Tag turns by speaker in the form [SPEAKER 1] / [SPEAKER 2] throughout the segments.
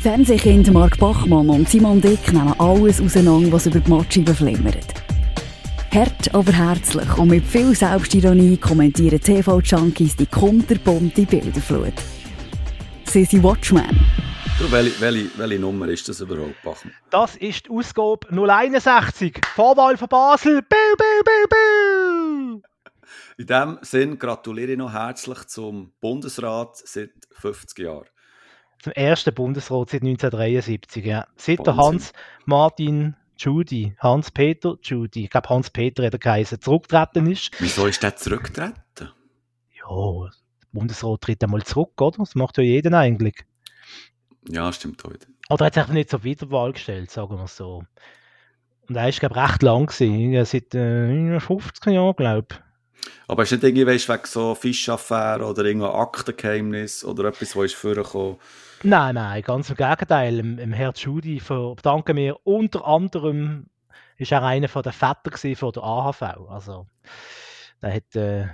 [SPEAKER 1] Fernsehkind Mark Bachmann und Simon Dick nehmen alles auseinander, was über die Matscheibe flimmert. Hart, aber herzlich und mit viel Selbstironie kommentieren TV-Junkies die kunterbunte Bilderflut. Sie sind Watchmen.
[SPEAKER 2] Du, welche, welche, welche Nummer ist das überhaupt, Bachmann?
[SPEAKER 3] Das ist die Ausgabe 061. Vorwahl von Basel. Biu, biu, biu, biu.
[SPEAKER 2] In diesem Sinn gratuliere ich noch herzlich zum Bundesrat seit 50 Jahren.
[SPEAKER 3] Zum ersten Bundesrat seit 1973, ja. Seit der
[SPEAKER 2] Wahnsinn.
[SPEAKER 3] Hans-Martin Judy, Hans-Peter Judy, ich glaube Hans-Peter hat er geheißen, zurückgetreten ist.
[SPEAKER 2] Wieso ist der zurückgetreten?
[SPEAKER 3] Ja, der Bundesrat tritt einmal zurück, oder? Das macht ja jeden eigentlich.
[SPEAKER 2] Ja, stimmt heute.
[SPEAKER 3] Oder er hat sich einfach nicht zur Wiederwahl gestellt, sagen wir so. Und er ist, glaube ich, recht lang gewesen, seit äh, 50 Jahren, glaube ich.
[SPEAKER 2] Aber ist nicht irgendwie, weißt, wegen so Fischaffäre oder irgendein Aktengeheimnis oder etwas, wo ist vorgekommen?
[SPEAKER 3] Nein, nein, ganz im Gegenteil. Im, im Herr Judy verdanken wir unter anderem, ist er einer von der Väter von der AHV. Also, der hat äh,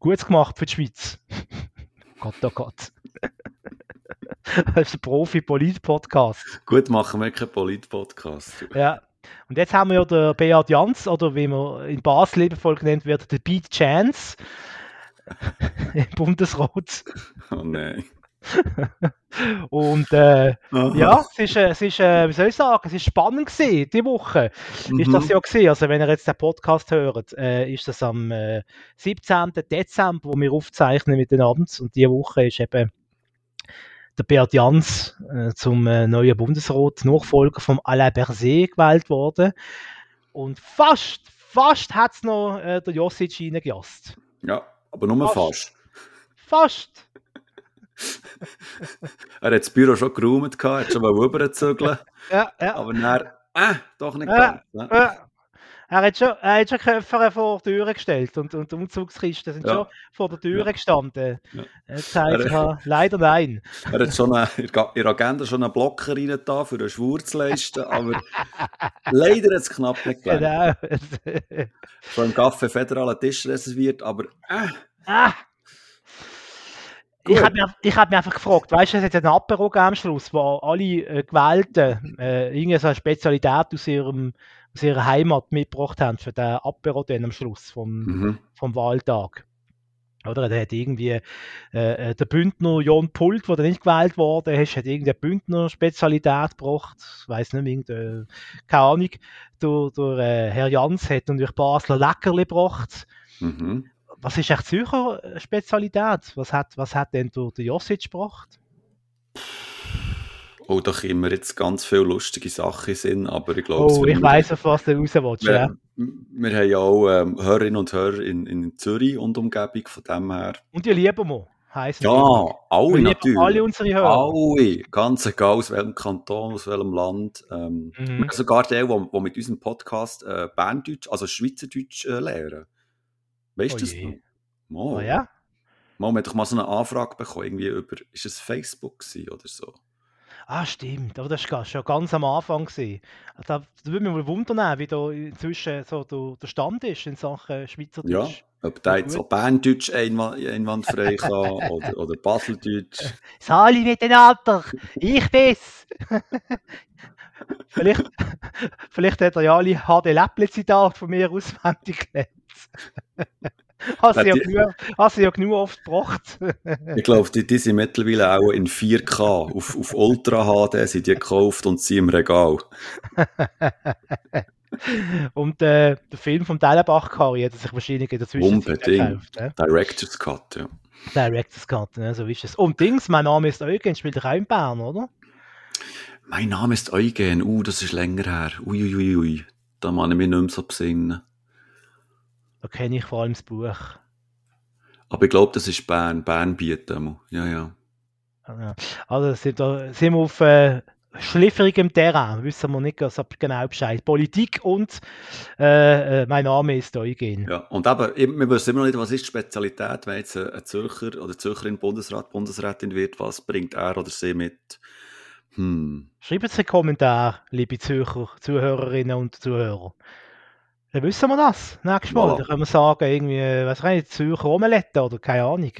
[SPEAKER 3] Gutes gemacht für die Schweiz. Gott, oh Gott. das ist ein Profi-Polit-Podcast.
[SPEAKER 2] Gut, machen wir keinen Polit-Podcast.
[SPEAKER 3] Ja. Und jetzt haben wir ja den Beat Jans, oder wie man in Basel liebevoll genannt wird, der Beat Chance im Bundesrat.
[SPEAKER 2] Oh nein.
[SPEAKER 3] Und äh, ja, es ist, äh, es ist äh, wie soll ich sagen, es ist spannend gewesen, die Woche. Ist
[SPEAKER 2] Mhm.
[SPEAKER 3] das ja gewesen. Also wenn ihr jetzt den Podcast hört, äh, ist das am äh, 17. Dezember, wo wir aufzeichnen mit den Abends. Und diese Woche ist eben der Beat Jans äh, zum neuen Bundesrat, Nachfolger vom Alain Berset gewählt worden. Und fast, fast hat es noch der Josic reingejasst.
[SPEAKER 2] Ja, aber nur
[SPEAKER 3] Fast.
[SPEAKER 2] fast.
[SPEAKER 3] Fast!
[SPEAKER 2] Er hat das Büro schon geräumt, gehabt, hat schon mal rüberzügeln,
[SPEAKER 3] Ja, ja.
[SPEAKER 2] aber dann, äh, doch nicht
[SPEAKER 3] Ja.
[SPEAKER 2] ganz. Ne?
[SPEAKER 3] Ja. Er hat schon, er hat schon Köpfe vor die Tür gestellt und, und Umzugskisten sind
[SPEAKER 2] Ja.
[SPEAKER 3] schon vor der Tür
[SPEAKER 2] Ja.
[SPEAKER 3] gestanden.
[SPEAKER 2] Ja.
[SPEAKER 3] Er sagt,
[SPEAKER 2] Er-
[SPEAKER 3] ja, leider nein.
[SPEAKER 2] Er hat schon eine, in der Agenda schon einen Blocker rein da für einen Schwur zu leisten, aber leider hat es knapp nicht gegangen.
[SPEAKER 3] Genau.
[SPEAKER 2] Schon im Café Federal einen Tisch reserviert, aber äh,
[SPEAKER 3] ah. Ich habe mich, ich hab mich einfach gefragt, weißt du, es hat einen Apero am Schluss, wo alle äh, Gewählten äh, irgendeine so eine Spezialität aus, ihrem, aus ihrer Heimat mitgebracht haben für den Apero dann am Schluss vom,
[SPEAKER 2] mhm.
[SPEAKER 3] vom Wahltag. Oder der hat irgendwie äh, äh, der Bündner John Pult, der nicht gewählt worden ist, hat irgendeine Bündner Spezialität gebracht. Ich weiß nicht irgendeine, keine Ahnung. Der, der äh, Herr Jans hat natürlich Basler Leckerli gebracht.
[SPEAKER 2] Mhm.
[SPEAKER 3] Was ist echt Zürcher äh, Spezialität? Was hat, was hat denn der, der Josic gebracht?
[SPEAKER 2] Oh, da mir jetzt ganz viele lustige Sachen Sinn, aber ich glaube,
[SPEAKER 3] Oh, ich weiß auf was du raus willst.
[SPEAKER 2] wir,
[SPEAKER 3] Ja.
[SPEAKER 2] wir haben ja auch ähm, Hörerinnen und Hörer in, in Zürich und Umgebung, von dem her.
[SPEAKER 3] Und die lieben wir, heisst
[SPEAKER 2] Ja,
[SPEAKER 3] Wir
[SPEAKER 2] alle
[SPEAKER 3] lieben
[SPEAKER 2] natürlich.
[SPEAKER 3] alle unsere Hörer.
[SPEAKER 2] Alle, ganz egal aus welchem Kanton, aus welchem Land. Ähm,
[SPEAKER 3] Mhm.
[SPEAKER 2] wir Sogar die, die mit unserem Podcast äh, Berndeutsch, also Schweizerdeutsch äh, lernen. Weißt du das? Mal,
[SPEAKER 3] Oh, ja?
[SPEAKER 2] mal, wir haben doch mal so eine Anfrage bekommen, irgendwie über, ist es Facebook oder so?
[SPEAKER 3] Ah, stimmt, aber das war schon ganz am Anfang. gewesen. Da, da würde mich mal wundern, wie da inzwischen so der, der Stand ist in Sachen
[SPEAKER 2] Ja,
[SPEAKER 3] Schweizerdeutsch.
[SPEAKER 2] ob der
[SPEAKER 3] Ja,
[SPEAKER 2] jetzt so Berndeutsch einwand, einwandfrei kann oder, oder Baseldeutsch.
[SPEAKER 3] Sali miteinander, ich bin's! vielleicht, vielleicht hat er ja alle HD-Läppli-Zitate von mir auswendig gelernt. Hast du ja, genug- hast ja genug oft gebracht.
[SPEAKER 2] Ich glaube, die, die sind mittlerweile auch in 4K, auf, auf Ultra HD sind die gekauft und sie im Regal.
[SPEAKER 3] Und äh, der Film vom Dellenbach-Kari hat er sich wahrscheinlich in der Zwischenzeit
[SPEAKER 2] Unbedingt.
[SPEAKER 3] gekauft. Ne?
[SPEAKER 2] Director's Cut, ja.
[SPEAKER 3] Director's Cut, ne? so ist es. Und Dings, mein Name ist Eugen, spielt doch auch in Bern, oder?
[SPEAKER 2] Mein Name ist Eugen, uh, das ist länger her. Uiuiui, ui, ui. da kann ich mich nicht mehr so besinnen.
[SPEAKER 3] Da kenne ich vor allem das Buch.
[SPEAKER 2] Aber ich glaube, das ist Bern, Bern bietet einmal. Ja, ja.
[SPEAKER 3] Ja. Also sind, da, sind wir auf äh, schlifferigem Terrain, wissen wir nicht so genau Bescheid. Politik und äh, äh, mein Name ist Eugen.
[SPEAKER 2] ja. Und eben, wir wissen immer noch nicht, was ist die Spezialität, wenn jetzt ein Zürcher oder Zürcherin Bundesrat, Bundesrätin wird, was bringt er oder sie mit? Hm.
[SPEAKER 3] Schreibt es einen Kommentar, liebe Zürcher, Zuhörerinnen und Zuhörer. Dann wissen wir das. Nächstes Mal.
[SPEAKER 2] Voilà.
[SPEAKER 3] Dann können wir sagen, irgendwie, was weiß ich, Zürcher Omelette oder keine Ahnung.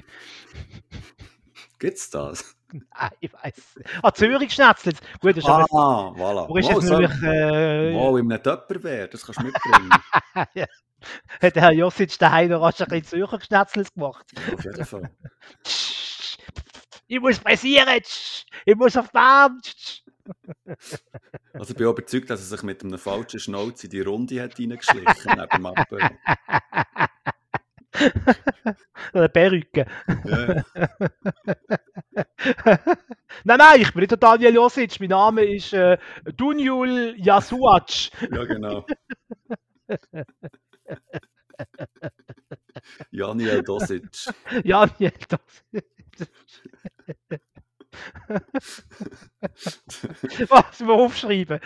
[SPEAKER 2] Gibt's das?
[SPEAKER 3] Nein, ich weiß nicht. Ah, Zürich Schnetzel. Gut, das ist
[SPEAKER 2] Ah,
[SPEAKER 3] aber...
[SPEAKER 2] voilà.
[SPEAKER 3] Wo ist
[SPEAKER 2] Mal,
[SPEAKER 3] jetzt
[SPEAKER 2] so-
[SPEAKER 3] natürlich... Äh,
[SPEAKER 2] Mal in einem Töpperwehr, das kannst du mitbringen.
[SPEAKER 3] hat der Herr Josic daheim noch rasch ein bisschen Zürcher Schnetzels gemacht.
[SPEAKER 2] Auf jeden Fall.
[SPEAKER 3] Ich muss pressieren! Ich muss auf Band!
[SPEAKER 2] Also ich bin überzeugt, dass er sich mit einem falschen Schnauz in die Runde hat reingeschlichen neben dem.
[SPEAKER 3] Oder Perücke.
[SPEAKER 2] Ja.
[SPEAKER 3] nein, nein, ich bin nicht der Daniel Josic. Mein Name ist äh, Dunjul Yasuac.
[SPEAKER 2] ja, genau. Janiel Dosic.
[SPEAKER 3] Daniel, das. Was wir aufschreiben.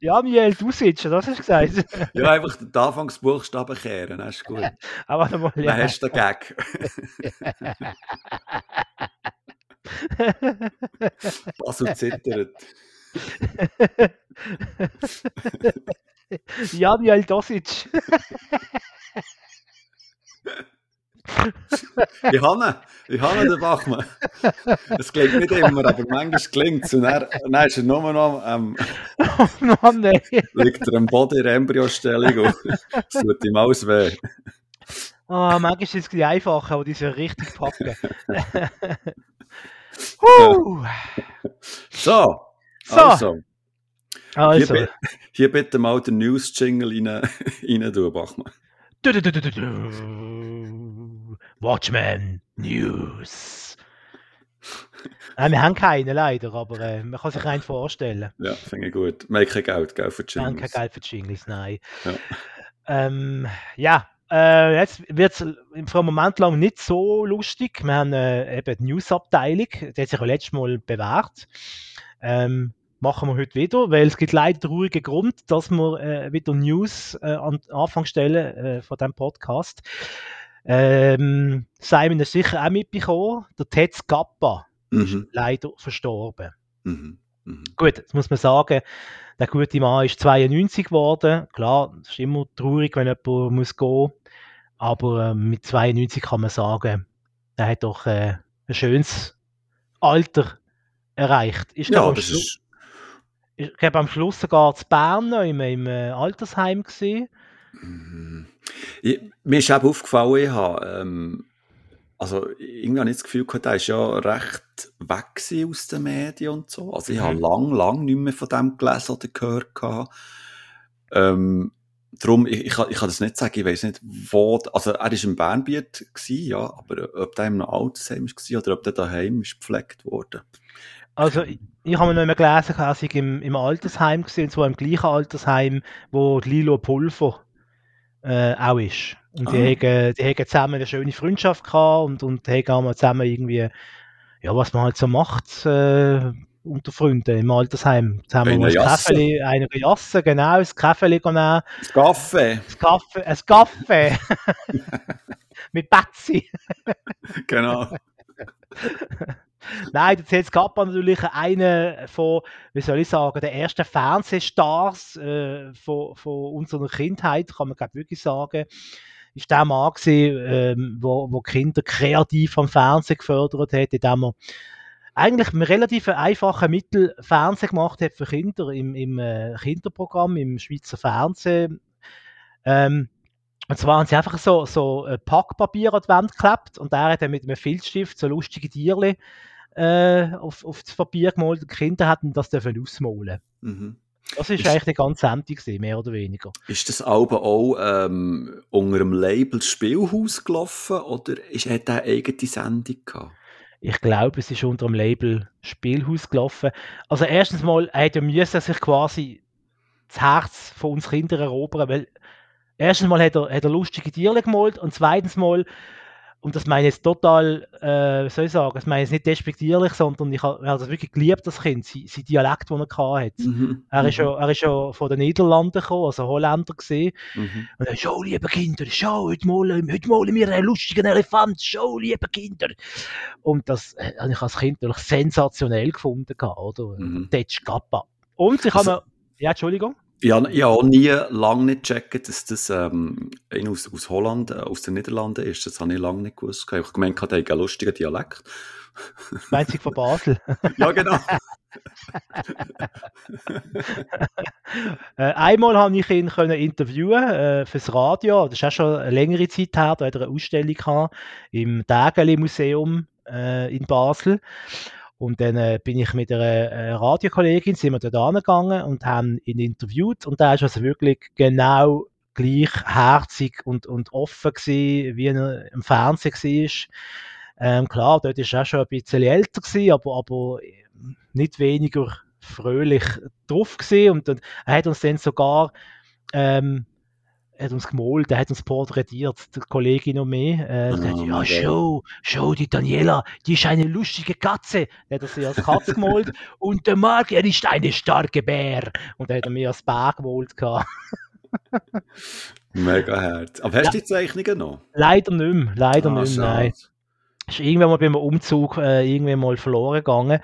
[SPEAKER 3] Daniel Dusic, das hast du gesagt.
[SPEAKER 2] Ja, einfach den Anfangsbuchstaben kehren, das ist gut.
[SPEAKER 3] Aber warte mal,
[SPEAKER 2] Dann
[SPEAKER 3] ja.
[SPEAKER 2] hast du den Gag. Basel zittert.
[SPEAKER 3] Daniel Dosic.
[SPEAKER 2] Ich habe ich habe den Bachmann. Es klingt nicht immer, aber manchmal klingt es. Und dann, dann ist er nur noch, ähm,
[SPEAKER 3] Oh Mann, ey.
[SPEAKER 2] liegt er am Boden in der Embryostellung und es tut ihm alles weh.
[SPEAKER 3] Ah, manchmal ist es bisschen einfacher, aber die sind richtig packen. Huh.
[SPEAKER 2] So,
[SPEAKER 3] So.
[SPEAKER 2] also,
[SPEAKER 3] Also.
[SPEAKER 2] Hier, hier bitte mal den News-Jingle rein, rein tun, Bachmann.
[SPEAKER 3] Watchmen News. Äh, wir haben keine leider, aber äh, man kann sich einen vorstellen.
[SPEAKER 2] Ja, finde ich gut. Wir haben kein Geld, gell, für die
[SPEAKER 3] Wir haben kein
[SPEAKER 2] Jingles.
[SPEAKER 3] Geld für Jingles, nein.
[SPEAKER 2] Ja.
[SPEAKER 3] Ähm, ja, äh, jetzt wird es für einen Moment lang nicht so lustig. Wir haben äh, eben die News-Abteilung, die hat sich ja letztes Mal bewährt. Ähm, machen wir heute wieder, weil es gibt leider traurigen Grund, dass wir äh, wieder News äh, an Anfang stellen äh, von diesem Podcast. Ähm, Simon ist sicher auch mitbekommen, der Ted Scappa ist
[SPEAKER 2] Mhm,
[SPEAKER 3] leider verstorben.
[SPEAKER 2] mhm, mhm.
[SPEAKER 3] Gut, jetzt muss man sagen, der gute Mann ist 92 geworden. Klar, es ist immer traurig, wenn jemand muss gehen aber äh, mit 92 kann man sagen, er hat doch äh, ein schönes Alter erreicht. Ist,
[SPEAKER 2] Ja, das ist...
[SPEAKER 3] ich glaube, am Schluss sogar zu Bern noch im, im äh, Altersheim gesehen.
[SPEAKER 2] Mhm. Mir ist eben aufgefallen, ich habe, ähm, also irgendwie habe ich das Gefühl gehabt, er ist ja recht weg aus den Medien und so. Also ich habe
[SPEAKER 3] Mhm.
[SPEAKER 2] lang, lang nicht mehr von dem gelesen oder gehört gehabt. Ähm, darum, ich, ich, kann, ich kann das nicht sagen, ich weiß nicht, wo, also er war im Bernbiet gewesen, ja, aber ob der im Altersheim war oder ob der daheim ist gepflegt worden.
[SPEAKER 3] Also ich, ich habe noch immer gelesen, er sei im, im Altersheim gesehen, und zwar im gleichen Altersheim, wo Lilo Pulver äh, auch ist. Und die,
[SPEAKER 2] Ah.
[SPEAKER 3] haben, die haben zusammen eine schöne Freundschaft gehabt und, und haben auch mal zusammen irgendwie, ja, was man halt so macht äh, unter Freunden im Altersheim. Zusammen
[SPEAKER 2] Eine
[SPEAKER 3] mal ein
[SPEAKER 2] Jasse.
[SPEAKER 3] Kaffee, eine Jasse, genau, ein Kaffee nehmen,
[SPEAKER 2] Das Kaffee,
[SPEAKER 3] ein Kaffee, ein Kaffee mit Betsy.
[SPEAKER 2] genau.
[SPEAKER 3] Nein, der Ted Kappa natürlich einer von, wie soll ich sagen, der ersten Fernsehstars äh, von, von unserer Kindheit, kann man glaub, wirklich sagen. Ist der Mann gewesen, ähm, wo, wo Kinder kreativ am Fernsehen gefördert hat, indem er eigentlich mit relativ einfachen Mittel Fernsehen gemacht hat für Kinder im, im äh, Kinderprogramm, im Schweizer Fernsehen. Ähm, und zwar haben sie einfach so, so ein Packpapier an die Wand geklebt und der hat dann mit einem Filzstift so lustige Tierchen äh, auf, das Papier gemalt die Kinder hatten das dürfen ausmalen.
[SPEAKER 2] Mhm.
[SPEAKER 3] Das ist
[SPEAKER 2] Ist-
[SPEAKER 3] eigentlich die ganze Sendung gewesen, mehr oder weniger.
[SPEAKER 2] Ist das Album auch ähm, unter dem Label Spielhaus gelaufen oder ist, hat er eine eigene Sendung gehabt?
[SPEAKER 3] Ich glaube, es ist unter dem Label Spielhaus gelaufen. Also erstens mal, er hat ja müssen sich quasi das Herz von uns Kindern erobern, weil erstens mal hat er, hat er lustige Tiere gemalt und zweitens mal, und das meine ich jetzt total, äh, wie soll ich sagen, das meine ich jetzt nicht despektierlich, sondern ich habe hab das wirklich geliebt, das Kind, sein, sein Dialekt, den er hatte.
[SPEAKER 2] Mhm.
[SPEAKER 3] Er ist, ja, er ist ja von den Niederlanden gekommen, also Holländer gesehen.
[SPEAKER 2] Mhm.
[SPEAKER 3] Und er schau, liebe Kinder, schau, heute malen, heute malen wir einen lustigen Elefant, schau, liebe Kinder. Und das äh, habe ich als Kind natürlich sensationell gefunden, oder?
[SPEAKER 2] Mhm.
[SPEAKER 3] Tetsch Kappa. Und ich habe
[SPEAKER 2] Also-
[SPEAKER 3] mir, ja, Entschuldigung.
[SPEAKER 2] Ich habe, ich habe nie lange nicht gecheckt, dass das ähm, aus, aus Holland, äh, aus den Niederlanden ist. Das habe ich lange nicht gewusst. Ich habe gemeint, der hat einen lustigen Dialekt.
[SPEAKER 3] Meinst du von Basel?
[SPEAKER 2] ja, genau.
[SPEAKER 3] äh, einmal habe ich ihn können interviewen äh, fürs Radio. Das ist auch schon eine längere Zeit her. Da hat er eine Ausstellung gehabt im Dägeli Museum äh, in Basel. Und dann äh, bin ich mit einer äh, Radiokollegin, sind wir dort angegangen und haben ihn interviewt. Und da ist also wirklich genau gleich herzig und, und offen gewesen, wie er im Fernsehen war. Ähm, klar, dort war er auch schon ein bisschen älter gewesen, aber, aber nicht weniger fröhlich drauf gewesen. Und, und er hat uns dann sogar ähm, hat uns gemalt, er hat uns porträtiert, der Kollegin und mir. Äh, oh, gesagt, ja, schau, schau, die Daniela, die ist eine lustige Katze. Er hat sie als Katze gemalt. und der Marc, er ist eine starke Bär. Und er hat mir als Bär gemalt.
[SPEAKER 2] Mega hart. Aber hast du die Zeichnungen noch?
[SPEAKER 3] Leider nicht mehr, leider ah, nicht mehr, nein. Ist irgendwann mal beim Umzug äh, irgendwann mal verloren gegangen.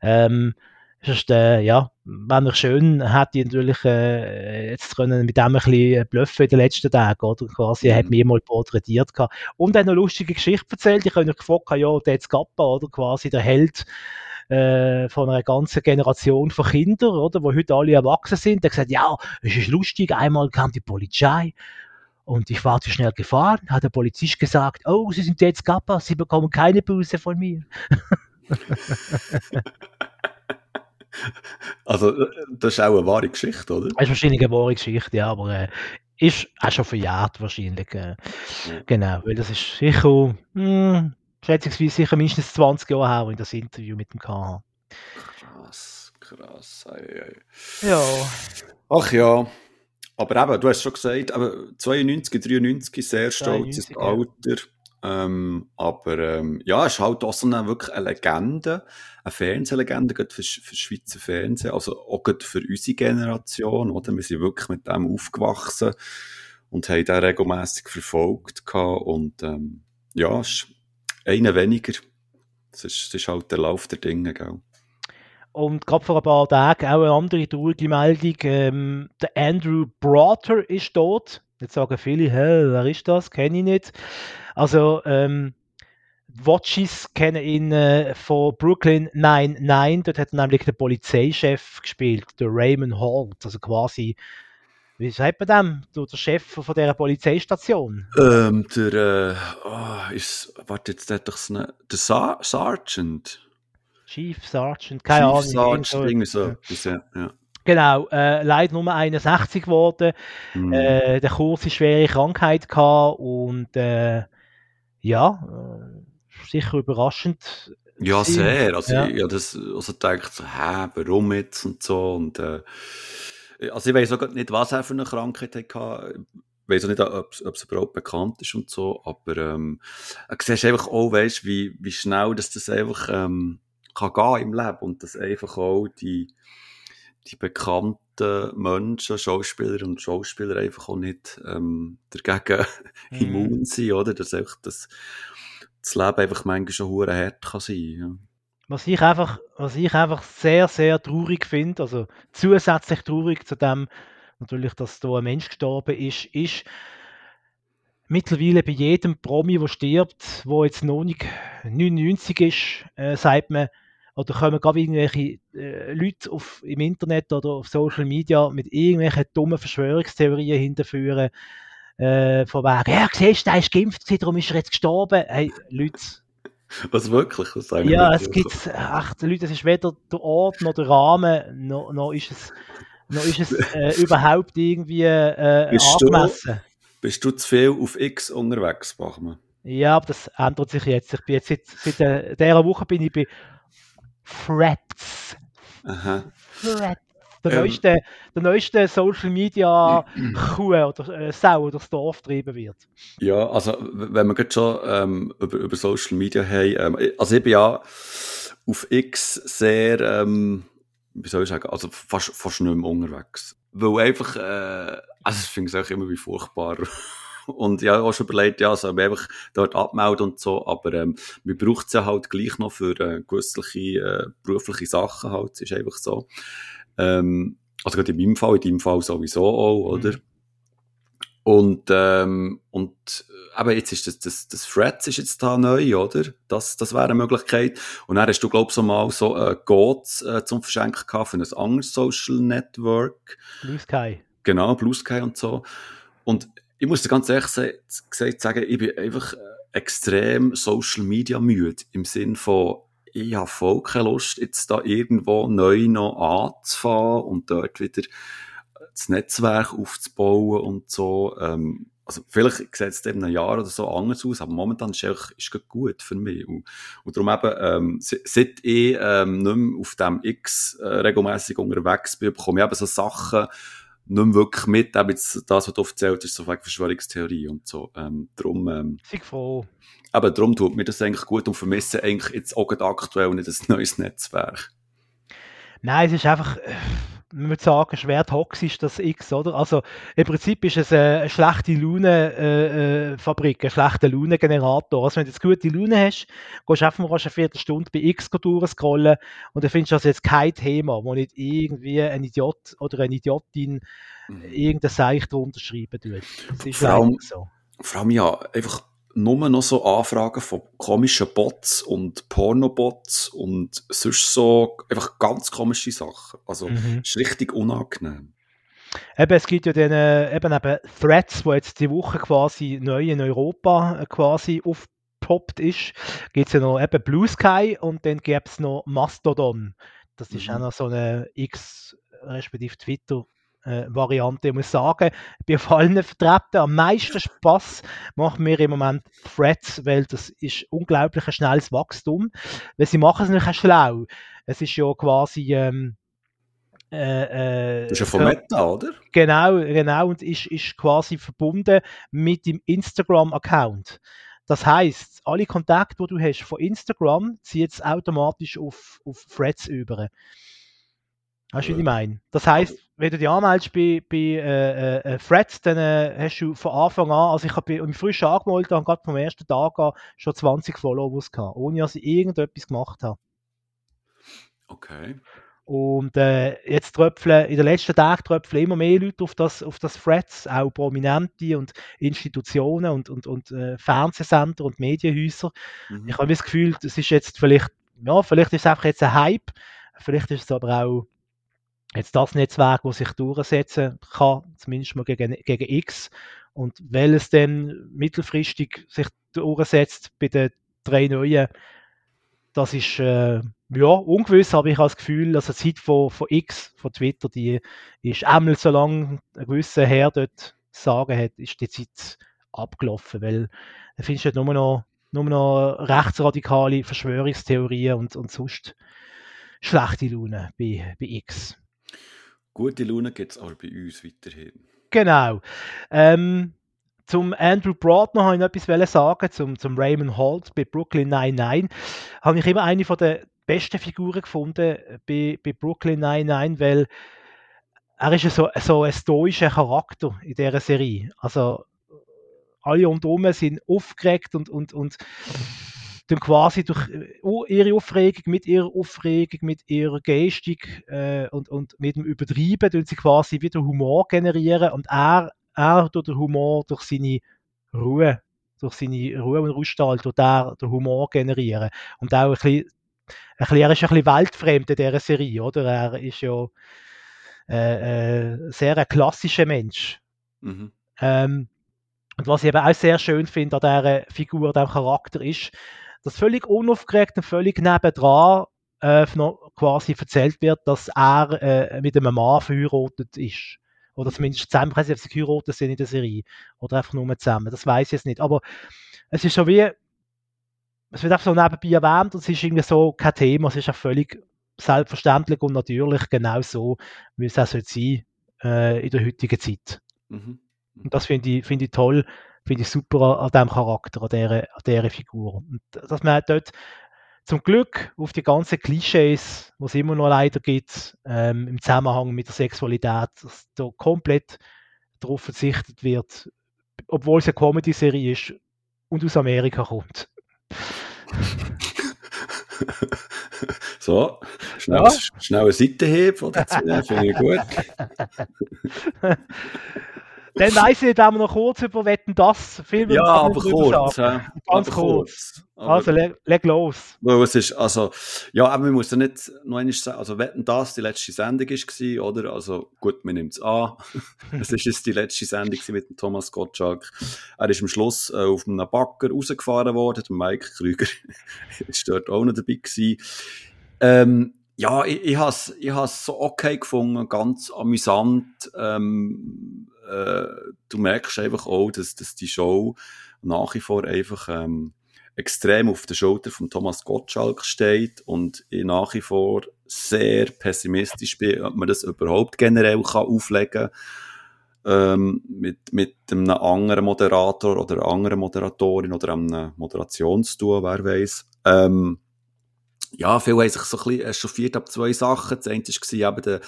[SPEAKER 3] Ähm, Sonst, äh, ja, wenn er schön hätte, natürlich äh, jetzt können mit dem ein bisschen bluffen in den letzten Tagen, oder? Quasi, er hat mhm. mich mal porträtiert gehabt. Und er hat eine lustige Geschichte erzählt. Ich habe euch gefragt, ja, der jetzt Gappa, oder? Quasi der Held äh, von einer ganzen Generation von Kindern, oder? Wo heute alle erwachsen sind. Er hat gesagt, ja, es ist lustig. Einmal kam die Polizei und ich war zu schnell gefahren, hat der Polizist gesagt, oh, Sie sind jetzt Gappa, Sie bekommen keine Buße von mir.
[SPEAKER 2] Also, äh, das ist auch eine wahre Geschichte, oder?
[SPEAKER 3] Das ist wahrscheinlich eine wahre Geschichte, ja, aber äh, ist auch schon verjährt wahrscheinlich. Äh, ja. Genau, weil das ist sicher, mh, hm, schätzungsweise sicher mindestens 20 Jahre her, in das Interview mit dem KH.
[SPEAKER 2] Krass, krass. Ei, ei.
[SPEAKER 3] Ja.
[SPEAKER 2] Ach ja. Aber eben, du hast schon gesagt, aber 92, 93, sehr stolzes Alter. Ähm, aber ähm, ja, es ist halt auch so eine, wirklich eine Legende, eine Fernsehlegende für, für Schweizer Fernsehen, also auch für unsere Generation, oder? Wir sind wirklich mit dem aufgewachsen und haben den regelmässig verfolgt und ähm, ja, ist einer weniger. Das ist, das ist halt der Lauf der Dinge, gell?
[SPEAKER 3] Und gerade vor ein paar Tagen auch eine andere traurige Meldung. Ähm, der Andrew Broter ist tot. Jetzt sagen viele, hä, wer ist das? Kenne ich nicht. Also, ähm, Watches kennen ihn äh, von Brooklyn 99. Dort hat er nämlich den Polizeichef gespielt, der Raymond Holt. Also quasi, wie sagt man dem? Der, Chef von dieser Polizeistation.
[SPEAKER 2] Ähm, der, äh, oh, ist, warte, jetzt hat doch eine, der Sar Sergeant.
[SPEAKER 3] Chief Sergeant, keine Chief
[SPEAKER 2] Ahnung. Sergeant, irgendwie so. Ja. ja.
[SPEAKER 3] Genau, äh, leider nur 61 geworden. Mhm. Äh, der Kurs ist schwere Krankheit gehabt und äh, ja, äh, sicher überraschend.
[SPEAKER 2] Ja, sehr. Also, ja. ich, ich das also gedacht, so, hä, warum jetzt und so. Und, äh, also, ich weiß auch nicht, was er für eine Krankheit hatte. Ich weiß auch nicht, ob es überhaupt bekannt ist und so. Aber ähm, du siehst einfach auch, weißt, wie, wie schnell dass das einfach ähm, kann gehen im Leben und dass einfach auch die, die bekannten Menschen, Schauspieler und Schauspieler einfach auch nicht ähm, dagegen mhm. immun sind, oder? Dass einfach das, das Leben einfach manchmal schon hure hart kann sein. Ja.
[SPEAKER 3] Was ich einfach, was ich einfach sehr, sehr traurig finde, also zusätzlich traurig zu dem, natürlich, dass da ein Mensch gestorben ist, ist mittlerweile bei jedem Promi, der stirbt, wo jetzt noch nicht 99 ist, äh, sagt man, oder kommen gerade irgendwelche äh, Leute auf, im Internet oder auf Social Media mit irgendwelchen dummen Verschwörungstheorien hinterführen, äh, von wegen, ja, siehst du, der ist geimpft, darum ist er jetzt gestorben. Hey, Leute.
[SPEAKER 2] Was wirklich? Was
[SPEAKER 3] ja, es gibt, ach, Leute, es ist weder der Ort noch der Rahmen, noch, noch ist es, noch ist es äh, überhaupt irgendwie äh, bist angemessen.
[SPEAKER 2] Du, bist du zu viel auf X unterwegs, Bachmann?
[SPEAKER 3] Ja, aber das ändert sich jetzt. Ich bin jetzt seit, seit äh, dieser Woche bin ich bei Threads.
[SPEAKER 2] Aha.
[SPEAKER 3] Threads. Der, ähm. neueste, der neueste Social Media Kuh oder äh, Sau durchs Dorf getrieben wird.
[SPEAKER 2] Ja, also wenn wir gerade schon ähm, über, über Social Media haben, ähm, also ich bin ja auf X sehr, ähm, wie soll ich sagen, also fast, fast nicht mehr unterwegs. Weil einfach, äh, also ich finde es auch immer wie furchtbar und ja, auch schon überlegt, ja, soll man einfach dort abmelden und so, aber ähm, man braucht es ja halt gleich noch für äh, gewisse äh, berufliche Sachen halt, es ist einfach so. Ähm, Also gerade in meinem Fall, in deinem Fall sowieso auch, oder?
[SPEAKER 3] Mhm.
[SPEAKER 2] Und, ähm, und eben jetzt ist das, das, das Threads ist jetzt da neu, oder? Das, das wäre eine Möglichkeit. Und dann hast du, glaubst du, mal so äh, Goats äh, zum Verschenken gehabt für ein anderes Social Network.
[SPEAKER 3] Blue Sky.
[SPEAKER 2] Genau, Blue Sky und so. Und ich muss dir ganz ehrlich gesagt sagen, ich bin einfach äh, extrem Social Media müde. Im Sinn von, ich habe voll keine Lust, jetzt da irgendwo neu noch anzufangen und dort wieder das Netzwerk aufzubauen und so. Ähm, also vielleicht sieht es in einem Jahr oder so anders aus, aber momentan ist es ist gut für mich. Und, und darum eben, ähm, se- seit ich ähm, nicht mehr auf dem X äh, regelmäßig unterwegs bin, bekomme ich eben so Sachen nicht mehr wirklich mit, eben jetzt das, was du erzählt hast, so wegen Verschwörungstheorie und so. Ähm, darum, ähm,
[SPEAKER 3] Sei froh.
[SPEAKER 2] eben darum tut mir das eigentlich gut und vermisse eigentlich jetzt auch aktuell nicht ein neues Netzwerk.
[SPEAKER 3] Nein, es ist einfach, äh, man würde sagen, schwer toxisch, das X, oder? Also im Prinzip ist es eine, eine schlechte Laune-Fabrik, ein schlechter Launengenerator. Also wenn du jetzt gute Laune hast, gehst du einfach mal eine Viertelstunde bei X durchscrollen und dann findest du also jetzt kein Thema, wo nicht irgendwie ein Idiot oder eine Idiotin irgendein Seich drunter schreiben tut. Das ist
[SPEAKER 2] Vor allem-
[SPEAKER 3] so.
[SPEAKER 2] Vor allem ja, einfach nur noch so Anfragen von komischen Bots und Pornobots und sonst so einfach ganz komische Sachen. Also,
[SPEAKER 3] Mhm.
[SPEAKER 2] ist richtig unangenehm.
[SPEAKER 3] Eben, es gibt ja dann äh, eben, eben Threads, wo jetzt die Woche quasi neu in Europa äh, quasi aufgepoppt ist. Gibt es ja noch eben Blue Sky und dann gäbe es noch Mastodon. Das ist
[SPEAKER 2] Mhm.
[SPEAKER 3] auch noch so eine X, respektive Twitter. Äh, Variante, ich muss sagen, bei allen vertreten. Am meisten Spaß macht mir im Moment Threads, weil das ist unglaublich ein schnelles Wachstum. Weil sie machen es nicht schlau. Es ist ja quasi ähm, äh, äh,
[SPEAKER 2] Das ist ja von Meta, oder?
[SPEAKER 3] Genau, genau, und ist, ist quasi verbunden mit dem Instagram-Account. Das heißt, alle Kontakte, die du hast von Instagram, ziehen jetzt automatisch auf, auf Threads über. Weißt du, wie ich meine? Das heißt, wenn du dich anmeldest bei, bei äh, äh, Threads, dann äh, hast du von Anfang an, also ich habe im frisch angemeldet und gerade vom ersten Tag an schon 20 Followers gehabt, ohne dass ich irgendetwas gemacht habe.
[SPEAKER 2] Okay.
[SPEAKER 3] Und äh, jetzt tröpfeln, in den letzten Tagen tröpfeln immer mehr Leute auf das, auf das Threads, auch Prominente und Institutionen und, und, und äh, Fernsehsender und Medienhäuser.
[SPEAKER 2] Mhm.
[SPEAKER 3] Ich habe das Gefühl, das ist jetzt vielleicht, ja, vielleicht ist es einfach jetzt ein Hype, vielleicht ist es aber auch jetzt das Netzwerk, das sich durchsetzen kann, zumindest mal gegen, gegen X. Und weil es dann mittelfristig sich durchsetzt bei den drei neuen, das ist äh, ja ungewiss, aber ich habe das Gefühl, dass die Zeit von, von X, von Twitter, die ist einmal so lange ein gewisser Herr dort sagen hat, ist die Zeit abgelaufen, weil da findest du halt nur noch, nur noch rechtsradikale Verschwörungstheorien und, und sonst schlechte Laune bei, bei X.
[SPEAKER 2] Gute Laune gibt es aber bei uns weiterhin.
[SPEAKER 3] Genau. Ähm, zum Andrew Broad noch wollte ich noch etwas sagen, zum, zum Raymond Holt bei Brooklyn 99. Habe ich immer eine von der besten Figuren gefunden bei, bei Brooklyn 99, weil er ist so, so ein stoischer Charakter in dieser Serie. Also alle um herum sind aufgeregt und, und, und dann quasi durch äh, ihre Aufregung, mit ihrer Aufregung, mit ihrer Gestik äh, und, und mit dem Übertreiben, tun sie quasi wieder Humor generieren und er, er durch den Humor, durch seine Ruhe, durch seine Ruhe und Ruhestall, tut er den Humor generieren. Und auch ein bisschen, ein bisschen, er ist ein bisschen weltfremd in dieser Serie, oder? Er ist ja äh, äh, sehr ein klassischer Mensch.
[SPEAKER 2] Mhm.
[SPEAKER 3] Ähm, und was ich eben auch sehr schön finde an dieser Figur, an diesem Charakter ist, dass völlig unaufgeregt und völlig nebendran äh, noch quasi erzählt wird, dass er äh, mit einem Mann verheiratet ist. Oder zumindest zusammen, ich weiß nicht, ob sie geheiratet sind in der Serie. Oder einfach nur zusammen, das weiß ich jetzt nicht. Aber es ist so wie, es wird einfach so nebenbei erwähnt und es ist irgendwie so kein Thema, es ist auch völlig selbstverständlich und natürlich genau so, wie es auch sein sollte äh, in der heutigen Zeit.
[SPEAKER 2] Mhm.
[SPEAKER 3] Und das finde ich, finde ich toll, finde ich super an, an diesem Charakter, an dieser, an dieser Figur. Und dass man dort zum Glück auf die ganzen Klischees, die es immer noch leider gibt, ähm, im Zusammenhang mit der Sexualität, dass da komplett darauf verzichtet wird, obwohl es eine Comedy-Serie ist und aus Amerika kommt.
[SPEAKER 2] so, schnell,
[SPEAKER 3] Ja.
[SPEAKER 2] schnell eine Seitenhieb nehmen, finde ich gut.
[SPEAKER 3] Dann weiss ich wir noch kurz über Wetten, das Film
[SPEAKER 2] Ja, aber kurz. hä?
[SPEAKER 3] Ganz
[SPEAKER 2] aber
[SPEAKER 3] kurz.
[SPEAKER 2] Aber,
[SPEAKER 3] Also, leg, leg los.
[SPEAKER 2] weil es ist, also, ja, aber man muss ja nicht noch einmal sagen, also, wetten das die letzte Sendung war, oder? Also, gut, man nimmt es an. es ist jetzt die letzte Sendung mit dem Thomas Gottschalk. Er ist am Schluss äh, auf einem Bagger rausgefahren worden, der Mike Krüger ist dort auch noch dabei gewesen. Ähm, ja, ich, ich habe es ich has so okay gefunden, ganz amüsant. Ähm, äh, du merkst einfach auch, dass, dass die Show nach wie vor einfach ähm, extrem auf der Schulter von Thomas Gottschalk steht und ich nach wie vor sehr pessimistisch bin, ob man das überhaupt generell kann auflegen ähm, mit, mit einem anderen Moderator oder einer anderen Moderatorin oder einem Moderationsduo, wer weiß. Ähm, ja, viele haben sich so ein bisschen echauffiert ab zwei Sachen. Das eine war eben der,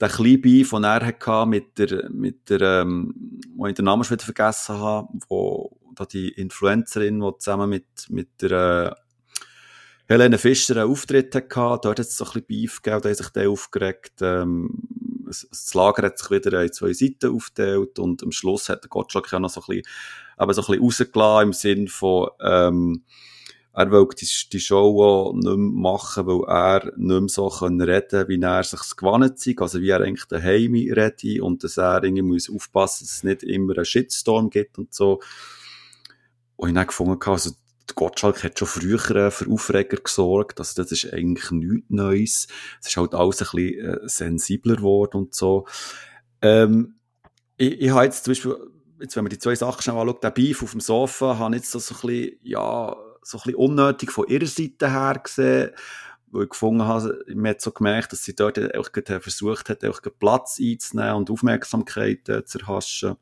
[SPEAKER 2] der kleine Beef, den er hatte mit der, mit der, ähm, wo ich den Namen schon wieder vergessen habe, wo da die Influencerin, die zusammen mit, mit der, äh, Helene Fischer einen Auftritt hatte, dort hat es so ein bisschen Beef gegeben, da haben sich der aufgeregt, ähm, das Lager hat sich wieder in zwei Seiten aufgeteilt und am Schluss hat der Gottschalk ja noch so ein bisschen, eben so ein bisschen rausgelassen im Sinn von, ähm, er will die, die Show auch nicht mehr machen, weil er nicht mehr so reden wie er sich gewohnt ist, also wie er eigentlich daheim redet und dass er irgendwie muss aufpassen, dass es nicht immer einen Shitstorm gibt und so. Und ich habe gefunden, also Gottschalk hat schon früher äh, für Aufreger gesorgt, also das ist eigentlich nichts Neues. Es ist halt alles ein bisschen äh, sensibler geworden und so. Ähm, ich, ich habe jetzt zum Beispiel, jetzt, wenn man die zwei Sachen schnell anschaut, der Beef auf dem Sofa, habe ich jetzt so ein bisschen, ja, so ein bisschen unnötig von ihrer Seite her gesehen, weil ich gefunden habe, man hat so gemerkt, dass sie dort auch versucht hat, auch Platz einzunehmen und Aufmerksamkeit äh, zu erhaschen.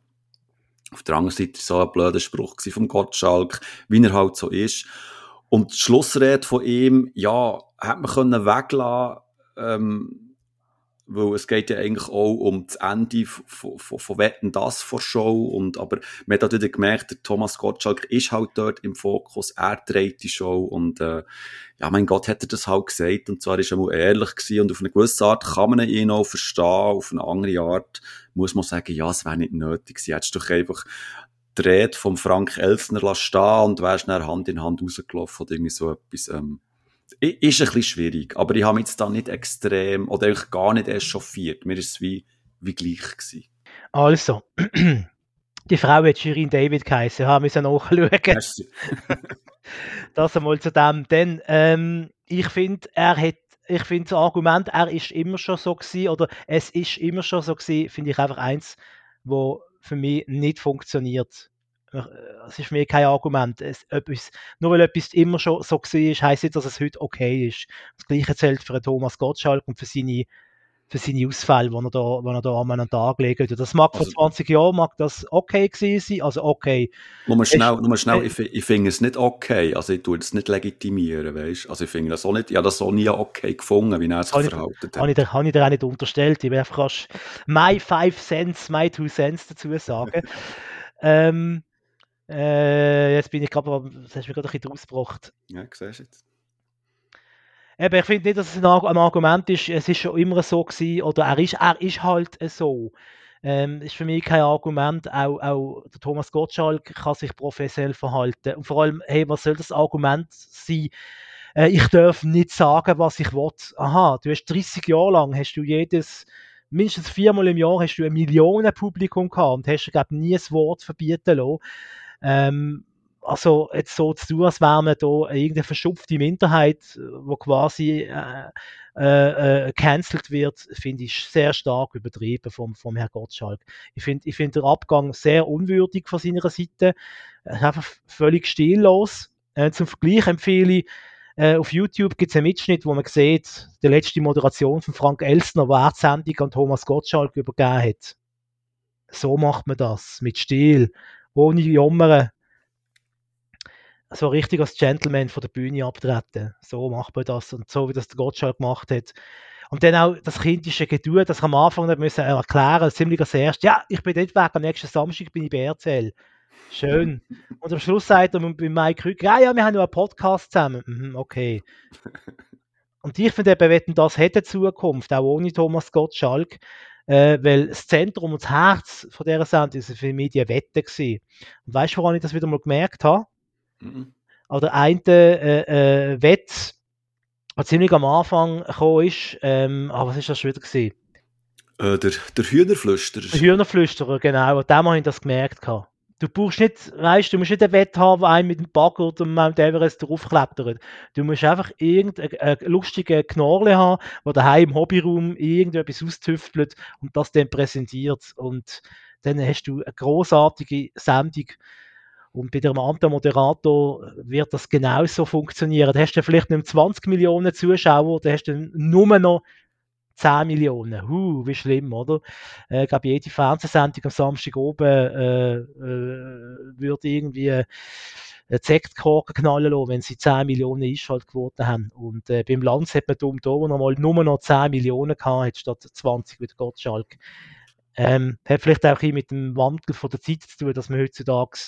[SPEAKER 2] Auf der anderen Seite war so ein blöder Spruch vom Gottschalk, wie er halt so ist. Und die Schlussrede von ihm, ja, hat man können weglassen, ähm, weil es geht ja eigentlich auch um das Ende von, von, von Wetten, das vor Show. Und, aber man hat wieder gemerkt, der Thomas Gottschalk ist halt dort im Fokus, er dreht die Show. Und, äh, ja, mein Gott, hat er das halt gesagt. Und zwar ist er mal ehrlich gewesen. Und auf eine gewisse Art kann man ihn auch verstehen, auf eine andere Art muss man sagen, ja, es wäre nicht nötig gewesen, hättest doch einfach die Rede vom Frank Elsner lassen und wärst dann Hand in Hand rausgelaufen oder irgendwie so etwas, ähm, ist ein bisschen schwierig, aber ich habe mich jetzt da nicht extrem oder eigentlich gar nicht erst chauffiert, mir ist es wie, wie gleich gewesen.
[SPEAKER 3] Also, die Frau hat Shirin David geheißen, haben wir nachschauen.
[SPEAKER 2] Merci.
[SPEAKER 3] Das einmal zu dem. Denn ähm, ich finde, er hat, ich finde das Argument, er ist immer schon so gewesen, oder es ist immer schon so gewesen, finde ich einfach eins, wo für mich nicht funktioniert. Äh, Es ist für mich kein Argument. Es, etwas, nur weil etwas immer schon so war, heisst nicht, dass es heute okay ist. Das Gleiche zählt für Thomas Gottschalk und für seine für seine Ausfälle, die er da, die er da an einen Tag legt. Das mag
[SPEAKER 2] Also-
[SPEAKER 3] vor 20 Jahren mag das okay gewesen sein, also okay.
[SPEAKER 2] Nur schnell, nur schnell,
[SPEAKER 3] äh,
[SPEAKER 2] ich, ich finde es nicht okay, also ich tue das nicht legitimieren, weißt Also ich finde das auch nicht, ich habe das auch nie okay gefunden, wie er sich
[SPEAKER 3] Habe ich-
[SPEAKER 2] verhalten
[SPEAKER 3] Habe
[SPEAKER 2] hat.
[SPEAKER 3] ich, dir, habe ich dir auch nicht unterstellt. Ich will einfach rasch my five cents, my two cents dazu sagen. ähm, äh, jetzt bin ich gerade, das hast du mir gerade ein bisschen ausgebracht.
[SPEAKER 2] Ja, siehst du jetzt.
[SPEAKER 3] Eben, ich finde nicht, dass es ein, ein Argument ist, es ist schon immer so gewesen, oder er ist, er ist halt so. Ähm, ist für mich kein Argument. Auch, auch der Thomas Gottschalk kann sich professionell verhalten. Und vor allem, hey, was soll das Argument sein? Äh, ich darf nicht sagen, was ich will. Aha, du hast 30 Jahre lang, hast du jedes, mindestens viermal im Jahr hast du ein Millionenpublikum gehabt und hast, glaube nie ein Wort verbieten lassen. Ähm, also jetzt so zu tun, als wäre man da irgendeine verschupfte Minderheit, wo quasi äh, äh, äh, cancelled wird, finde ich sehr stark übertrieben vom, vom Herrn Gottschalk. Ich finde ich find den Abgang sehr unwürdig von seiner Seite, Er ist einfach völlig stillos. Äh, zum Vergleich empfehle ich, äh, auf YouTube gibt es einen Mitschnitt, wo man sieht, die letzte Moderation von Frank Elstner, wo er die Sendung an Thomas Gottschalk übergeben hat. So macht man das, mit Stil, ohne Jammern so richtig als Gentleman von der Bühne abtreten. So macht man das und so wie das der Gottschalk gemacht hat. Und dann auch das kindische Geduld, das am Anfang nicht müssen erklären, ziemlich als erst, ja, ich bin nicht weg, am nächsten Samstag bin ich bei RTL. Schön. Und am Schluss sagt er bei Mike Krüger, ja, ja, wir haben noch einen Podcast zusammen. Mhm, okay. und ich finde eben, wenn das hätte Zukunft, auch ohne Thomas Gottschalk, äh, weil das Zentrum und das Herz von dieser Sendung ist für mich die Wette gewesen. Und weißt du, woran ich das wieder mal gemerkt habe? Mhm. An der einen äh, äh, Wette, die ziemlich am Anfang gekommen ist, ähm, ah, was ist das schon wieder gewesen?
[SPEAKER 2] Äh, der, der Hühnerflüsterer.
[SPEAKER 3] Der Hühnerflüsterer, genau. Und dem habe ich das gemerkt. Gehabt. Du brauchst nicht, weißt du, musst nicht einen Wett haben, der einen mit dem Bagger oder Mount Everest draufklettert. Du musst einfach irgendeinen lustigen Knorle haben, der daheim im Hobbyraum irgendetwas austüftelt und das dann präsentiert. Und dann hast du eine großartige Sendung. Und bei dem anderen Moderator wird das genauso funktionieren. Da hast du vielleicht nicht 20 Millionen Zuschauer, da hast du nur noch 10 Millionen. Huh, wie schlimm, oder? Äh, ich glaube, jede Fernsehsendung am Samstag oben äh, äh, würde irgendwie einen Sektkorken knallen lassen, wenn sie 10 Millionen Einschaltquoten haben. Und äh, beim Lanz hat man dumm da noch mal nur noch 10 Millionen gehabt, statt 20 mit Gottschalk. Ähm, hat vielleicht auch ein mit dem Wandel von der Zeit zu tun, dass man heutzutage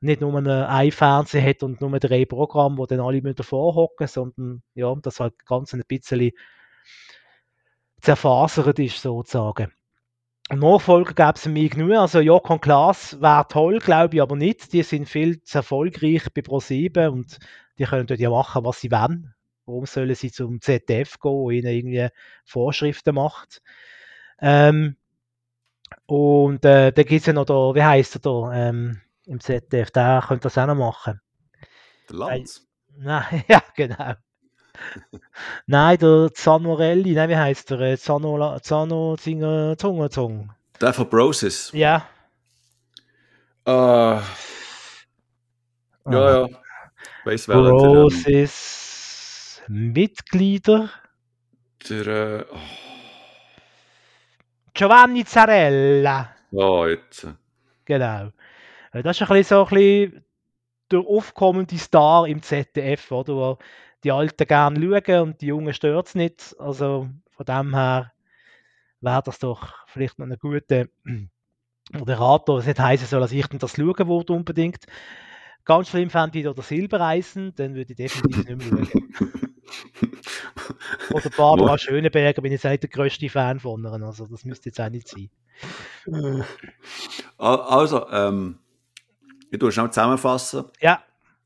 [SPEAKER 3] nicht nur ein Fernseher hat und nur drei Programme, wo dann alle davor hocken, sondern ja, das halt ganz ein bisschen zerfasert ist, sozusagen. Nachfolger gäbe es mich genug. Also Jokon Klaas wäre toll, glaube ich aber nicht. Die sind viel zu erfolgreich bei Pro7 und die können dort ja machen, was sie wollen. Warum sollen sie zum ZDF gehen, wo ihnen irgendwie Vorschriften macht? Ähm, und äh, da gibt es ja noch da, wie heißt er da ähm, im ZDF, der könnte das auch noch machen.
[SPEAKER 2] Der Lanz?
[SPEAKER 3] Äh, nein, ja, genau. Nein, der Zanorelli, nein, wie heißt der? Äh, Zano, Zano Zinger Zungenzung.
[SPEAKER 2] Der von Broses?
[SPEAKER 3] Ja.
[SPEAKER 2] Uh, ja, ja.
[SPEAKER 3] Weiß wer Broses Mitglieder.
[SPEAKER 2] Der, äh, oh.
[SPEAKER 3] Giovanni Zarella.
[SPEAKER 2] Ja, jetzt.
[SPEAKER 3] Genau. Äh, das ist ein bisschen so ein bisschen der aufkommende Star im ZDF, oder? Die Alten gerne schauen und die Jungen stört es nicht. Also von dem her wäre das doch vielleicht noch eine gute Moderator. Es nicht heißen soll, dass ich das schauen würde unbedingt. Ganz schlimm fände ich oder Silbereisen, dann würde ich definitiv nicht mehr schauen. oder Barbara Schöneberger bin ich jetzt der größte Fan von ihr. Also das müsste jetzt auch nicht sein.
[SPEAKER 2] Also, ähm, ich tue schnell zusammenfassen.
[SPEAKER 3] Ja.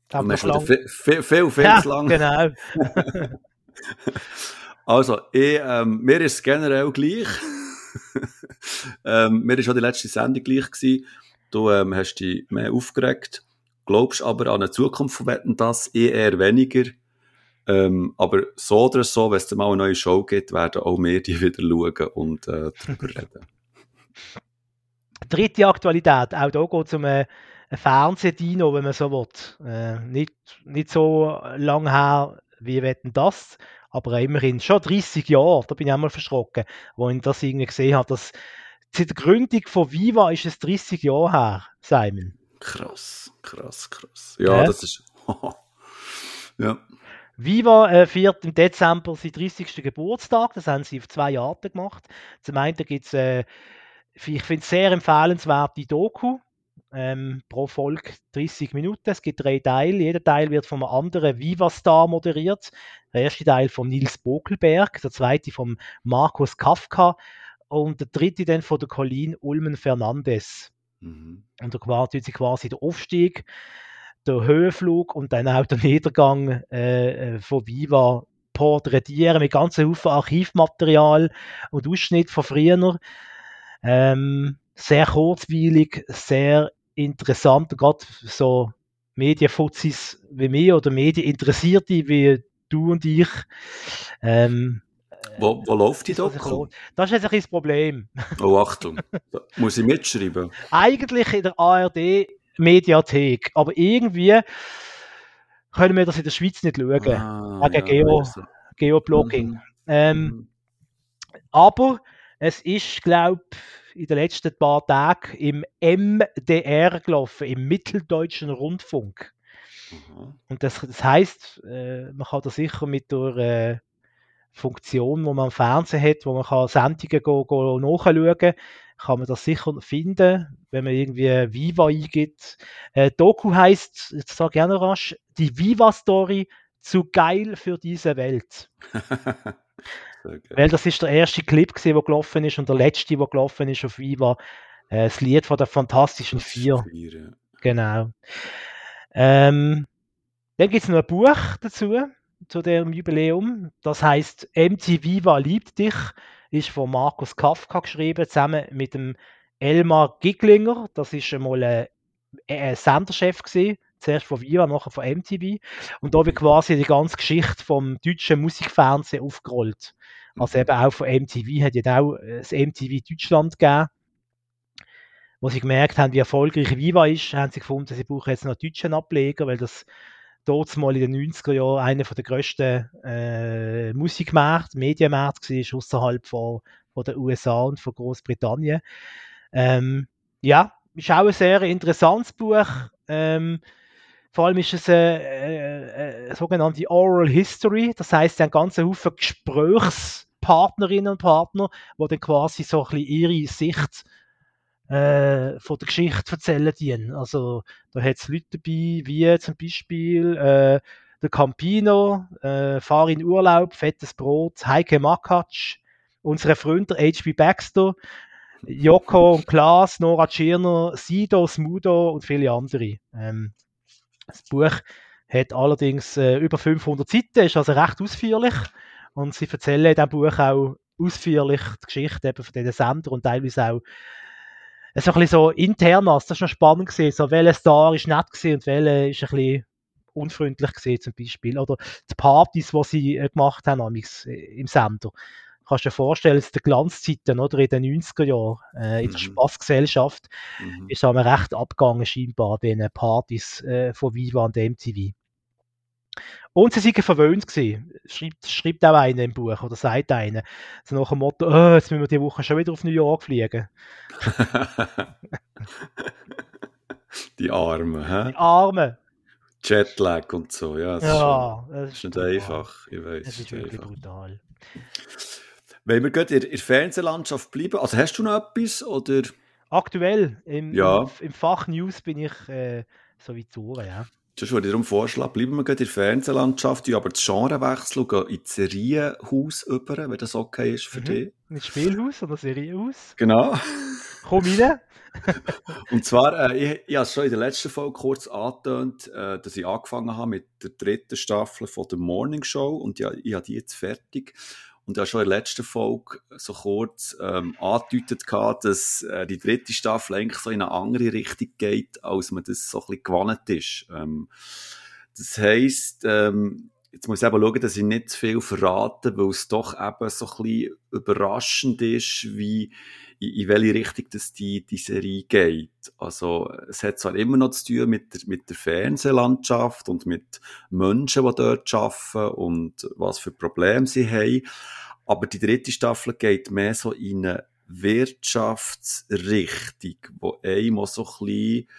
[SPEAKER 2] Dann schon viel, viel, viel, viel ja, zu lang.
[SPEAKER 3] Genau.
[SPEAKER 2] also, ich, ähm, mir ist es generell gleich. ähm, mir ist auch die letzte Sendung gleich gewesen. Du ähm, hast dich mehr aufgeregt, glaubst aber an eine Zukunft von Wetten, das eher weniger. Ähm, aber so oder so, wenn es mal eine neue Show gibt, werden auch wir die wieder schauen und äh, darüber reden.
[SPEAKER 3] Dritte Aktualität, auch hier geht es um eine ein Fernsehdino, wenn man so will. Äh, nicht, nicht so lang her, wie wetten das, aber immerhin schon 30 Jahre, da bin ich einmal verschrocken, wo ich das irgendwie gesehen habe, dass seit der Gründung von Viva ist es 30 Jahre her, Simon.
[SPEAKER 2] Krass, krass, krass. Ja, ja. das ist. ja.
[SPEAKER 3] Viva äh, feiert im Dezember seinen 30. Geburtstag. Das haben sie auf zwei Arten gemacht. Zum einen gibt es, äh, ich finde es sehr empfehlenswert, die Doku ähm, pro Folge 30 Minuten. Es gibt drei Teile. Jeder Teil wird von einem anderen Viva-Star moderiert. Der erste Teil von Nils Bokelberg, der zweite von Markus Kafka und der dritte dann von der Colleen Ulmen Fernandes. Mhm. Und da quasi, quasi der Aufstieg, der Höhenflug und dann auch der Niedergang äh, äh von Viva porträtieren mit ganzen Haufen Archivmaterial und Ausschnitt von früher. Ähm, sehr kurzweilig, sehr interessant, gerade so Medienfuzis wie mir oder Medieninteressierte wie du und ich. Ähm,
[SPEAKER 2] wo, wo läuft die Doku?
[SPEAKER 3] Das ist jetzt ein bisschen das Problem.
[SPEAKER 2] Oh, Achtung. Muss ich mitschreiben?
[SPEAKER 3] Eigentlich in der ARD Mediathek, aber irgendwie können wir das in der Schweiz nicht schauen. Ah, wegen ja, Geo, also. Geoblocking. Mhm. Ähm, mhm. Aber es ist, glaube ich, in den letzten paar Tagen im MDR gelaufen, im Mitteldeutschen Rundfunk. Mhm. Und das, das heißt, äh, man kann da sicher mit der äh, Funktion, wo man am Fernsehen hat, wo man kann Sendungen go, go nachschauen kann, kann man das sicher finden, wenn man irgendwie Viva eingibt. Äh, Doku heißt, jetzt sage ich gerne rasch, die Viva-Story zu geil für diese Welt. Weil das ist der erste Clip, der gelaufen ist und der letzte, der gelaufen ist auf Viva. Äh, das Lied von der Fantastischen Vier. Vier Genau. Ähm, dann gibt es noch ein Buch dazu, zu dem Jubiläum. Das heißt MTV Viva liebt dich. Ist von Markus Kafka geschrieben, zusammen mit dem Elmar Giglinger. Das ist einmal ein, ein Senderchef gewesen zuerst von Viva, nachher von MTV. Und da wird quasi die ganze Geschichte vom deutschen Musikfernsehen aufgerollt. Also mhm. eben auch von MTV hat ja auch äh, das MTV Deutschland gegeben. Wo sie gemerkt haben, wie erfolgreich Viva ist, haben sie gefunden, sie brauchen jetzt noch einen deutschen Ableger, weil das dort mal in den 90er Jahren einer der grössten äh, Musikmärkte, Medienmärkte war, außerhalb von, von den USA und von Großbritannien. Ähm, ja, ist auch ein sehr interessantes Buch. Ähm, vor allem ist es eine, eine, eine sogenannte Oral History, das heißt, ein ganzer Haufen Gesprächspartnerinnen und Partner, die dann quasi so ein bisschen ihre Sicht äh, von der Geschichte erzählen dienen. Also da hat es Leute dabei, wie zum Beispiel äh, der Campino, äh, Fahr in Urlaub, Fettes Brot, Heike Makatsch, unsere Freunde H.B. Baxter, Joko und Klaas, Nora Tschirner, Sido, Smudo und viele andere. Ähm, das Buch hat allerdings äh, über 500 Seiten, ist also recht ausführlich. Und sie erzählen in diesem Buch auch ausführlich die Geschichte eben von diesen Sender und teilweise auch äh, so ein bisschen so internas, das war noch spannend gewesen, so welcher Star ist nett und welcher ist ein bisschen unfreundlich gewesen zum Beispiel. Oder die Partys, die sie äh, gemacht haben äh, im Sender kannst du dir vorstellen, in den Glanzzeiten oder in den 90er Jahren äh, in der mhm. Spaßgesellschaft mhm. ist es recht abgegangen scheinbar den Partys äh, von Viva und MTV. Und sie waren verwöhnt gewesen. Schreibt, schreibt auch einer im Buch oder sagt einer. So nach dem Motto, oh, jetzt müssen wir die Woche schon wieder auf New York fliegen.
[SPEAKER 2] die Armen, hä?
[SPEAKER 3] Die Armen.
[SPEAKER 2] Jetlag und so, ja. Das ja, ist, schon, das ist nicht einfach. Ich weiß,
[SPEAKER 3] es ist wirklich einfach. brutal.
[SPEAKER 2] Wenn wir gerade in der Fernsehlandschaft bleiben, also hast du noch etwas? Oder?
[SPEAKER 3] Aktuell, im, ja. im, Fach News bin ich äh, so wie zu, ja.
[SPEAKER 2] Das würde ich darum vorschlagen, bleiben wir gerade in der Fernsehlandschaft, aber das Genre wechseln und gehen ins Serienhaus über, wenn das okay ist für mhm. dich.
[SPEAKER 3] Nicht Spielhaus, sondern Serienhaus.
[SPEAKER 2] Genau.
[SPEAKER 3] Komm rein.
[SPEAKER 2] und zwar, äh, ich, ich habe es schon in der letzten Folge kurz angetönt, äh, dass ich angefangen habe mit der dritten Staffel von der Morning Show und ja, ich habe die jetzt fertig. Und ja schon in der letzten Folge so kurz ähm, angedeutet gehabt, dass äh, die dritte Staffel eigentlich so in eine andere Richtung geht, als man das so ein bisschen gewohnt ist. Ähm, das heisst, ähm, jetzt muss ich eben schauen, dass ich nicht zu viel verrate, weil es doch eben so ein bisschen überraschend ist, wie, in, in welche Richtung das die, die Serie geht. Also, es hat zwar immer noch zu tun mit der, mit der Fernsehlandschaft und mit Menschen, die dort arbeiten und was für Probleme sie haben. Aber die dritte Staffel geht mehr so in eine Wirtschaftsrichtung, wo einmal so ein bisschen,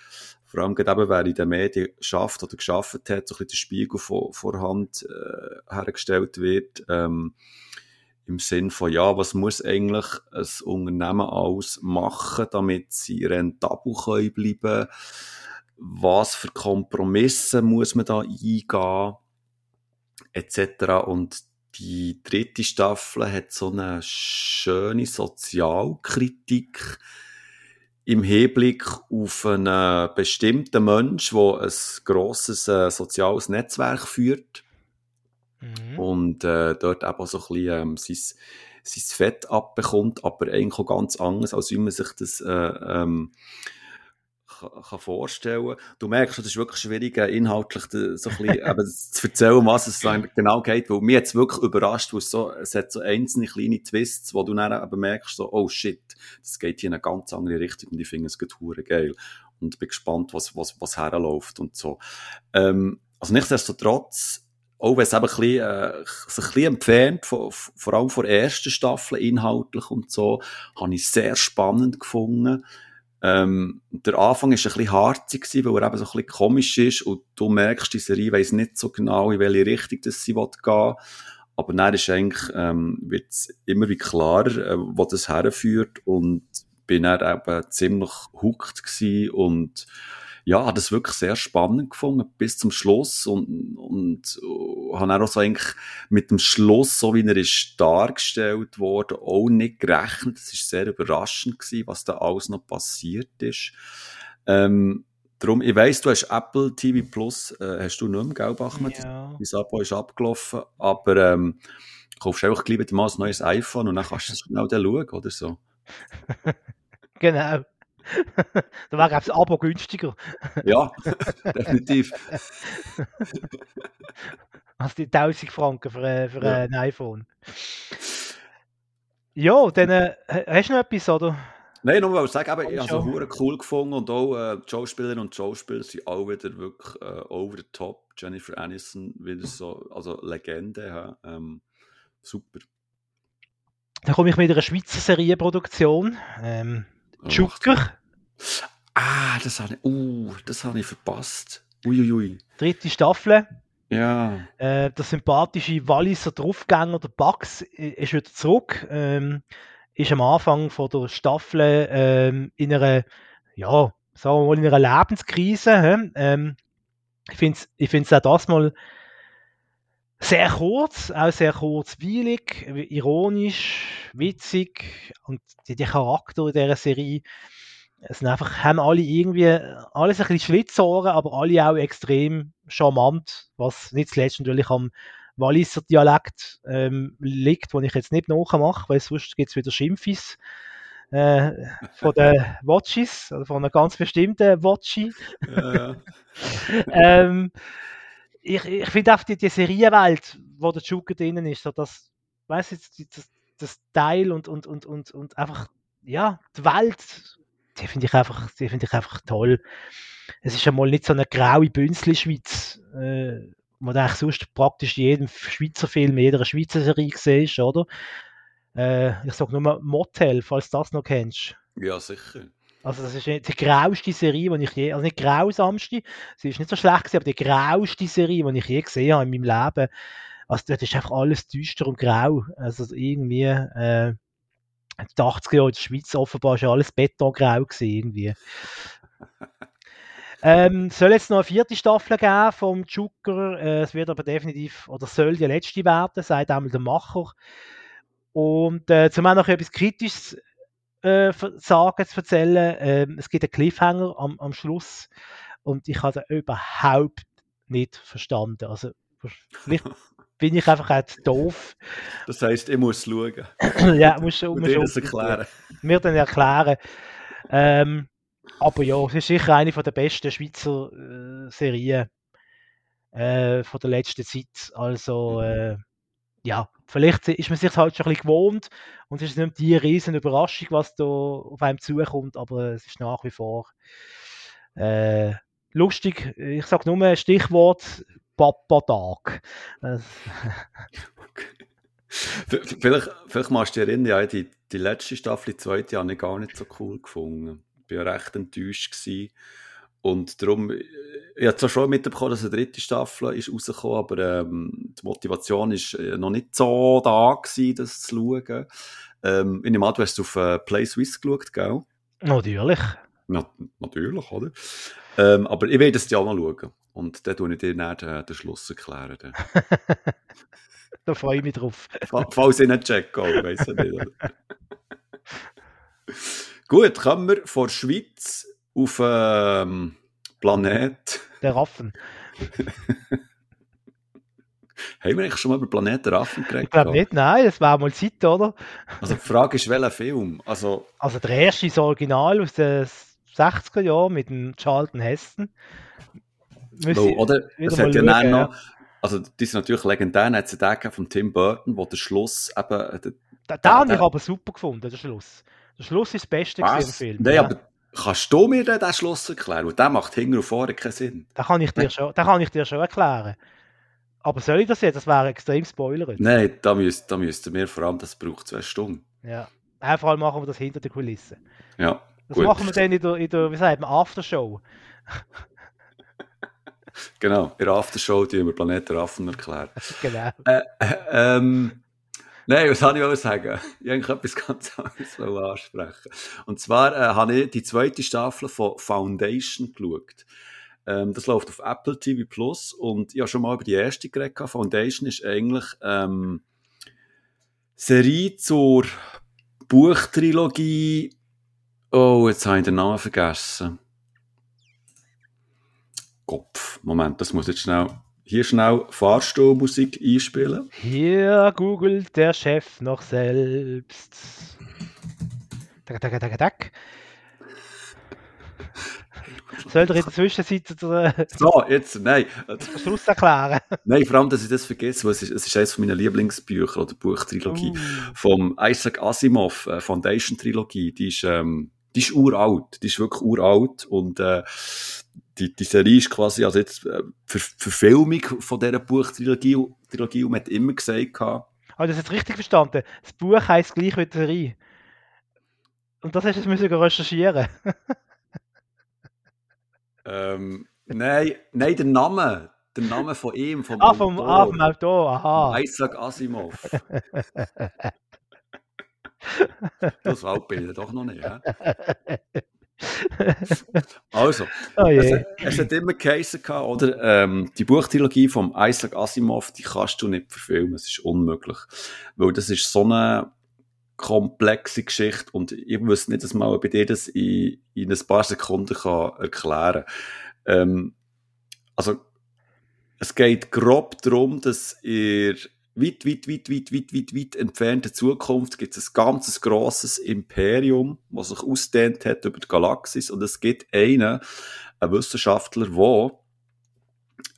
[SPEAKER 2] vor allem gerade eben, wer in den Medien schafft oder geschafft hat, so ein bisschen der Spiegel vor, vorhand äh, hergestellt wird. Ähm, im Sinn von, ja, was muss eigentlich ein Unternehmen alles machen, damit sie rentabel können bleiben? Was für Kompromisse muss man da eingehen, etc. Und die dritte Staffel hat so eine schöne Sozialkritik im Hinblick auf einen bestimmten Mensch, der ein grosses äh, soziales Netzwerk führt Mhm. Und äh, dort eben so ein bisschen ähm, sein, sein Fett abbekommt, aber eigentlich auch ganz anders, als wie man sich das äh, ähm, kann vorstellen Du merkst, es ist wirklich schwierig, äh, inhaltlich so ein bisschen, zu erzählen, was es genau geht, weil mir jetzt wirklich überrascht, weil es, so, es hat so einzelne kleine Twists, wo du dann eben merkst, so, oh shit, das geht hier in eine ganz andere Richtung und ich finde es geht geil und bin gespannt, was, was, was herläuft und so. Ähm, also nichtsdestotrotz, auch wenn es eben ein bisschen, äh, sich ein entfernt, von, vor allem von der ersten Staffel inhaltlich und so, habe ich sehr spannend gefunden. Ähm, der Anfang ist ein bisschen harzig weil er eben so ein bisschen komisch ist und du merkst, die Serie weiss nicht so genau, in welche Richtung das sie gehen will. Aber dann ist eigentlich, ähm, wird immer wie klarer, äh, wo das herführt und bin dann eben ziemlich hooked und ja, hat es wirklich sehr spannend gefunden bis zum Schluss und, und habe auch so eigentlich mit dem Schluss, so wie er ist dargestellt wurde, auch nicht gerechnet. Es war sehr überraschend gewesen, was da alles noch passiert ist. Ähm, Darum, ich weiss, du hast Apple TV Plus, äh, hast du nicht mehr, gell, Bachmann?
[SPEAKER 3] Ja.
[SPEAKER 2] Dein Abo ist abgelaufen, aber ähm, kaufst einfach gleich wieder mal ein neues iPhone und dann kannst du es schnell dann schauen, oder so.
[SPEAKER 3] Genau. Da wäre das Abo günstiger.
[SPEAKER 2] Ja, definitiv.
[SPEAKER 3] als die 1000 Franken für, äh, für
[SPEAKER 2] Ja.
[SPEAKER 3] ein iPhone. Ja, dann äh, hast du noch etwas, oder?
[SPEAKER 2] Nein, nur weil ich sagen, eben, ich habe es cool gefunden und auch äh, die Schauspielerinnen und Schauspieler sind auch wieder wirklich äh, over the top. Jennifer Aniston wieder so, also Legende, ja, ähm, super.
[SPEAKER 3] Dann komme ich mit einer Schweizer Serienproduktion. Ähm, Joker,
[SPEAKER 2] Ah, das habe ich, uh, das habe ich verpasst. Uiuiui.
[SPEAKER 3] dritte Staffel.
[SPEAKER 2] Ja.
[SPEAKER 3] Äh, der sympathische Walliser Draufgänger, der Bugs, i- ist wieder zurück. Ähm, ist am Anfang von der Staffel ähm, in einer, ja, sagen wir mal, in einer Lebenskrise. Ähm, ich finde es ich find's auch das mal sehr kurz, auch sehr kurzweilig, ironisch, witzig und die, die Charakter in dieser Serie es sind einfach, haben alle irgendwie, alles ein bisschen Schlitzohren, aber alle auch extrem charmant, was nicht zuletzt natürlich am Walliser Dialekt ähm, liegt, den ich jetzt nicht nachmache, weil sonst gibt es wieder Schimpfis äh, von den Watchis, oder von einer ganz bestimmten Watchi.
[SPEAKER 2] ja, ja.
[SPEAKER 3] ähm, ich ich finde auch die, die Serienwelt, wo der Joker drinnen ist, so das, weißt du, das, das Teil und, und, und, und, und einfach, ja, die Welt, die finde ich einfach, die finde ich einfach toll. Es ist einmal nicht so eine graue Bünzli-Schweiz, äh, wo du eigentlich sonst praktisch in jedem Schweizer Film, in jeder Schweizer Serie siehst, oder? Äh, ich sage nur Motel, falls du das noch kennst.
[SPEAKER 2] ja, sicher.
[SPEAKER 3] Also das ist die grauste Serie, die ich je, also nicht grausamste, sie ist nicht so schlecht gewesen, aber die grauste Serie, die ich je gesehen habe in meinem Leben. Also dort ist einfach alles düster und grau. Also irgendwie, äh, in den 80er Jahren in der Schweiz offenbar ja alles betongrau gewesen, irgendwie. ähm, soll jetzt noch eine vierte Staffel geben vom Joker, äh, es wird aber definitiv, oder soll die letzte werden, sagt einmal der Macher. Und äh, zum auch noch etwas Kritisches äh, sagen, zu erzählen. Ähm, es gibt einen Cliffhanger am, am Schluss und ich habe den überhaupt nicht verstanden. Also vielleicht bin ich einfach auch zu doof.
[SPEAKER 2] Das heisst, ich muss schauen.
[SPEAKER 3] ja, muss schon, schon
[SPEAKER 2] das erklären.
[SPEAKER 3] mir dann erklären. Ähm, aber ja, es ist sicher eine von der besten Schweizer äh, Serien äh, von der letzten Zeit. Also äh, ja, vielleicht ist man sich halt schon ein bisschen gewohnt und es ist nicht die riesen Überraschung, was da auf einem zukommt, aber es ist nach wie vor äh, lustig. Ich sage nur ein Stichwort Papa-Tag.
[SPEAKER 2] V- Vielleicht, vielleicht machst du dich erinnern, ja, die, die letzte Staffel, die zweite, habe ich gar nicht so cool gefunden. Ich war ja recht enttäuscht. Gewesen. Und darum, äh, ich habe zwar schon mitbekommen, dass eine dritte Staffel ist rausgekommen, aber ähm, die Motivation war noch nicht so da, gewesen, das zu schauen. Ähm, ich nehme an, du hast auf äh, Play Swiss geschaut, gell?
[SPEAKER 3] Natürlich.
[SPEAKER 2] Na, natürlich, oder? Ähm, aber ich werde es dir auch mal schauen. Und dann tue ich dir dann den, den Schluss erklären. Dann.
[SPEAKER 3] Da freue ich mich drauf.
[SPEAKER 2] Fa- Falls ich nicht checke, auch, weiss ich nicht. Gut, kommen wir von der Schweiz auf ähm, Planet.
[SPEAKER 3] Der Raffen.
[SPEAKER 2] Haben wir eigentlich schon mal über Planeten Raffen geredet?
[SPEAKER 3] Ich glaube nicht, nein, das wäre mal Zeit, oder?
[SPEAKER 2] Also die Frage ist, welcher Film? Also,
[SPEAKER 3] Also der erste ist Original aus den 60er Jahren mit dem Charlton Heston. Ich
[SPEAKER 2] oder? Es hat ja
[SPEAKER 3] schauen,
[SPEAKER 2] noch, also die sind natürlich legendär, hat es den gegeben von Tim Burton, wo der Schluss eben... äh, der-
[SPEAKER 3] da habe ich aber super gefunden, der Schluss. Der Schluss ist das Beste im? Film.
[SPEAKER 2] Nein,
[SPEAKER 3] ja.
[SPEAKER 2] aber kannst du mir den Schluss erklären? Weil der macht hinten und vorne keinen Sinn.
[SPEAKER 3] Da kann ich dir schon, da kann ich dir schon erklären. Aber soll ich das jetzt? Das wäre extrem spoilert.
[SPEAKER 2] Nein, da müsst, da müssten wir vor allem, das braucht zwei Stunden.
[SPEAKER 3] Ja. Einfach machen wir das hinter den Kulissen.
[SPEAKER 2] Ja,
[SPEAKER 3] Das
[SPEAKER 2] gut.
[SPEAKER 3] machen wir dann in der, in der wie sagt man, Aftershow.
[SPEAKER 2] Genau, in der Aftershow, die wir Planeten Raffen erklären.
[SPEAKER 3] genau.
[SPEAKER 2] Äh, äh, ähm, nein, was wollte ich auch sagen? Ich wollte etwas ganz anderes ansprechen. Und zwar äh, habe ich die zweite Staffel von Foundation geschaut. Ähm, das läuft auf Apple TV Plus und ich habe schon mal über die erste geredet. Foundation ist eigentlich ähm, Serie zur Buchtrilogie. Oh, jetzt habe ich den Namen vergessen. Kopf. Moment, das muss jetzt schnell. Hier schnell Fahrstuhlmusik einspielen.
[SPEAKER 3] Hier googelt der Chef noch selbst. Tack, tack, tack, tack. Soll er in der Zwischenzeit den
[SPEAKER 2] So, jetzt, nein.
[SPEAKER 3] Schluss erklären?
[SPEAKER 2] Nein, vor allem, dass ich das vergesse, weil es ist, es ist eines meiner Lieblingsbücher oder Buchtrilogie
[SPEAKER 3] Uh.
[SPEAKER 2] vom Isaac Asimov, äh, Foundation Trilogie. Die ist, ähm, die ist uralt. Die ist wirklich uralt und, äh, die, die Serie ist quasi, also jetzt, äh, Ver Verfilmung von dieser Buchtrilogie, Trilogie, und man hat immer gesagt,
[SPEAKER 3] Habe ich das jetzt richtig verstanden? Das Buch heisst gleich wie die Serie. Und das hast du jetzt müssen recherchieren.
[SPEAKER 2] ähm, nein, nein, der Name, der Name von ihm, vom
[SPEAKER 3] Ah, vom, ah, vom
[SPEAKER 2] Autor,
[SPEAKER 3] Autor, aha.
[SPEAKER 2] Isaac Asimov. das alt bin ich doch noch nicht, hä? Also,
[SPEAKER 3] Oh
[SPEAKER 2] Es,
[SPEAKER 3] je.
[SPEAKER 2] es hat immer geheißen, oder? Ähm, die Buchtrilogie von Isaac Asimov, die kannst du nicht verfilmen. Es ist unmöglich. Weil das ist so eine komplexe Geschichte und ich wüsste nicht, dass mal bei dir das in, in ein paar Sekunden kann erklären ähm, Also, es geht grob darum, dass ihr weit, weit, weit, weit, weit, weit, weit entfernte Zukunft gibt es ein ganzes grosses Imperium, das sich ausdehnt hat über die Galaxis. Und es gibt einen, einen Wissenschaftler, der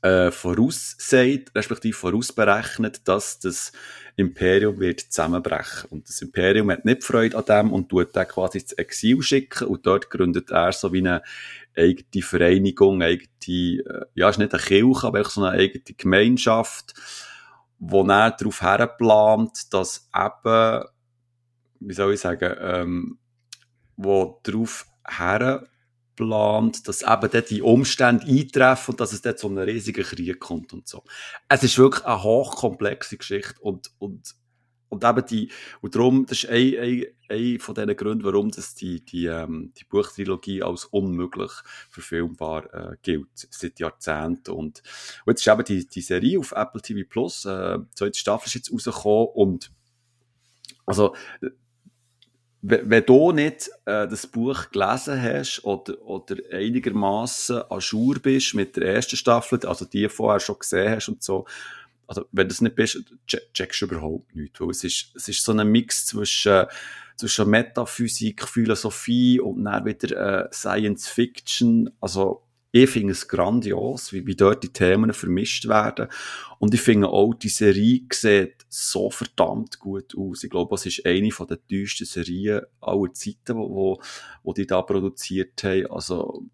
[SPEAKER 2] äh, voraussagt, respektive vorausberechnet, dass das Imperium wird zusammenbrechen. Und das Imperium hat nicht Freude an dem und tut den quasi ins Exil schicken. Und dort gründet er so wie eine eigene Vereinigung, eigene, äh, ja, ist nicht eine Kirche, aber so eine eigene Gemeinschaft, wo er darauf herplant, dass eben, wie soll ich sagen, ähm, wo darauf herplant, dass eben dort die Umstände eintreffen und dass es dort zu einem riesigen Krieg kommt und so. Es ist wirklich eine hochkomplexe Geschichte und, und, und eben die, und darum, das ist ein, ein, ein von diesen Gründen, warum das die, die, ähm, die Buchtrilogie als unmöglich verfilmbar äh, gilt, seit Jahrzehnten. Und, und jetzt ist eben die, die Serie auf Apple TV Plus, äh, die zweite Staffel ist jetzt rausgekommen und also, wenn du nicht äh, das Buch gelesen hast oder, oder einigermaßen à jour bist mit der ersten Staffel, also die vorher schon gesehen hast und so, also wenn du das nicht bist, che- checkst du überhaupt nichts, weil es ist, es ist so ein Mix zwischen, zwischen Metaphysik, Philosophie und dann wieder äh, Science Fiction, also ich finde es grandios, wie, wie dort die Themen vermischt werden. Und ich finde auch, die Serie sieht so verdammt gut aus. Ich glaube, es ist eine von den teuersten Serien aller Zeiten, wo, wo, wo die da produziert haben. Also,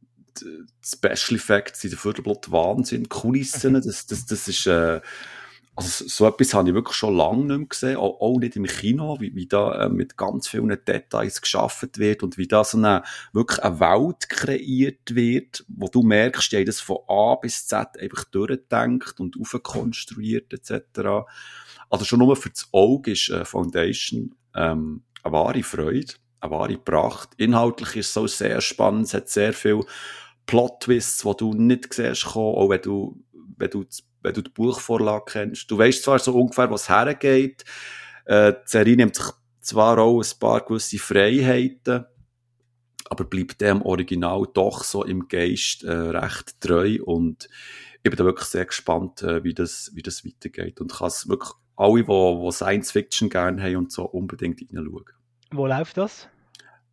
[SPEAKER 2] die Special Effects sind dafür bloß Wahnsinn. Kulissen, das, das, das ist, äh, also so etwas habe ich wirklich schon lange nicht mehr gesehen, auch, auch nicht im Kino, wie, wie da äh, mit ganz vielen Details geschaffen wird und wie da so eine, wirklich eine Welt kreiert wird, wo du merkst, die haben das von A bis Z einfach durchgedacht und aufkonstruiert etc. Also schon nur für das Auge ist äh, Foundation ähm, eine wahre Freude, eine wahre Pracht. Inhaltlich ist es so sehr spannend, es hat sehr viel Plot-Twists, die du nicht siehst kommen, auch wenn du, wenn du, wenn du die Buchvorlage kennst. Du weißt zwar so ungefähr, was hergeht, äh, die Serie nimmt sich zwar auch ein paar gewisse Freiheiten, aber bleibt dem Original doch so im Geist äh, recht treu und ich bin da wirklich sehr gespannt, äh, wie, das, wie das weitergeht und kann es wirklich alle, die, Science Fiction gerne haben und so, unbedingt reinschauen.
[SPEAKER 3] Wo läuft das?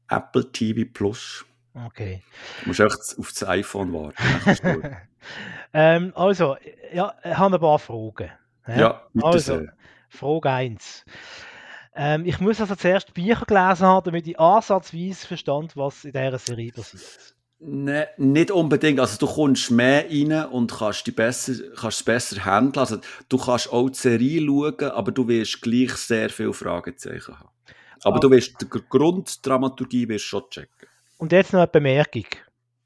[SPEAKER 2] Apple TV Plus.
[SPEAKER 3] Okay.
[SPEAKER 2] Du musst echt auf das iPhone warten.
[SPEAKER 3] ähm, also, ja, ich habe ein paar Fragen.
[SPEAKER 2] ja, bitte
[SPEAKER 3] Also,
[SPEAKER 2] sehr.
[SPEAKER 3] Frage 1. Ähm, ich muss also zuerst die Bücher gelesen haben, damit ich ansatzweise verstand, was in dieser Serie passiert.
[SPEAKER 2] Ne, nicht unbedingt. Also du kommst mehr rein und kannst, die besser, kannst es besser handeln. Also du kannst auch die Serie schauen, aber du wirst gleich sehr viele Fragezeichen haben. Aber
[SPEAKER 3] Ah.
[SPEAKER 2] du wirst die Gr- Grunddramaturgie wirst schon checken.
[SPEAKER 3] Und jetzt noch eine Bemerkung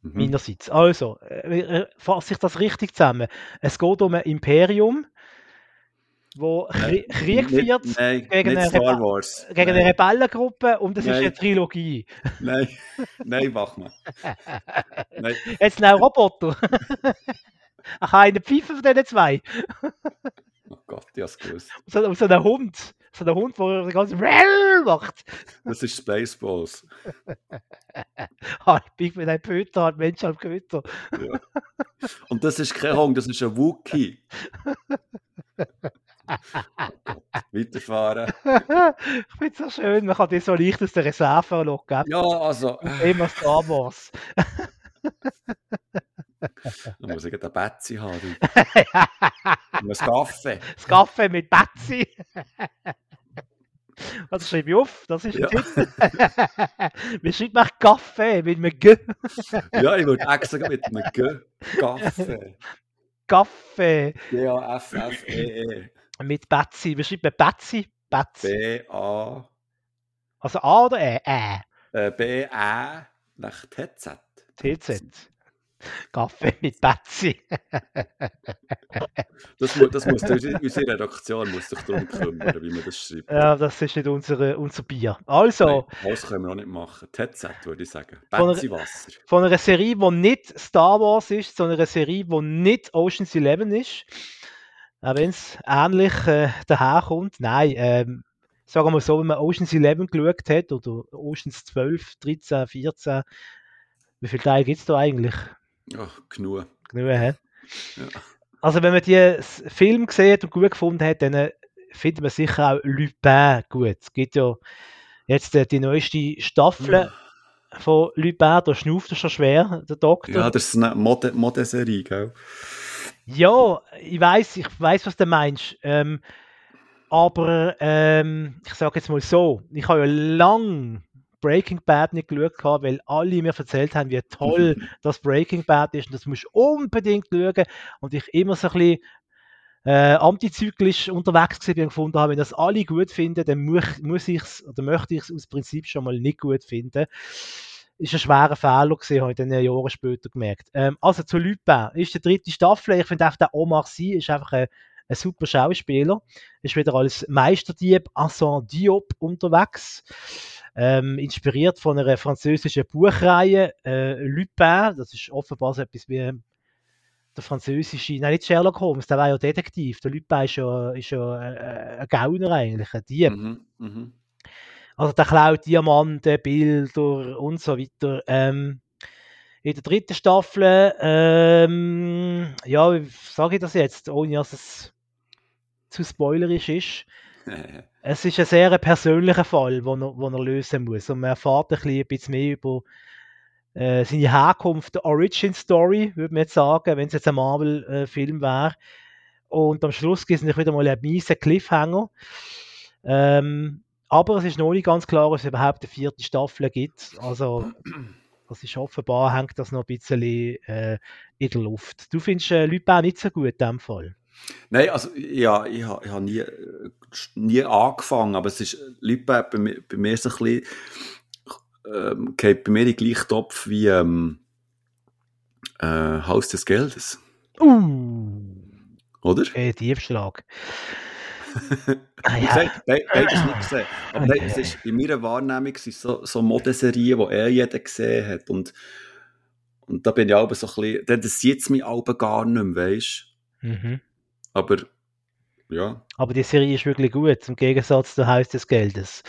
[SPEAKER 2] Mhm.
[SPEAKER 3] meinerseits. Also, äh, äh, fasse ich das richtig zusammen? Es geht um ein Imperium, wo Krie- Krieg führt
[SPEAKER 2] Nein,
[SPEAKER 3] gegen
[SPEAKER 2] nicht
[SPEAKER 3] eine Rebe- gegen
[SPEAKER 2] nein,
[SPEAKER 3] eine Rebellengruppe und das ist
[SPEAKER 2] Nein.
[SPEAKER 3] eine Trilogie.
[SPEAKER 2] Nein, nein, Bachmann. Nein,
[SPEAKER 3] Jetzt noch Roboter. Ich habe einen Pfeife von diesen zwei.
[SPEAKER 2] Oh Gott, ich hab's gewusst.
[SPEAKER 3] So, so einen Hund. So einen Hund, der den ganzen Rell macht.
[SPEAKER 2] Das ist Spaceballs.
[SPEAKER 3] Ah, ich bin mit einem Pöter, ein Mensch am Köter.
[SPEAKER 2] Ja. Und das ist kein Hund, das ist ein Wookie. Oh. Weiterfahren.
[SPEAKER 3] ich finde es so schön, man kann die so leicht aus der Reserve locken.
[SPEAKER 2] Ja, also,
[SPEAKER 3] Immer Star Wars.
[SPEAKER 2] da muss ich einen Betsy haben. Und einen Kaffee.
[SPEAKER 3] Das Kaffee mit Betsy. Das schreibe ich auf, das ist
[SPEAKER 2] Ja.
[SPEAKER 3] ein. Wir schreiben nach Kaffee mit einem G.
[SPEAKER 2] Ja, ich würde extra mit einem G. Kaffee.
[SPEAKER 3] Kaffee
[SPEAKER 2] G-A-F-F-E-E.
[SPEAKER 3] mit Betsy. Wir schreiben Betsy. Betsy.
[SPEAKER 2] B-A.
[SPEAKER 3] Also A oder E? Ä.
[SPEAKER 2] Äh, B-A. Nach TZ.
[SPEAKER 3] TZ. Kaffee mit Betsy.
[SPEAKER 2] Das, mu das muss unsere Redaktion muss sich darum kümmern, wie man das schreibt.
[SPEAKER 3] Ja, das ist nicht unsere, unser Bier. Also,
[SPEAKER 2] Nein, das können wir auch nicht machen. TZ würde ich sagen. Betsy Wasser.
[SPEAKER 3] von einer Serie, die nicht Star Wars ist, sondern eine Serie, die nicht Ocean's Eleven ist. Auch wenn es ähnlich äh, daherkommt. Nein, ähm, sagen wir mal so, wenn man Ocean's Eleven geschaut hat, oder Ocean's 12, 13, 14, wie viele Teile gibt es da eigentlich?
[SPEAKER 2] Ach, genug.
[SPEAKER 3] Genug, hä?
[SPEAKER 2] Ja.
[SPEAKER 3] Also wenn man den Film gesehen und gut gefunden hat, dann äh, findet man sicher auch Lupin gut. Es gibt ja jetzt äh, die neueste Staffel von Lupin, da schnauft er schon schwer, der Doktor.
[SPEAKER 2] Ja, das ist eine Mode Modeserie, gell?
[SPEAKER 3] Ja, ich weiß, ich weiß, was du meinst. Ähm, aber ähm, ich sage jetzt mal so, ich habe ja lang Breaking Bad nicht geschaut, gehabt, weil alle mir erzählt haben, wie toll das Breaking Bad ist und das musst du unbedingt schauen. Und ich immer so ein bisschen äh, antizyklisch unterwegs gewesen bin und gefunden habe, wenn das alle gut finden, dann muss, muss ich es oder möchte ich es aus Prinzip schon mal nicht gut finden. Ist ein schwerer Fehler gewesen, habe ich dann Jahre später gemerkt. Ähm, also zu Lupin, ist die dritte Staffel. Ich finde einfach, der Omar Sy ist einfach ein, ein super Schauspieler. Ist wieder als Meisterdieb Assan Diop unterwegs. Ähm, inspiriert von einer französischen Buchreihe äh, Lupin. Das ist offenbar so etwas wie der französische, nein, nicht Sherlock Holmes, der war ja Detektiv. Der Lupin ist ja, ist ja äh, ein Gauner eigentlich, ein Dieb.
[SPEAKER 2] Mhm, mhm.
[SPEAKER 3] Also der klaut Diamanten, Bilder und so weiter. Ähm, in der dritten Staffel, ähm, ja, wie sage ich das jetzt, ohne dass es zu spoilerisch ist. Es ist ein sehr persönlicher Fall, den er, wo er lösen muss. Und man erfährt ein, bisschen, ein bisschen mehr über äh, seine Herkunft, die Origin Story, würde man jetzt sagen, wenn es jetzt ein Marvel-Film wäre. Und am Schluss gibt es natürlich wieder mal einen miesen Cliffhanger. Ähm, aber es ist noch nicht ganz klar, ob es überhaupt eine vierte Staffel gibt. Also, das ist offenbar, hängt das noch ein bisschen äh, in der Luft. Du findest äh, Lupin nicht so gut in dem Fall.
[SPEAKER 2] Nein, also ja, ich habe ich ha nie, nie angefangen, aber es ist Lupin bei mir, bei mir so ein bisschen, ähm, geht bei mir in den gleichen Topf wie ähm, äh, Haus des Geldes,
[SPEAKER 3] Uh,
[SPEAKER 2] oder?
[SPEAKER 3] äh, Diebschlag. ah, ja.
[SPEAKER 2] gesagt, be beides nicht gesehen. Aber
[SPEAKER 3] Okay.
[SPEAKER 2] es ist, in meiner Wahrnehmung sind so, so Modeserien, die eh jeder gesehen hat. Und, und da bin ich auch so ein bisschen, das sieht mich auch gar nicht mehr, weisst
[SPEAKER 3] Mhm.
[SPEAKER 2] Aber, ja.
[SPEAKER 3] Aber die Serie ist wirklich gut, im Gegensatz zu Haus des Geldes.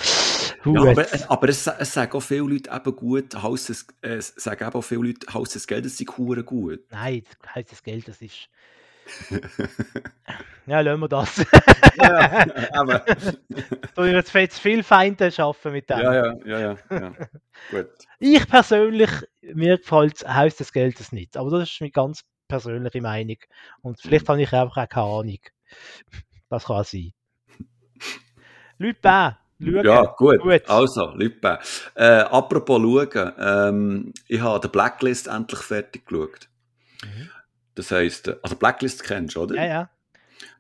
[SPEAKER 2] ja aber aber es, es sagen auch viele Leute eben gut, Haus des, äh, es sagen eben auch viele Leute, Haus des Geldes sind hure gut.
[SPEAKER 3] Nein, Haus des Geldes ist. ja, lassen wir das.
[SPEAKER 2] ja, aber,
[SPEAKER 3] Du wirst jetzt viel Feinde schaffen mit dem.
[SPEAKER 2] ja, ja, ja, ja, ja. Gut.
[SPEAKER 3] Ich persönlich, mir gefällt Haus des Geldes nicht. Aber das ist meine ganz persönliche Meinung. Und vielleicht habe ich einfach auch keine Ahnung. Das kann sein. Lupin, schauen.
[SPEAKER 2] Ja, gut.
[SPEAKER 3] Gut.
[SPEAKER 2] Also, Lippe. Äh, apropos schauen, ähm, ich habe die Blacklist endlich fertig geschaut.
[SPEAKER 3] Mhm.
[SPEAKER 2] Das heisst, also Blacklist kennst du, oder?
[SPEAKER 3] Ja, ja.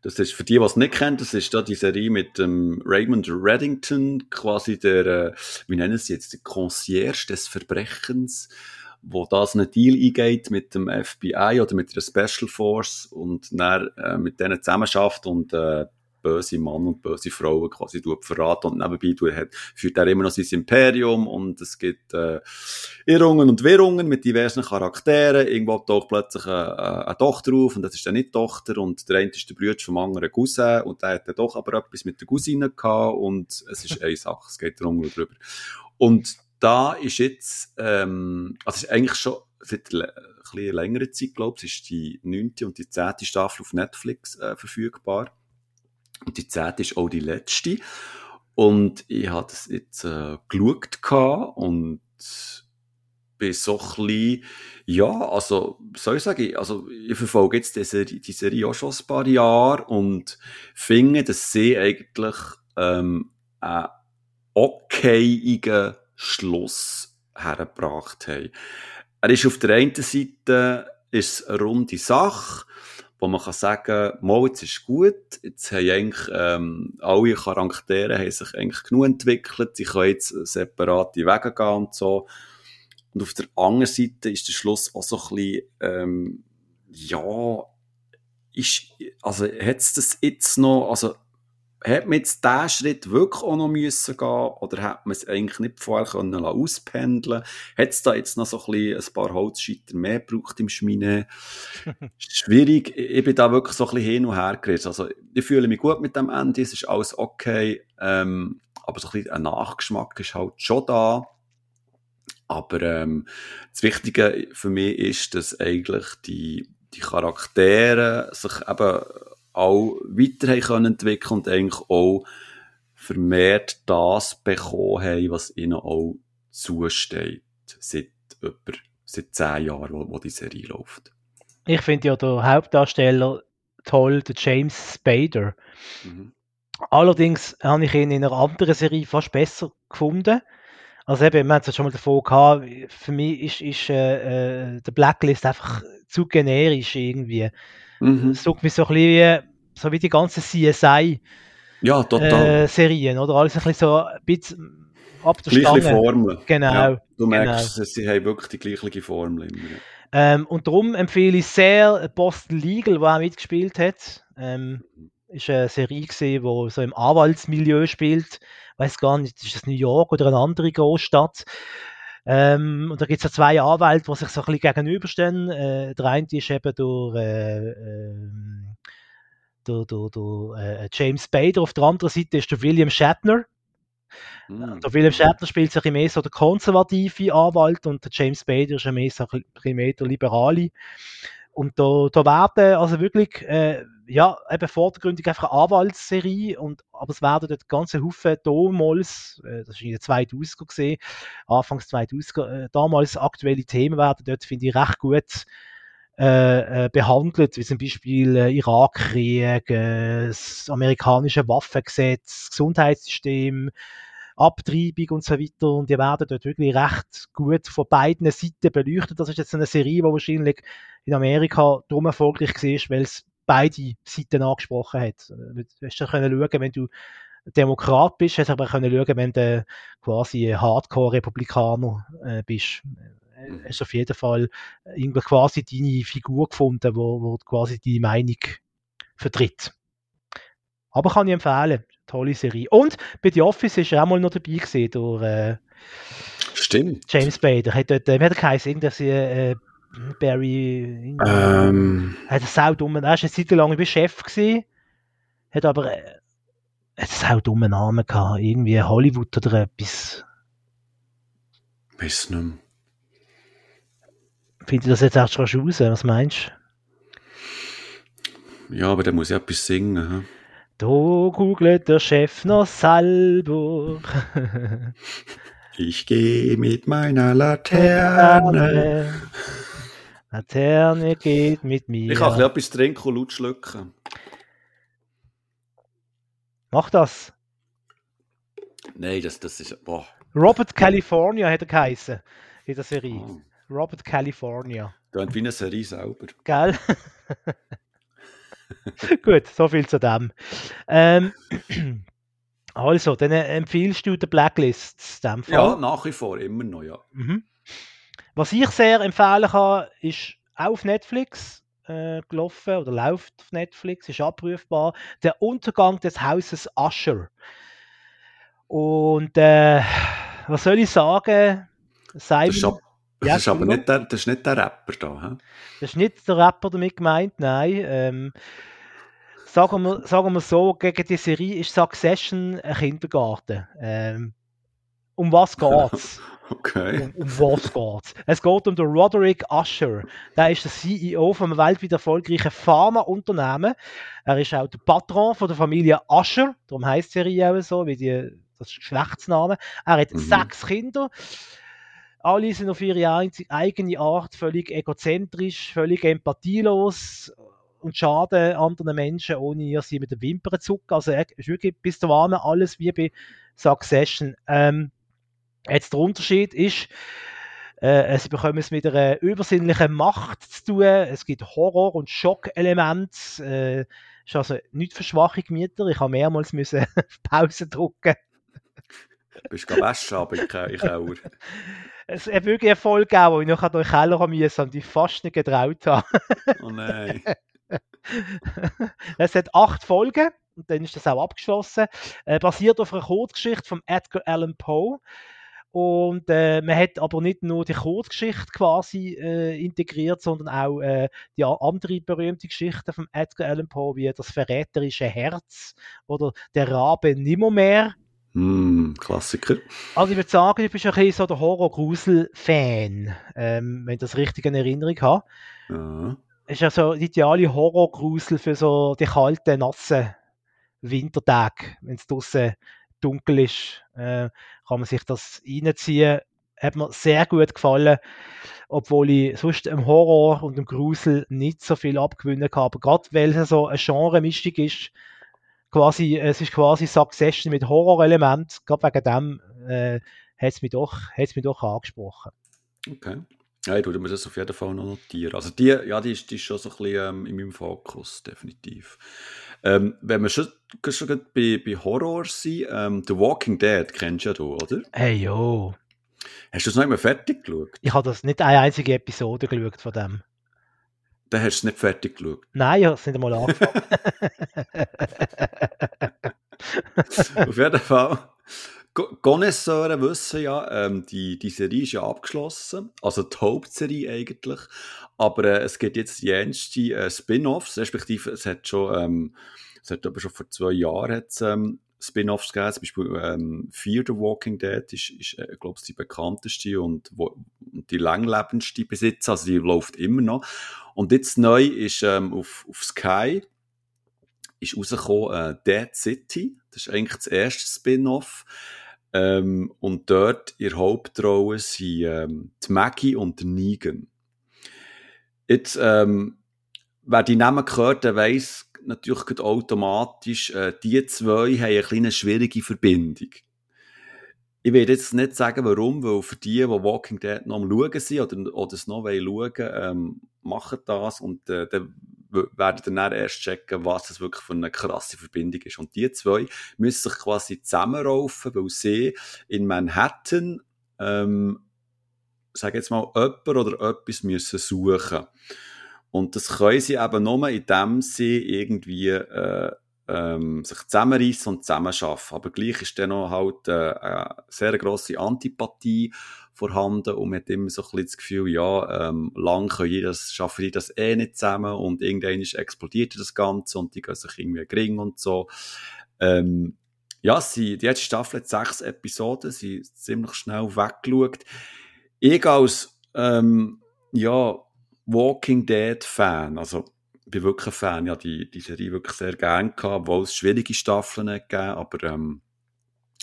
[SPEAKER 2] Das ist, für die, die es nicht kennen, das ist da die Serie mit ähm, Raymond Reddington, quasi der, äh, wie nennen sie jetzt, der Concierge des Verbrechens, wo das einen Deal eingeht mit dem FBI oder mit der Special Force und dann äh, mit denen zusammenarbeitet und äh, böse Mann und böse Frauen quasi verraten und nebenbei du, hat, führt er immer noch sein Imperium und es gibt äh, Irrungen und Wirrungen mit diversen Charakteren. Irgendwo taucht plötzlich eine, eine Tochter auf und das ist dann nicht die Tochter und der eine ist der Bruder vom anderen Cousin und der hat dann doch aber etwas mit der Cousine gehabt und es ist eine Sache, es geht darum drüber. Und da ist jetzt, ähm, also ist eigentlich schon seit ein bisschen längerer Zeit, glaube ich, ist die neunte und die zehnte Staffel auf Netflix äh, verfügbar. Und die zehnte ist auch die letzte. Und ich habe das jetzt äh, geschaut und bin so ein bisschen, ja, also, soll ich sagen, also, ich verfolge jetzt die Serie, die Serie auch schon ein paar Jahre und finde, dass sie eigentlich, ähm, einen okayigen Schluss hergebracht haben. Er ist auf der einen Seite ist eine runde Sache, wo man kann sagen, mal, jetzt ist gut, jetzt haben eigentlich ähm, alle Charaktere haben sich eigentlich genug entwickelt, sie können jetzt separate Wege gehen und so. Und auf der anderen Seite ist der Schluss auch so ein bisschen, ähm, ja, ist, also hat es das jetzt noch, also hat man jetzt diesen Schritt wirklich auch noch müssen gehen oder hat man es eigentlich nicht vorher können auspendeln Hat es da jetzt noch so ein, bisschen ein paar Holzscheiter mehr gebraucht im Schmine? Schwierig. Ich bin da wirklich so ein bisschen hin und her gerissen. Also, ich fühle mich gut mit dem Ende, es ist alles okay, ähm, aber so ein bisschen ein Nachgeschmack ist halt schon da. Aber ähm, das Wichtige für mich ist, dass eigentlich die, die Charaktere sich eben auch weiter haben entwickeln und eigentlich auch vermehrt das bekommen haben, was ihnen auch zusteht, seit über seit zehn Jahren, wo, wo die Serie läuft.
[SPEAKER 3] Ich finde ja der Hauptdarsteller toll, der James Spader. Mhm. Allerdings habe ich ihn in einer anderen Serie fast besser gefunden. Also eben, wir haben es schon mal davon gehabt, für mich ist, ist äh, äh der Blacklist einfach zu generisch irgendwie. Mhm. Es tut mich so ein bisschen so wie die ganzen CSI
[SPEAKER 2] ja, total.
[SPEAKER 3] Äh, Serien, oder? Alles ein bisschen so ein bisschen ab der
[SPEAKER 2] Gleiche Stange. Formel.
[SPEAKER 3] Genau. Ja,
[SPEAKER 2] du merkst, genau. sie haben wirklich die gleiche Formel immer.
[SPEAKER 3] Ähm, und darum empfehle ich sehr Boston Legal, der auch mitgespielt hat. Ähm, ist eine Serie gesehen, wo so im Anwaltsmilieu spielt. Weiß gar nicht, ist das New York oder eine andere Großstadt? Ähm, und da gibt es ja zwei Anwälte, die sich so ein bisschen gegenüberstehen. Äh, der eine ist eben durch äh, äh, der, der, der äh, James Spader, auf der anderen Seite ist der William Shatner. Mm. Der William Shatner spielt sich mehr so der konservative Anwalt und der James Spader ist mehr so ein bisschen mehr der liberale. Und da, da werden also wirklich, äh, ja, eben vordergründig einfach eine Anwaltsserie, und, aber es werden dort ganze Haufen damals, äh, das ist in den 2000er gesehen, Anfangs 2000er, äh, damals aktuelle Themen werden dort, finde ich, recht gut äh, äh, behandelt, wie zum Beispiel äh, Irakkrieg, äh, das amerikanische Waffengesetz, Gesundheitssystem, Abtreibung und so weiter. Und die werden dort wirklich recht gut von beiden Seiten beleuchtet. Das ist jetzt eine Serie, die wahrscheinlich in Amerika darum erfolgreich war, weil es beide Seiten angesprochen hat. Du hast können schauen, wenn du Demokrat bist, hast du aber können schauen, wenn du quasi Hardcore-Republikaner äh, bist. Mhm. hast auf jeden Fall äh, irgendwie quasi deine Figur gefunden, wo, wo quasi deine Meinung vertritt. Aber kann ich empfehlen. Tolle Serie. Und bei The Office ist er auch mal noch dabei gesehen durch äh,
[SPEAKER 2] Stimmt.
[SPEAKER 3] James Bader. Hat dort, äh, wie hat er geheißen? Dass äh, Barry.
[SPEAKER 2] Ähm.
[SPEAKER 3] Hat er sau dumm. Er war eine Zeit lang Chef gewesen, hat aber äh, hat einen sau dummen Namen gehabt. Irgendwie Hollywood oder etwas.
[SPEAKER 2] Weiß nicht mehr.
[SPEAKER 3] Finde ich das jetzt auch schon raus? Was meinst
[SPEAKER 2] du? Ja, aber der muss ja etwas singen. Hm?
[SPEAKER 3] Da googelt der Chef noch selber.
[SPEAKER 2] ich gehe mit meiner Laterne.
[SPEAKER 3] Laterne geht mit mir.
[SPEAKER 2] Ich kann etwas trinken und laut schlucken.
[SPEAKER 3] Mach das.
[SPEAKER 2] Nein, das, das ist. Boah.
[SPEAKER 3] Robert California hat er geheißen in der Serie. Oh. Robert California.
[SPEAKER 2] Klingt wie eine Serie selber.
[SPEAKER 3] Gell? Gut, so viel zu dem. Ähm, also, dann empfiehlst du die Blacklist?
[SPEAKER 2] Dem Fall? Ja, nach wie vor, immer noch, ja.
[SPEAKER 3] Mhm. Was ich sehr empfehlen kann, ist auch auf Netflix äh, gelaufen oder läuft auf Netflix, ist abrufbar. Der Untergang des Hauses Usher. Und äh, was soll ich sagen?
[SPEAKER 2] Simon, das ist, ab, das ja, ist aber nicht der, das ist nicht der Rapper da. He?
[SPEAKER 3] Das ist nicht der Rapper damit gemeint, nein. Ähm, sagen, wir, sagen wir so, gegen die Serie ist Succession ein Kindergarten. Ähm, um was geht's?
[SPEAKER 2] Okay.
[SPEAKER 3] Um, um, was geht's? Es geht um den Roderick Usher. Der ist der CEO von einem weltweit erfolgreichen Pharmaunternehmen. Er ist auch der Patron von der Familie Usher. Darum heißt die Serie auch so, wie die, das Geschlechtsname. Er hat mhm. sechs Kinder. Alle sind auf ihre eigene Art völlig egozentrisch, völlig empathielos und schaden anderen Menschen, ohne ihr sie mit den Wimpern zu zucken. Also ist wirklich bis dahin alles wie bei Succession. Ähm, Jetzt der Unterschied ist, äh, sie bekommen es mit einer übersinnlichen Macht zu tun. Es gibt Horror- und Schockelemente. Äh, ist also nicht für schwache Gemüter. Ich habe mehrmals müssen auf Pause drücken.
[SPEAKER 2] Du bist gerade waschen, aber ich, ich auch.
[SPEAKER 3] Es hat wirklich eine Folge gegeben, wo ich noch durch den Keller musste und ich fast nicht getraut habe.
[SPEAKER 2] oh nein.
[SPEAKER 3] es hat acht Folgen und dann ist das auch abgeschlossen. Äh, basiert auf einer Kurzgeschichte von Edgar Allan Poe. Und äh, man hat aber nicht nur die Kurzgeschichte quasi äh, integriert, sondern auch äh, die andere berühmte Geschichte von Edgar Allan Poe, wie das verräterische Herz oder der Rabe nimmermehr.
[SPEAKER 2] Mm, Klassiker.
[SPEAKER 3] Also ich würde sagen, du bist ein bisschen so der Horror-Grusel-Fan, ähm, wenn ich das richtig in Erinnerung habe. Ja. Ist ja so die ideale Horror-Grusel für so die kalten, nassen Wintertage, wenn es draußen dunkel ist, äh, kann man sich das reinziehen. Hat mir sehr gut gefallen, obwohl ich sonst im Horror und im Grusel nicht so viel abgewinnen kann. Aber gerade weil es so eine Genre-Mischung ist, quasi, es ist quasi Succession mit Horrorelement, gerade wegen dem äh, hat es mich, doch, mich doch angesprochen.
[SPEAKER 2] Okay. Ja, ich würde mir das auf jeden Fall noch notieren. Also die, ja, die ist, die ist schon so ein bisschen ähm, in meinem Fokus, definitiv. Ähm, wenn wir schon, schon bei, bei Horror sind, ähm, The Walking Dead kennst du ja du, oder?
[SPEAKER 3] Hey, jo.
[SPEAKER 2] Hast du es noch immer fertig geschaut?
[SPEAKER 3] Ich habe das nicht eine einzige Episode geschaut von dem.
[SPEAKER 2] Dann hast du es nicht fertig geschaut?
[SPEAKER 3] Nein, ich habe es nicht einmal angefangen.
[SPEAKER 2] Auf jeden Fall. Connoisseure wissen ja, ähm, die, die Serie ist ja abgeschlossen, also die Hauptserie eigentlich, aber äh, es gibt jetzt jenste äh, Spin-Offs, respektive es hat schon, ähm, es hat aber schon vor zwei Jahren ähm, Spin-Offs gegeben, zum Beispiel ähm, Fear the Walking Dead ist, ist äh, glaube ich, die bekannteste und, wo, die langlebendste Besitz, also die läuft immer noch. Und jetzt neu ist ähm, auf, auf Sky ist rausgekommen äh, Dead City, das ist eigentlich das erste Spin-Off. Ähm, und dort in der Hauptrolle sind ähm, die Maggie und Negan. Jetzt, ähm, wer die Namen gehört, der weiss natürlich automatisch, äh, die zwei haben eine kleine schwierige Verbindung. Ich will jetzt nicht sagen, warum, weil für die, die Walking Dead noch am Schauen sind oder, oder es noch schauen wollen, ähm, machen das und äh, dann werden dann erst checken, was das wirklich für eine krasse Verbindung ist. Und die zwei müssen sich quasi zusammenraufen, weil sie in Manhattan, ähm, sag jetzt mal, jemand oder etwas müssen suchen. Und das können sie eben nur, indem sie irgendwie äh, ähm, sich zusammenreißen und zusammenarbeiten. Aber gleich ist dann noch halt äh, eine sehr grosse Antipathie vorhanden und man hat immer so ein bisschen das Gefühl, ja, ähm, lang können die das, schaffen die das eh nicht zusammen und irgendwann explodiert das Ganze und die gehen sich irgendwie gering und so. Ähm, ja, sie, die erste Staffel hat sechs Episoden, sie ist ziemlich schnell weggeschaut. Ich als, ähm, ja, Walking Dead Fan, also, bin wirklich ein Fan, ja, die, die Serie wirklich sehr gerne gehabt, obwohl es schwierige Staffeln gegeben, aber, ähm,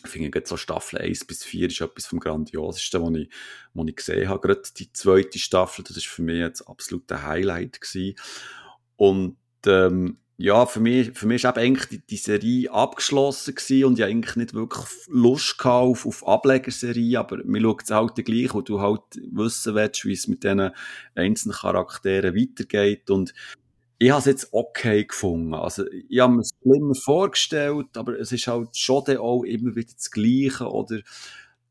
[SPEAKER 2] ich finde, so Staffel 1 bis 4 ist etwas vom Grandiosesten, was ich, was ich gesehen habe. Gerade die zweite Staffel, das ist für mich jetzt absolut ein Highlight gewesen. Und, ähm, ja, für mich, für mich ist eben eigentlich die, die Serie abgeschlossen gewesen und ich eigentlich nicht wirklich Lust auf, auf Ablegerserie, aber mir schaut es halt gleich, wo du halt wissen willst, wie es mit diesen einzelnen Charakteren weitergeht und ich habe es jetzt okay gefunden. Also, ich habe mir es schlimmer vorgestellt, aber es ist halt schon auch immer wieder das Gleiche. Oder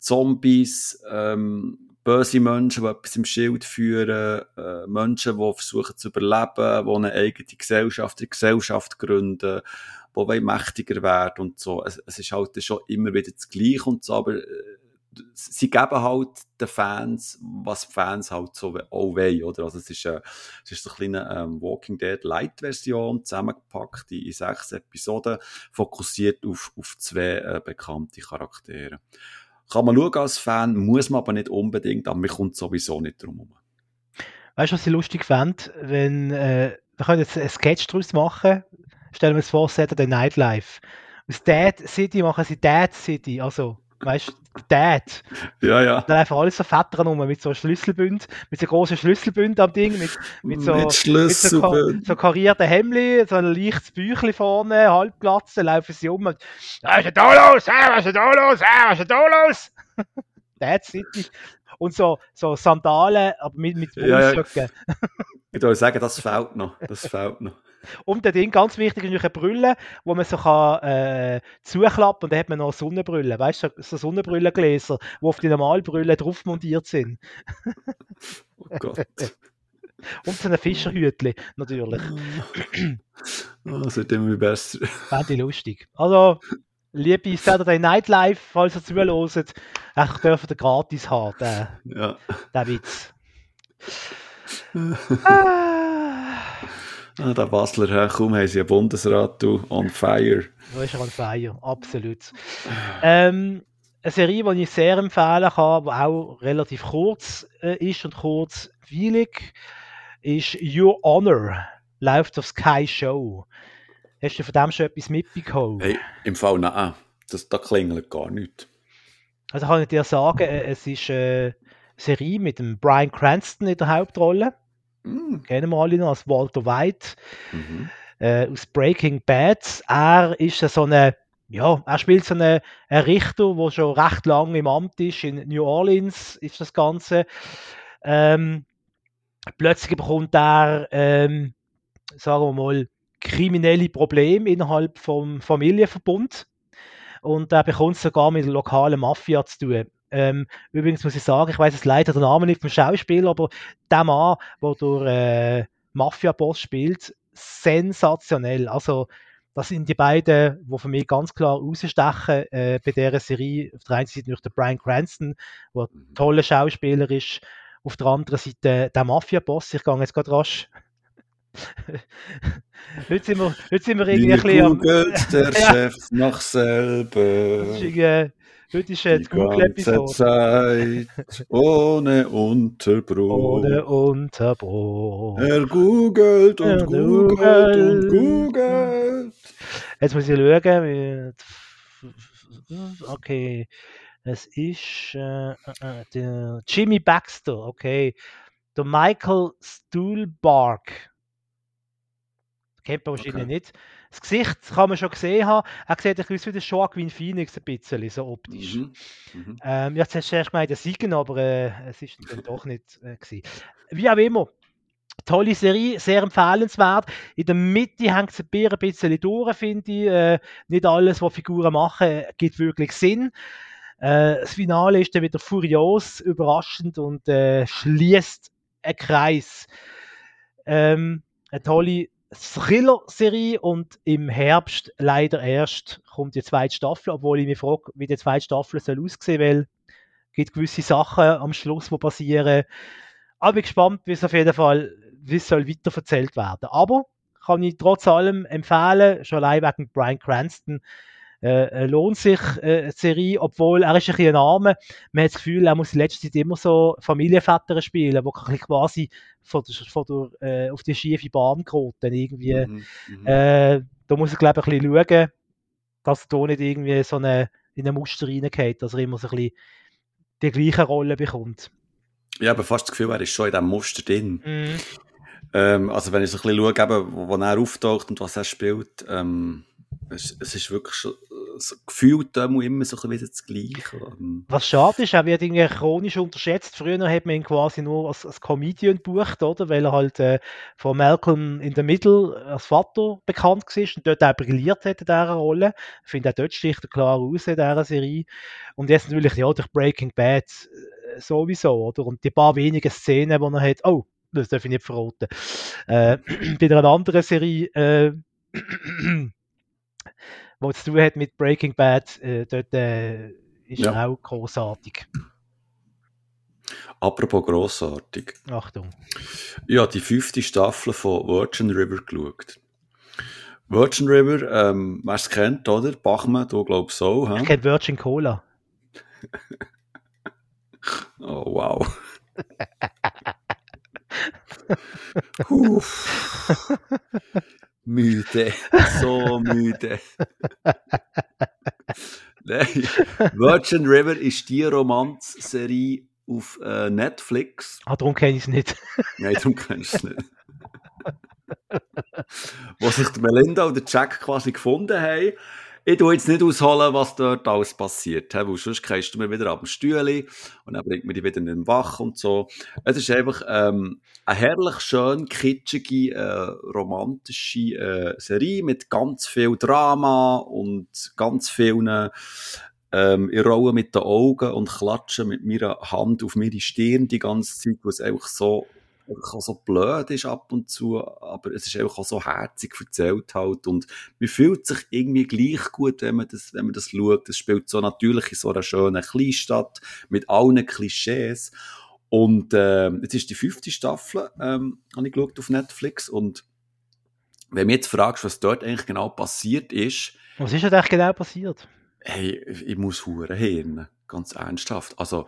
[SPEAKER 2] Zombies, ähm, böse Menschen, die etwas im Schild führen, äh, Menschen, die versuchen zu überleben, die eine eigene Gesellschaft, eine Gesellschaft gründen, die mächtiger werden und so. Es, es ist halt schon immer wieder das Gleiche und so, aber äh, sie geben halt den Fans, was Fans halt so auch wollen, oder? Also es ist, äh, es ist so eine kleine ähm, Walking Dead Light-Version, zusammengepackt in, in sechs Episoden, fokussiert auf, auf zwei äh, bekannte Charaktere. Kann man schauen als Fan, muss man aber nicht unbedingt, aber man kommt sowieso nicht drum herum.
[SPEAKER 3] Weißt du, was ich lustig fände? Wenn, äh, wir können jetzt einen Sketch daraus machen, stellen wir uns vor, Saturday Night Live. Aus Dad City machen sie Dad City, also weißt du, Dad.
[SPEAKER 2] Ja, ja.
[SPEAKER 3] Dann einfach alles so Fettern rum, mit so Schlüsselbünd, mit so großen Schlüsselbünd am Ding, mit, mit so,
[SPEAKER 2] mit.
[SPEAKER 3] Mit so, so karierten Hemdli, so ein leichtes Büchli vorne, halbplatz, dann laufen sie um und, was ist denn da los? was ist denn da los? was ist denn da los? Dad City. Und so, so Sandalen, aber mit, mit
[SPEAKER 2] ja, ja. Ich würde sagen, das fehlt noch. Das fehlt noch.
[SPEAKER 3] Und der Ding, ganz wichtig, ist eine Brille, wo man so kann, äh, zuklappen und dann hat man noch Sonnenbrille. Weißt du, so Sonnenbrillengläser, die auf die normalen Brille drauf montiert sind.
[SPEAKER 2] oh Gott.
[SPEAKER 3] Und so ein Fischerhütli, natürlich.
[SPEAKER 2] Oh, das wird immer besser.
[SPEAKER 3] Fände ich lustig. Also, liebe Saturday Night Live, falls ihr zuhört, ich dürfen den gratis haben, den,
[SPEAKER 2] ja.
[SPEAKER 3] den Witz.
[SPEAKER 2] ah. Ah, der Basler, kaum haben sie einen Bundesrat, du, on fire.
[SPEAKER 3] Du bist on fire, absolut. ähm, eine Serie, die ich sehr empfehlen kann, die auch relativ kurz äh, ist und kurzweilig, ist Your Honor, läuft auf Sky Show. Hast du von dem schon etwas mitbekommen?
[SPEAKER 2] Hey, im Fall nein, das, da klingelt gar nichts.
[SPEAKER 3] Also kann ich dir sagen, äh, es ist eine Serie mit dem Brian Cranston in der Hauptrolle. Mm. Kennen wir alle noch als Walter White mhm. äh, aus Breaking Bad. Er ist so eine, ja, er spielt so einen, einen Richter, der schon recht lange im Amt ist. In New Orleans ist das Ganze. Ähm, plötzlich bekommt er, ähm, sagen wir mal, kriminelle Probleme innerhalb vom Familienverbund und er bekommt sogar mit der lokalen Mafia zu tun. Ähm, übrigens muss ich sagen, ich weiß es leider den Namen nicht vom Schauspieler, aber der Mann, der durch äh, Mafia-Boss spielt, sensationell. Also, das sind die beiden, die für mich ganz klar rausstechen äh, bei dieser Serie. Auf der einen Seite durch den Brian Cranston, der ein mhm. toller Schauspieler ist. Auf der anderen Seite der Mafia-Boss. Ich gehe jetzt gerade rasch. heute, sind wir, heute sind wir irgendwie ein bisschen am...
[SPEAKER 2] der Chef noch selber.
[SPEAKER 3] Heute ist jetzt Google-Episode.
[SPEAKER 2] Zeit ohne Unterbruch.
[SPEAKER 3] Ohne Unterbruch.
[SPEAKER 2] Er googelt und er googelt und googelt.
[SPEAKER 3] Jetzt muss ich schauen. Okay. Es ist äh, äh, der Jimmy Baxter, okay. Der Michael Stuhlbarg. Kennt man wahrscheinlich okay. nicht. Das Gesicht kann man schon gesehen haben. Er sieht ein bisschen wie der Joaquin Phoenix, ein bisschen, so optisch. Mhm. Mhm. Ähm, ja, zuerst erst gemeint, der Siegen, aber äh, es ist dann doch nicht äh, gewesen. Wie auch immer. Tolle Serie, sehr empfehlenswert. In der Mitte hängt es ein bisschen durch, finde ich. Äh, nicht alles, was Figuren machen, gibt wirklich Sinn. Äh, das Finale ist dann wieder furios, überraschend und äh, schließt einen Kreis. Ähm, eine tolle Thriller-Serie und im Herbst leider erst kommt die zweite Staffel, obwohl ich mich frage, wie die zweite Staffel soll aussehen, weil es gibt gewisse Sachen am Schluss, die passieren. Aber ich bin gespannt, wie es auf jeden Fall, wie es soll weiter erzählt werden. Aber kann ich trotz allem empfehlen, schon allein wegen Brian Cranston, äh, äh, lohnt sich äh, Serie, obwohl er ist ein bisschen arme. Man hat das Gefühl, er muss in letzter Zeit immer so Familienväter spielen, wo quasi von der, von der, äh, auf die schiefe Bahn geraten. Irgendwie. Mhm, mhm, äh, da muss er, glaube ich, ein bisschen schauen, dass er da nicht irgendwie so eine, in eine Muster reingeht, dass er immer so ein bisschen die gleiche Rolle bekommt.
[SPEAKER 2] Ja, aber fast das Gefühl, er ist schon in diesem Muster drin.
[SPEAKER 3] Mhm.
[SPEAKER 2] Ähm, also wenn ich so ein bisschen schaue, eben, wo, wo er auftaucht und was er spielt, ähm, es, es ist wirklich schon so gefühlt immer so ein bisschen das Gleiche.
[SPEAKER 3] Was schade ist, er wird irgendwie chronisch unterschätzt. Früher hat man ihn quasi nur als, als Comedian gebucht, oder? Weil er halt äh, von Malcolm in the Middle als Vater bekannt war und dort auch brilliert hat in dieser Rolle. Ich finde, auch dort sticht er klar aus in dieser Serie. Und jetzt natürlich, ja, durch Breaking Bad sowieso, oder? Und die paar wenigen Szenen, die er hat, oh, das darf ich nicht verraten. Äh, bei einer anderen Serie, äh, wo es zu tun hat mit Breaking Bad, äh, dort äh, ist
[SPEAKER 2] Ja.
[SPEAKER 3] auch großartig.
[SPEAKER 2] Apropos grossartig.
[SPEAKER 3] Achtung.
[SPEAKER 2] Ja, die fünfte Staffel von Virgin River geschaut. Virgin River, ähm, wer es kennt, oder? Bachmann, du glaubst so,
[SPEAKER 3] Ich kenne Virgin Cola.
[SPEAKER 2] Oh, wow. Müde, so müde. Nein, Virgin River ist die Romanzserie auf äh, Netflix.
[SPEAKER 3] Ah, darum kenne ich es nicht.
[SPEAKER 2] Nein, darum kennst du es nicht. Wo sich Melinda und Jack quasi gefunden haben. Ich tue jetzt nicht ausholen, was dort alles passiert, he, weil sonst kriegst du mir wieder ab dem Stühle und dann bringt mir die wieder in den Wach und so. Es ist einfach ähm, eine herrlich schön kitschige, äh, romantische äh, Serie mit ganz viel Drama und ganz vielen ähm, ich rolle mit den Augen und klatsche mit meiner Hand auf meine Stirn die ganze Zeit, wo es einfach so, auch so blöd ist ab und zu, aber es ist einfach auch so herzig erzählt halt und man fühlt sich irgendwie gleich gut, wenn man das, wenn man das schaut. Es spielt so natürlich in so einer schönen Kleinstadt mit allen Klischees und ähm, jetzt ist die fünfte Staffel, ähm, habe ich geschaut auf Netflix und wenn du mich jetzt fragst, was dort eigentlich genau passiert ist,
[SPEAKER 3] Was ist denn eigentlich genau passiert?
[SPEAKER 2] Hey, ich muss hure hirn, ganz ernsthaft. Also,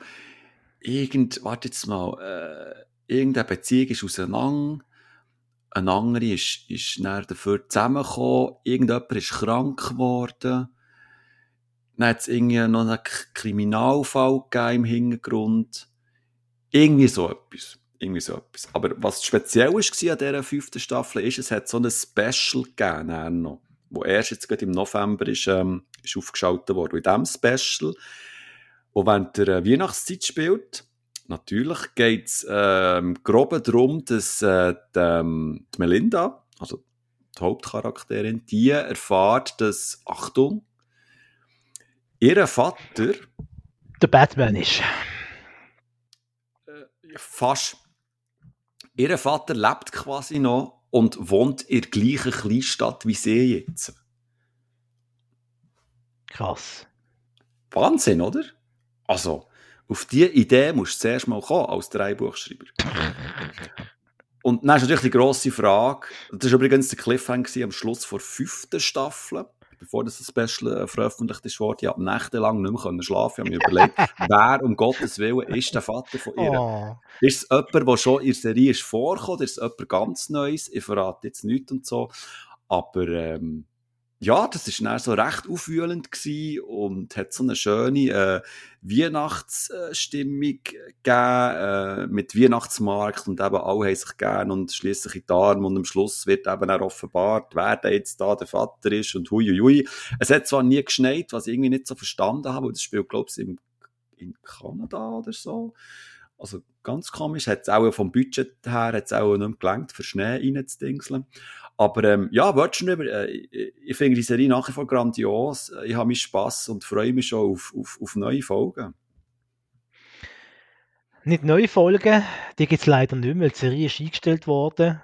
[SPEAKER 2] irgend, warte jetzt mal, äh, irgendeine Beziehung ist auseinander, eine andere ist, ist dafür zusammengekommen, irgendjemand ist krank geworden, dann hat es irgendwie noch einen Kriminalfall im Hintergrund. Irgendwie so etwas. Irgendwie so etwas. Aber was speziell war an dieser fünften Staffel, ist, es hat so ein Special gegeben, noch, wo erst jetzt gerade im November ist, ähm, ist aufgeschaltet. Und in diesem Special, wo während der äh, Weihnachtszeit spielt, natürlich geht es ähm, grob darum, dass äh, die, ähm, die Melinda, also die Hauptcharakterin, die erfährt, dass, Achtung, ihr Vater
[SPEAKER 3] Der Batman ist.
[SPEAKER 2] äh, fast. Ihr Vater lebt quasi noch und wohnt in der gleichen Kleinstadt wie sie jetzt.
[SPEAKER 3] Krass.
[SPEAKER 2] Wahnsinn, oder? Also, auf diese Idee musst du zuerst mal kommen als Dreibuchschreiber. Und dann ist natürlich die grosse Frage, das war übrigens der Cliffhanger am Schluss vor fünften Staffel, bevor das Special äh, veröffentlicht ist worden. Ich habe nächtelang nicht mehr können schlafen. Ich habe mir überlegt, wer um Gottes Willen ist der Vater von ihr?
[SPEAKER 3] Oh.
[SPEAKER 2] Ist es jemand, der schon in der Serie ist vorgekommen, ist es jemand ganz Neues? Ich verrate jetzt nichts und so. Aber ähm, ja, das ist dann so recht aufwühlend und hat so eine schöne äh, Weihnachtsstimmung gegeben, äh, mit Weihnachtsmarkt und eben alle haben sich gern und schließen sich in die Arme und am Schluss wird eben auch offenbart, wer da jetzt da der Vater ist und hui, hui, hui. Es hat zwar nie geschneit, was ich irgendwie nicht so verstanden habe, weil das spielt, glaube ich, in, in Kanada oder so. Also ganz komisch, hat es auch vom Budget her hat's auch nicht gelangt, für Schnee reinzudingseln. Aber ähm, ja, Virgin River, äh, ich, ich finde die Serie nach wie vor grandios. Ich habe meinen Spass und freue mich schon auf, auf, auf neue Folgen.
[SPEAKER 3] Nicht neue Folgen, die gibt es leider nicht mehr. Die Serie ist eingestellt worden.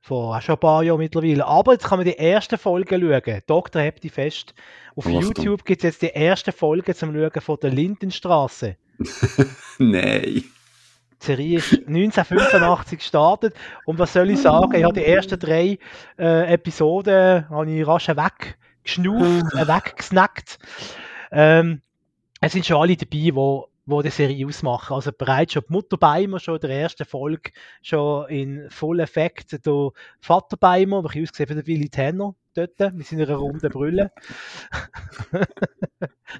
[SPEAKER 3] Vor auch schon ein paar Jahren mittlerweile. Aber jetzt kann man die ersten Folgen schauen. Dr. Die fest. Auf
[SPEAKER 2] Achtung.
[SPEAKER 3] YouTube gibt es jetzt die ersten Folgen zum Schauen von der Lindenstraße.
[SPEAKER 2] Nein.
[SPEAKER 3] Die Serie ist 1985 gestartet und was soll ich sagen, ich habe die ersten drei äh, Episoden habe ich rasch weggeschnauft, äh, weggesnackt. Ähm, es sind schon alle dabei, wo, wo die Serie ausmachen. Also bereits schon die Mutter Beimer schon in der ersten Folge schon in Full Effekt. Der Vater Beimer, der ausgesehen wie der Willy Tanner dort, mit seiner runden Brille.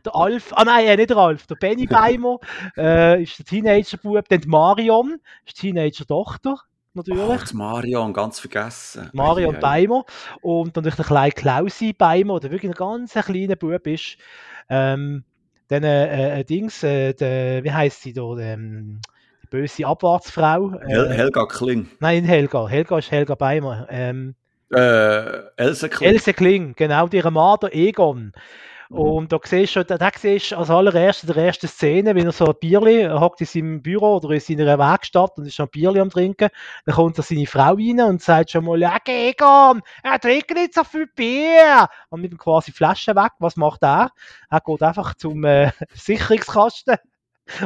[SPEAKER 3] der Alf, ah nein, äh, nicht der Alf, der Benny Beimer äh, ist der Teenager-Bub, dann die Marion, ist die Teenager-Tochter, natürlich.
[SPEAKER 2] Ach, Marion, ganz vergessen.
[SPEAKER 3] Marion
[SPEAKER 2] ei.
[SPEAKER 3] Beimer und dann natürlich der kleine Klausi Beimer, der wirklich ein ganz kleiner Bub ist. Ähm, dann äh, äh, Dings, äh, der, wie heißt sie da, ähm, die böse Abwartsfrau. Äh,
[SPEAKER 2] Hel Helga Kling.
[SPEAKER 3] nein, Helga. Helga ist Helga Beimer. Ähm,
[SPEAKER 2] Äh, Else Kling.
[SPEAKER 3] Else Kling, genau, ihre Mann, der Egon. Und da siehst du, da, siehst du als allererste der ersten Szene, wenn er so ein Bierli, er hockt in seinem Büro oder in seiner Werkstatt und ist schon ein Bierli am trinken, dann kommt da seine Frau rein und sagt schon mal, ja, Egon, er trinkt nicht so viel Bier. Und mit ihm quasi Flaschen weg. Was macht er? Er geht einfach zum äh, Sicherungskasten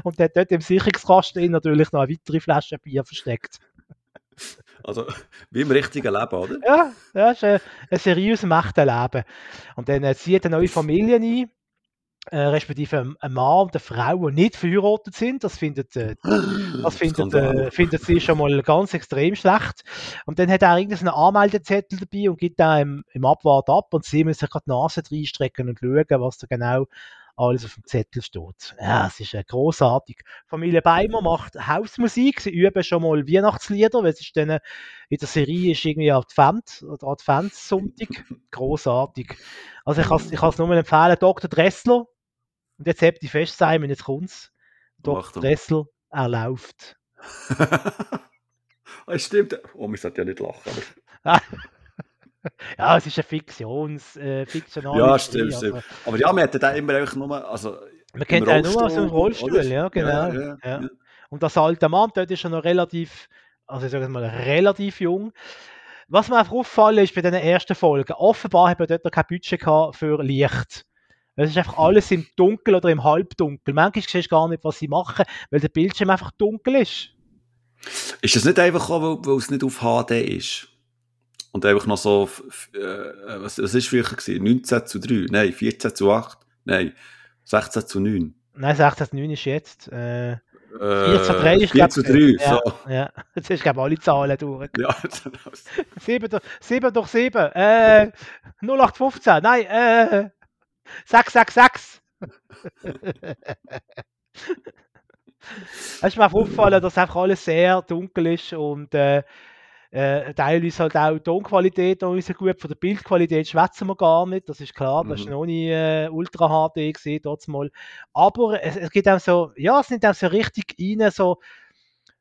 [SPEAKER 3] und hat dort im Sicherungskasten natürlich noch eine weitere Flasche Bier versteckt.
[SPEAKER 2] Also, wie im richtigen Leben, oder?
[SPEAKER 3] Ja, das ist ein, ein seriöses echten Leben. Und dann äh, zieht eine neue Familie ein, äh, respektive ein Mann und eine Frau, die nicht verheiratet sind. Das findet, äh, das findet, äh, findet sie schon mal ganz extrem schlecht. Und dann hat er irgendeinen Anmeldezettel dabei und gibt da im, im Abwart ab und sie müssen sich gerade die Nase reinstrecken und schauen, was da genau alles auf dem Zettel steht. Ja, es ist äh, großartig. Familie Beimer macht Hausmusik, sie üben schon mal Weihnachtslieder, weil es ist dann äh, in der Serie ist irgendwie Advent oder Adventssonntag. großartig. Also ich kann ich es nur empfehlen, Dr. Dressler. Und jetzt habt ihr fest sein, wenn jetzt kommt's. Dr. Dressler, er läuft.
[SPEAKER 2] das stimmt. Oh, man sollte ja nicht lachen.
[SPEAKER 3] Ja, es ist eine Fiktions, äh, fiktionale
[SPEAKER 2] Ja, stimmt, stimmt. Aber, aber ja, man hätte da immer einfach nur, also
[SPEAKER 3] man kennt ja nur aus dem Rollstuhl, oder? ja, genau. Ja, ja, ja. Und das alte Mann, dort ist er noch relativ, also ich sage mal, relativ jung. Was mir einfach auffallen ist bei den ersten Folgen, offenbar hat er dort noch kein Budget gehabt für Licht. Es ist einfach alles im Dunkel oder im Halbdunkel. Manchmal siehst du gar nicht, was sie machen, weil der Bildschirm einfach dunkel ist.
[SPEAKER 2] Ist das nicht einfach auch, weil es nicht auf HD ist? Und einfach noch so, äh, was, was ist früher gewesen? 19 zu 3? Nein, 14 zu 8? Nein, 16 zu 9?
[SPEAKER 3] Nein, 16 zu 9 ist jetzt. Äh, 4 zu 3 ist
[SPEAKER 2] 4 zu 3,
[SPEAKER 3] ja,
[SPEAKER 2] so.
[SPEAKER 3] Ja, jetzt hast du, glaube alle Zahlen durch.
[SPEAKER 2] Ja,
[SPEAKER 3] 7, durch, 7 durch 7, äh, 0815, nein, äh, 666. Es ist mir aufgefallen, dass einfach alles sehr dunkel ist und äh, äh, teilweise halt auch die Tonqualität noch nicht so gut. Von der Bildqualität schwätzen wir gar nicht, das ist klar. Das ist mhm. noch nie äh, Ultra HD gesehen, dort mal. Aber es, es gibt auch so, ja, es sind auch so richtig rein, so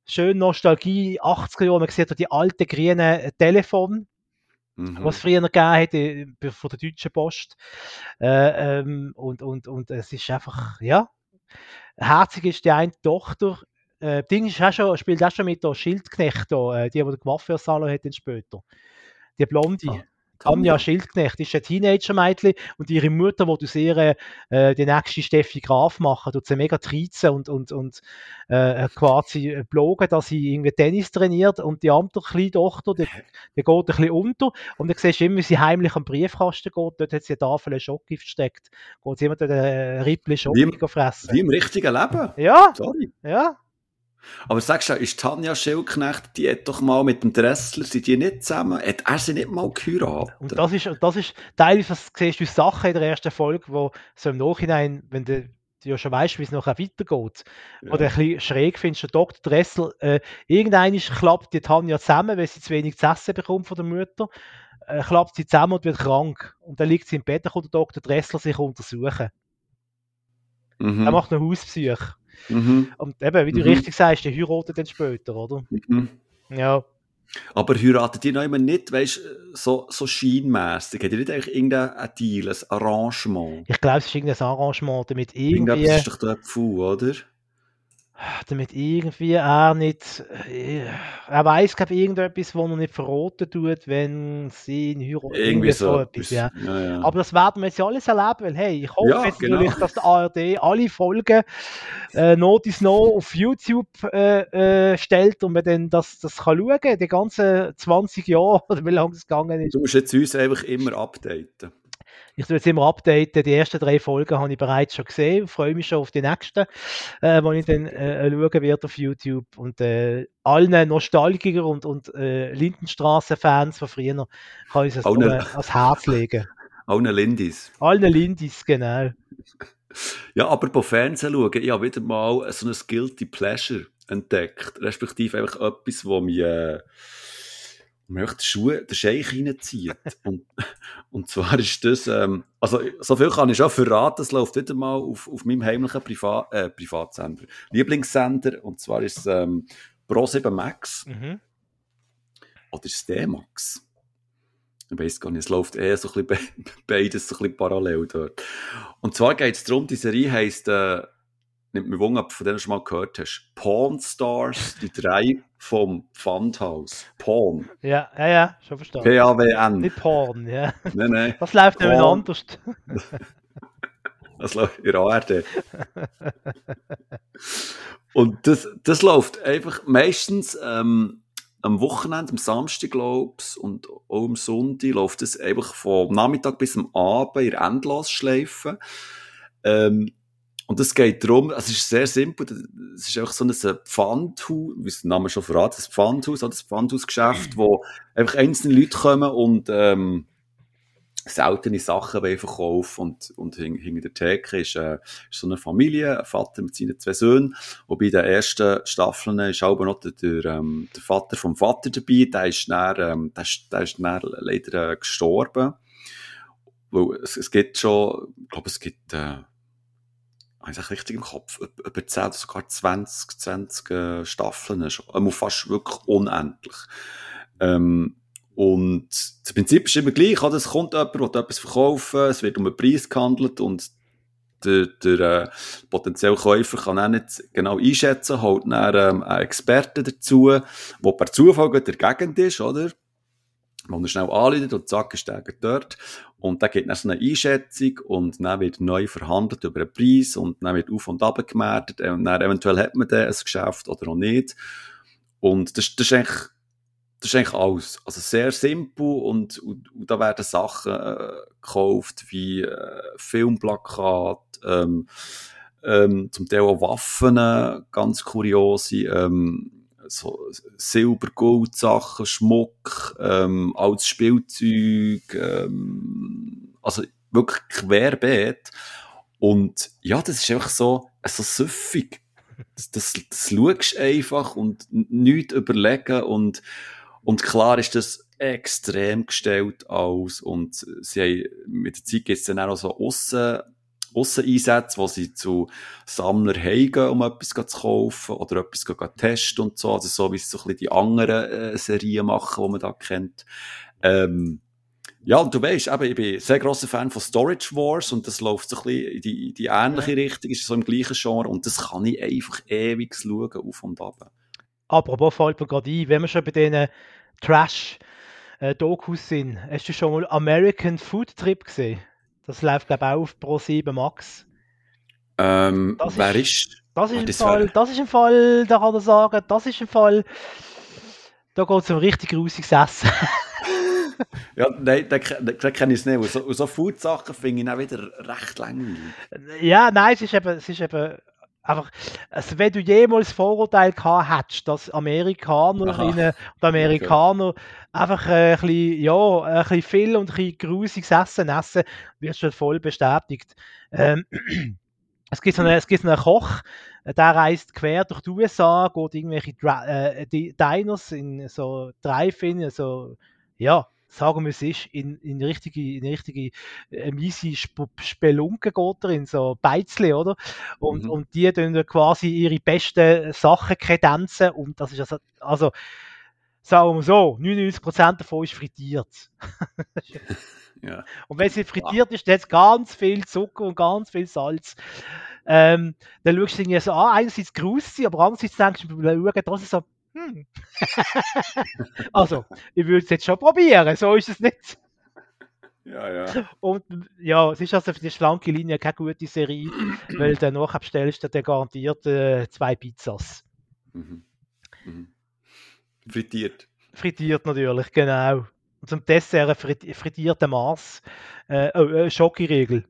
[SPEAKER 3] schön Nostalgie, 80er Jahre. Man sieht die alten grünen Telefone. Mhm. was es früher gegeben hat äh, von der Deutschen Post. Äh, ähm, und, und, und es ist einfach, ja, herzig ist die eine Tochter, äh, Ding ist auch schon, spielt auch schon mit der Schildknecht, da, äh, die, die den Coiffeursalon hat dann später. Die Blonde. Ah. Tanja Schildknecht ist ein Teenager-Mädchen und ihre Mutter, die du sehr äh, die nächste Steffi Graf machen, tut sie mega trizen und, und, und äh, quasi blogen, dass sie irgendwie Tennis trainiert und die andere kleine Tochter, die, die geht ein bisschen unter und dann siehst du immer, wie sie heimlich am Briefkasten geht, dort hat sie eine Tafel Schoki versteckt, geht sie immer den äh, Rippli Schoki fressen.
[SPEAKER 2] Wie im richtigen Leben?
[SPEAKER 3] Ja, Sorry. ja.
[SPEAKER 2] Aber sagst du, ist Tanja Schildknecht, die hat doch mal mit dem Dressler, sind die nicht zusammen? Hat er sie nicht mal geheiratet?
[SPEAKER 3] Und das ist, das ist teilweise, was siehst du Sachen in der ersten Folge, wo so im Nachhinein, wenn du, ja schon weißt, wie es nachher weitergeht, ja. oder ein bisschen schräg findest, der Dr. Dressel, äh, irgendein klappt die Tanja zusammen, weil sie zu wenig zu essen bekommt von der Mutter, äh, klappt sie zusammen und wird krank. Und dann liegt sie im Bett, und der Dr. Dressler sich untersuchen. Mhm. Er macht eine Hauspsych. Mhm. Und eben, wie du mhm. richtig sagst, die heiraten dann später, oder? Mhm. Ja.
[SPEAKER 2] Aber heiraten die noch immer nicht, weißt du, so, so scheinmässig? Hat ihr nicht eigentlich irgendein Deal, ein Arrangement?
[SPEAKER 3] Ich glaube, es ist irgendein Arrangement, damit irgendwie...
[SPEAKER 2] Irgendetwas ist doch der Pfuh, oder?
[SPEAKER 3] Damit irgendwie er nicht, äh, er weiß glaube irgendetwas, wo er nicht verraten tut, wenn sie ihn heiraten.
[SPEAKER 2] Irgendwie so, etwas,
[SPEAKER 3] ja. Ja, ja. Aber das werden wir jetzt alles erleben, weil hey, ich hoffe jetzt genau. natürlich, dass der ARD alle Folgen äh, Notice No auf YouTube äh, äh, stellt und man dann das, das kann schauen, die ganzen 20 Jahre oder wie lange es gegangen ist.
[SPEAKER 2] Du musst jetzt uns einfach immer updaten.
[SPEAKER 3] Ich will jetzt immer updaten. Die ersten drei Folgen habe ich bereits schon gesehen. Freue mich schon auf die nächsten, äh, die ich dann äh, schauen werde auf YouTube. Und äh, allen Nostalgiker und, und äh, Lindenstraße-Fans von früher kann ich es ans Herz legen.
[SPEAKER 2] Allen Lindis.
[SPEAKER 3] Allen Lindis, genau.
[SPEAKER 2] Ja, aber bei Fernsehen schauen, ich habe wieder mal so ein Guilty Pleasure entdeckt. Respektive einfach etwas, wo mich... Äh, möchte Schuhe, den Scheich reinziehen. und, und zwar ist das, ähm, also so viel kann ich schon verraten, es läuft wieder mal auf, auf meinem heimlichen Priva äh, Privatsender, Lieblingssender, und zwar ist es ähm, Pro7 Max mhm. oder ist D-Max. Ich weiss gar nicht, es läuft eher so ein bisschen beides so ein bisschen parallel dort. Und zwar geht es darum, die Serie heisst, äh, nimmt mir Wunder, ob du von denen schon mal gehört hast, Pawn Stars, die drei vom Pfandhaus. Pawn.
[SPEAKER 3] Ja, ja, ja, schon verstanden.
[SPEAKER 2] P-A-W-N.
[SPEAKER 3] Nicht Porn, ja.
[SPEAKER 2] Nein, nein.
[SPEAKER 3] Das läuft nämlich
[SPEAKER 2] Porn.
[SPEAKER 3] anders.
[SPEAKER 2] Das läuft in der ARD. Und das, das läuft einfach meistens ähm, am Wochenende, am Samstag, glaub's, und auch am Sonntag läuft es einfach vom Nachmittag bis am Abend in Endlosschleife. Ähm, und es geht darum, es ist sehr simpel, es ist einfach so ein Pfandhaus, wie es der Name schon verraten, ein Pfandhaus, oder? Ein Pfandhausgeschäft, wo einfach einzelne Leute kommen und ähm, seltene Sachen verkaufen und, und hinter der Theke ist, äh, ist so eine Familie, ein Vater mit seinen zwei Söhnen, wobei in den ersten Staffeln ist auch noch der, der, ähm, der Vater vom Vater dabei, der ist dann, ähm, der ist, der ist dann leider äh, gestorben, weil es, es gibt schon, ich glaube es gibt, äh, habe ich richtig im Kopf, über über 10 oder sogar 20, 20 äh, Staffeln, schon, fast wirklich unendlich. Ähm, und das Prinzip ist immer gleich, oder? es kommt jemand, will etwas verkaufen, es wird um einen Preis gehandelt und der, der äh, potenzielle Käufer kann auch nicht genau einschätzen, holt dann ähm, einen Experten dazu, der per Zufall in der Gegend ist, oder? Wo er schnell anleitet und zack, ist der dort. Und dann gibt dann so eine Einschätzung und dann wird neu verhandelt über einen Preis und dann wird auf und ab gemerkt und dann eventuell hat man dann ein Geschäft oder auch nicht. Und das, das ist eigentlich das ist eigentlich alles. Also sehr simpel und, und, und da werden Sachen äh, gekauft wie äh, Filmplakat, ähm, ähm, zum Teil auch Waffen, äh, ganz kuriose, ähm, so Silber, Gold Sachen, Schmuck, ähm, altes Spielzeug, ähm, also wirklich querbeet. Und ja, das ist einfach so, so süffig. Das, das, das schaust einfach und nichts überlegen und und klar ist das extrem gestellt aus und sie haben, mit der Zeit gibt es dann auch so Aussen, Ausseneinsätze, wo sie zu Sammler heimgehen, um etwas zu kaufen oder etwas zu testen und so, also so wie es so ein bisschen die anderen äh, Serien machen, die man da kennt. Ähm, ja, und du weißt, eben, ich bin sehr grosser Fan von Storage Wars und das läuft so ein bisschen in die, die ähnliche Richtung, ist so im gleichen Genre und das kann ich einfach ewig schauen, auf und ab.
[SPEAKER 3] Apropos fällt mir gerade ein, wenn wir schon bei diesen Trash-Dokus sind, hast du schon mal American Food Trip gesehen? Das läuft, glaube ich, auch auf Pro 7 Max.
[SPEAKER 2] Ähm,
[SPEAKER 3] Das
[SPEAKER 2] wer
[SPEAKER 3] ist-
[SPEAKER 2] ist,
[SPEAKER 3] Das ist, im
[SPEAKER 2] das
[SPEAKER 3] Fall, das ist im Fall, da kann ich sagen, das ist im Fall, da geht es um richtig grusiges Essen.
[SPEAKER 2] Ja, nein, den, den kenne ich nicht. Und so, und so Food-Sachen finde ich auch wieder recht langweilig.
[SPEAKER 3] ja, nein, es ist eben, es ist eben einfach, also wenn du jemals Vorurteil gehabt hättest, dass Amerikanerinnen und Amerikaner einfach äh, ein bisschen, ja, ein bisschen viel und ein bisschen grusiges Essen essen, wirst du voll bestätigt. Ähm, es, gibt so einen, es gibt so einen Koch, der reist quer durch die USA, geht irgendwelche Dra äh, Diners in so Drive-In, so, ja, sagen wir es ist, in, in richtige, in richtige äh, miese Sp Spelunken geht er, in so Beizle, oder? Und,
[SPEAKER 2] Mhm.
[SPEAKER 3] und die tun dann quasi ihre besten Sachen kredenzen und das ist also, also sagen wir so, 99% davon ist frittiert.
[SPEAKER 2] Ja.
[SPEAKER 3] Und wenn sie frittiert ist, dann hat es ganz viel Zucker und ganz viel Salz. Ähm, dann schaust du irgendwie so an, einerseits grusig, aber andererseits denkst du Schauen, das ist so, hm. also, ich würde es jetzt schon probieren, so ist es nicht.
[SPEAKER 2] Ja, ja.
[SPEAKER 3] Und ja, es ist also für die schlanke Linie keine gute Serie, weil danach bestellst du dann garantiert äh, zwei Pizzas.
[SPEAKER 2] Mhm. Mhm. Frittiert.
[SPEAKER 3] Frittiert natürlich, genau. Und zum Dessert ein frit frittierter Mars. Äh, oh, äh, Schokoriegel.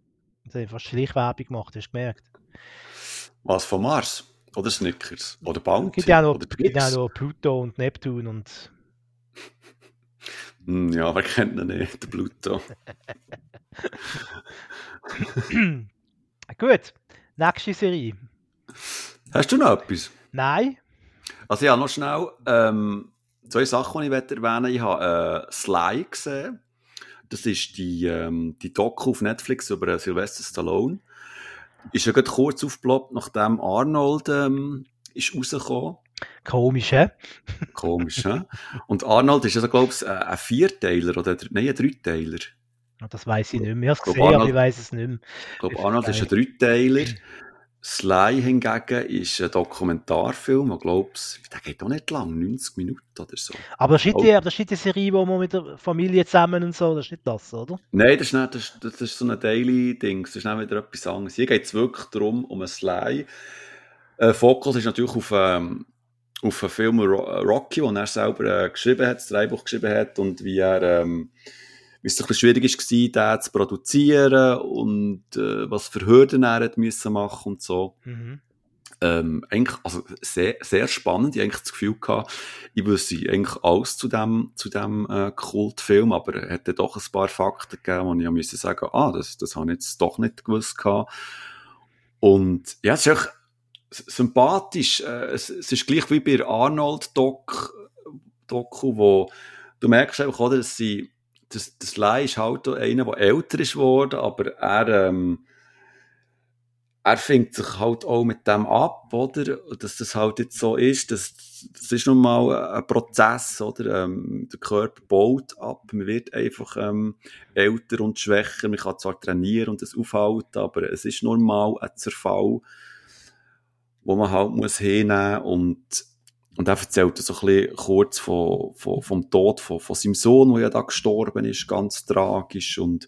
[SPEAKER 3] Das haben fast Schleichwerbung gemacht, hast du gemerkt.
[SPEAKER 2] Was von Mars? Oder Snickers? Oder
[SPEAKER 3] Es
[SPEAKER 2] Bounty?
[SPEAKER 3] gibt ja auch noch,
[SPEAKER 2] Oder
[SPEAKER 3] gibt ja noch Pluto und Neptun und
[SPEAKER 2] Hm, ja, wer kennt ihn nicht? Der Pluto.
[SPEAKER 3] Gut, nächste Serie.
[SPEAKER 2] Hast du noch etwas?
[SPEAKER 3] Nein,
[SPEAKER 2] Also ja, noch schnell ähm, zwei Sachen, die ich möchte erwähnen Ich habe äh, Sly gesehen. Das ist die, ähm, die Doku auf Netflix über äh, Sylvester Stallone. Ist ja gerade kurz aufgeploppt, nachdem Arnold ähm, ist rausgekommen.
[SPEAKER 3] Komisch, hä?
[SPEAKER 2] Komisch, hä? Und Arnold ist ja, glaube ich, ein Vierteiler oder nein, ein Dreiteiler.
[SPEAKER 3] Das weiß ich nicht mehr. Ich habe es gesehen, aber ich weiß es nicht mehr.
[SPEAKER 2] Ich glaube, Arnold ist ein Dreiteiler. Sly hingegen ist ein Dokumentarfilm, der glaubst, der geht auch nicht lang, 90 Minuten oder so.
[SPEAKER 3] Aber das ist nicht, die, das ist nicht die Serie, wo man mit der Familie zusammen und so, das ist nicht das, oder?
[SPEAKER 2] Nein, das ist, nicht, das, das ist so ein Daily-Ding, das ist nicht wieder etwas anderes. Hier geht es wirklich darum, um ein Sly. Äh, Fokus ist natürlich auf, ähm, auf den Film Rocky, den er selber äh, geschrieben hat, das Drehbuch geschrieben hat und wie er... Ähm, es ein bisschen schwierig war, den zu produzieren und äh, was für Hürden er hat müssen machen und so. Mhm. Ähm, eigentlich, also sehr, sehr spannend. Ich hatte eigentlich das Gefühl gehabt, ich wüsste eigentlich alles zu dem, zu dem äh, Kultfilm, aber er hätte doch ein paar Fakten gegeben, wo ich ja müssen sagen, ah, das, das habe ich jetzt doch nicht gewusst gehabt. Und ja, es ist auch sympathisch. Äh, es, es ist gleich wie bei Arnold Doc, Doku, wo du merkst einfach, oder, dass sie das, das Lai ist halt einer, der älter ist geworden, aber er, ähm, er fängt sich halt auch mit dem ab, oder? Dass das halt jetzt so ist, das, das ist nun mal ein Prozess, oder? Ähm, der Körper baut ab, man wird einfach ähm, älter und schwächer, man kann zwar trainieren und das aufhalten, aber es ist normal ein Zerfall, wo man halt muss hinnehmen und und er erzählt so ein bisschen kurz von, von, vom Tod von, von seinem Sohn, der ja da gestorben ist, ganz tragisch und,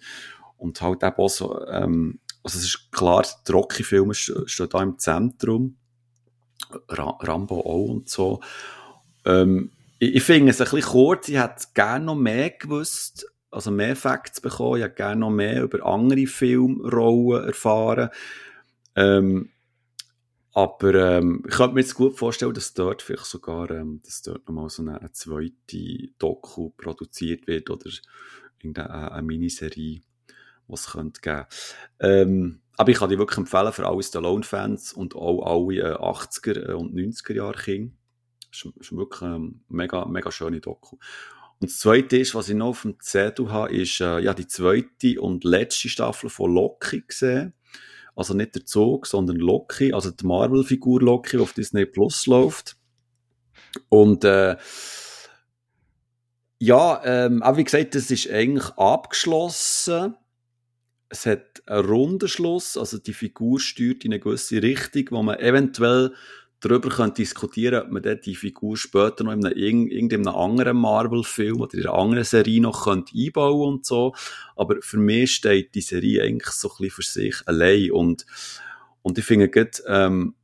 [SPEAKER 2] und halt eben auch so, ähm, also es ist klar, die Rocky-Filme stehen da im Zentrum, Ra Rambo auch und so. Ähm, ich, ich finde es ein bisschen kurz, ich hätte gerne noch mehr gewusst, also mehr Facts bekommen, ich hätte gerne noch mehr über andere Filmrollen erfahren. Ähm, aber ähm, ich könnte mir jetzt gut vorstellen, dass dort vielleicht sogar ähm, dass dort nochmal so eine, eine zweite Doku produziert wird oder irgendeine eine Miniserie, die es könnte geben. Ähm, aber ich kann die wirklich empfehlen für alle Stallone-Fans und auch alle äh, 80er und 90er Jahre Kinder. Das ist, ist wirklich eine mega, mega schöne Doku. Und das Zweite ist, was ich noch auf dem Zettel habe, ist äh, ja, die zweite und letzte Staffel von Loki gesehen. Also nicht der Zug, sondern Loki, also die Marvel-Figur Loki, die auf Disney Plus läuft. Und äh, ja, ähm, auch wie gesagt, das ist eigentlich abgeschlossen. Es hat einen runden Schluss, also die Figur steuert in eine gewisse Richtung, wo man eventuell darüber können diskutieren ob man die Figur später noch in einem, irgendeinem anderen Marvel-Film oder in einer anderen Serie noch könnte einbauen und so. Aber für mich steht die Serie eigentlich so ein bisschen für sich allein und, und ich finde ähm,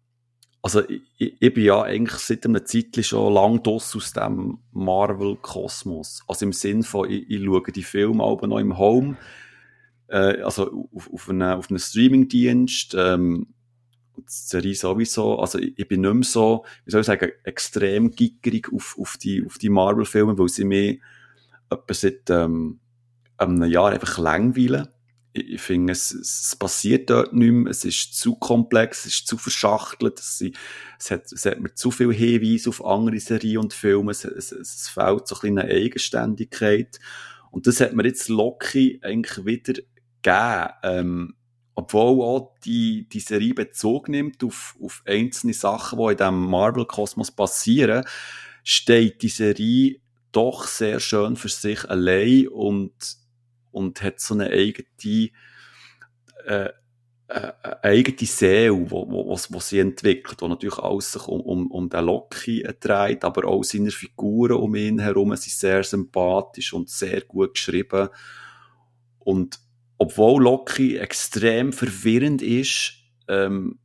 [SPEAKER 2] also ich, ich bin ja eigentlich seit einer Zeit schon lang aus dem Marvel-Kosmos. Also im Sinn von, ich, ich schaue die Filme auch noch im Home, äh, also auf, auf einen, auf Streaming-Dienst, ähm, Serie sowieso, also ich, ich, bin nicht mehr so, wie soll ich sagen, extrem gickerig auf, auf die, auf die Marvel-Filme, weil sie mir etwa seit ähm, einem Jahr einfach langweilen. Ich, ich finde, es, es passiert dort nicht mehr, es ist zu komplex, es ist zu verschachtelt, es, es, hat, es hat mir zu viel Hinweise auf andere Serien und Filme, es, es, es fehlt so ein eine Eigenständigkeit. Und das hat mir jetzt Loki eigentlich wieder gegeben. Ähm, obwohl auch die, die Serie Bezug nimmt auf, auf einzelne Sachen, die in diesem Marvel-Kosmos passieren, steht die Serie doch sehr schön für sich allein und, und hat so eine eigene, äh, äh, eigene Seele, wo, wo, wo, sie entwickelt, wo natürlich alles sich um, um, um den Loki dreht, aber auch seine Figuren um ihn herum sind sehr sympathisch und sehr gut geschrieben. Und obwohl Loki extrem verwirrend ist, ähm,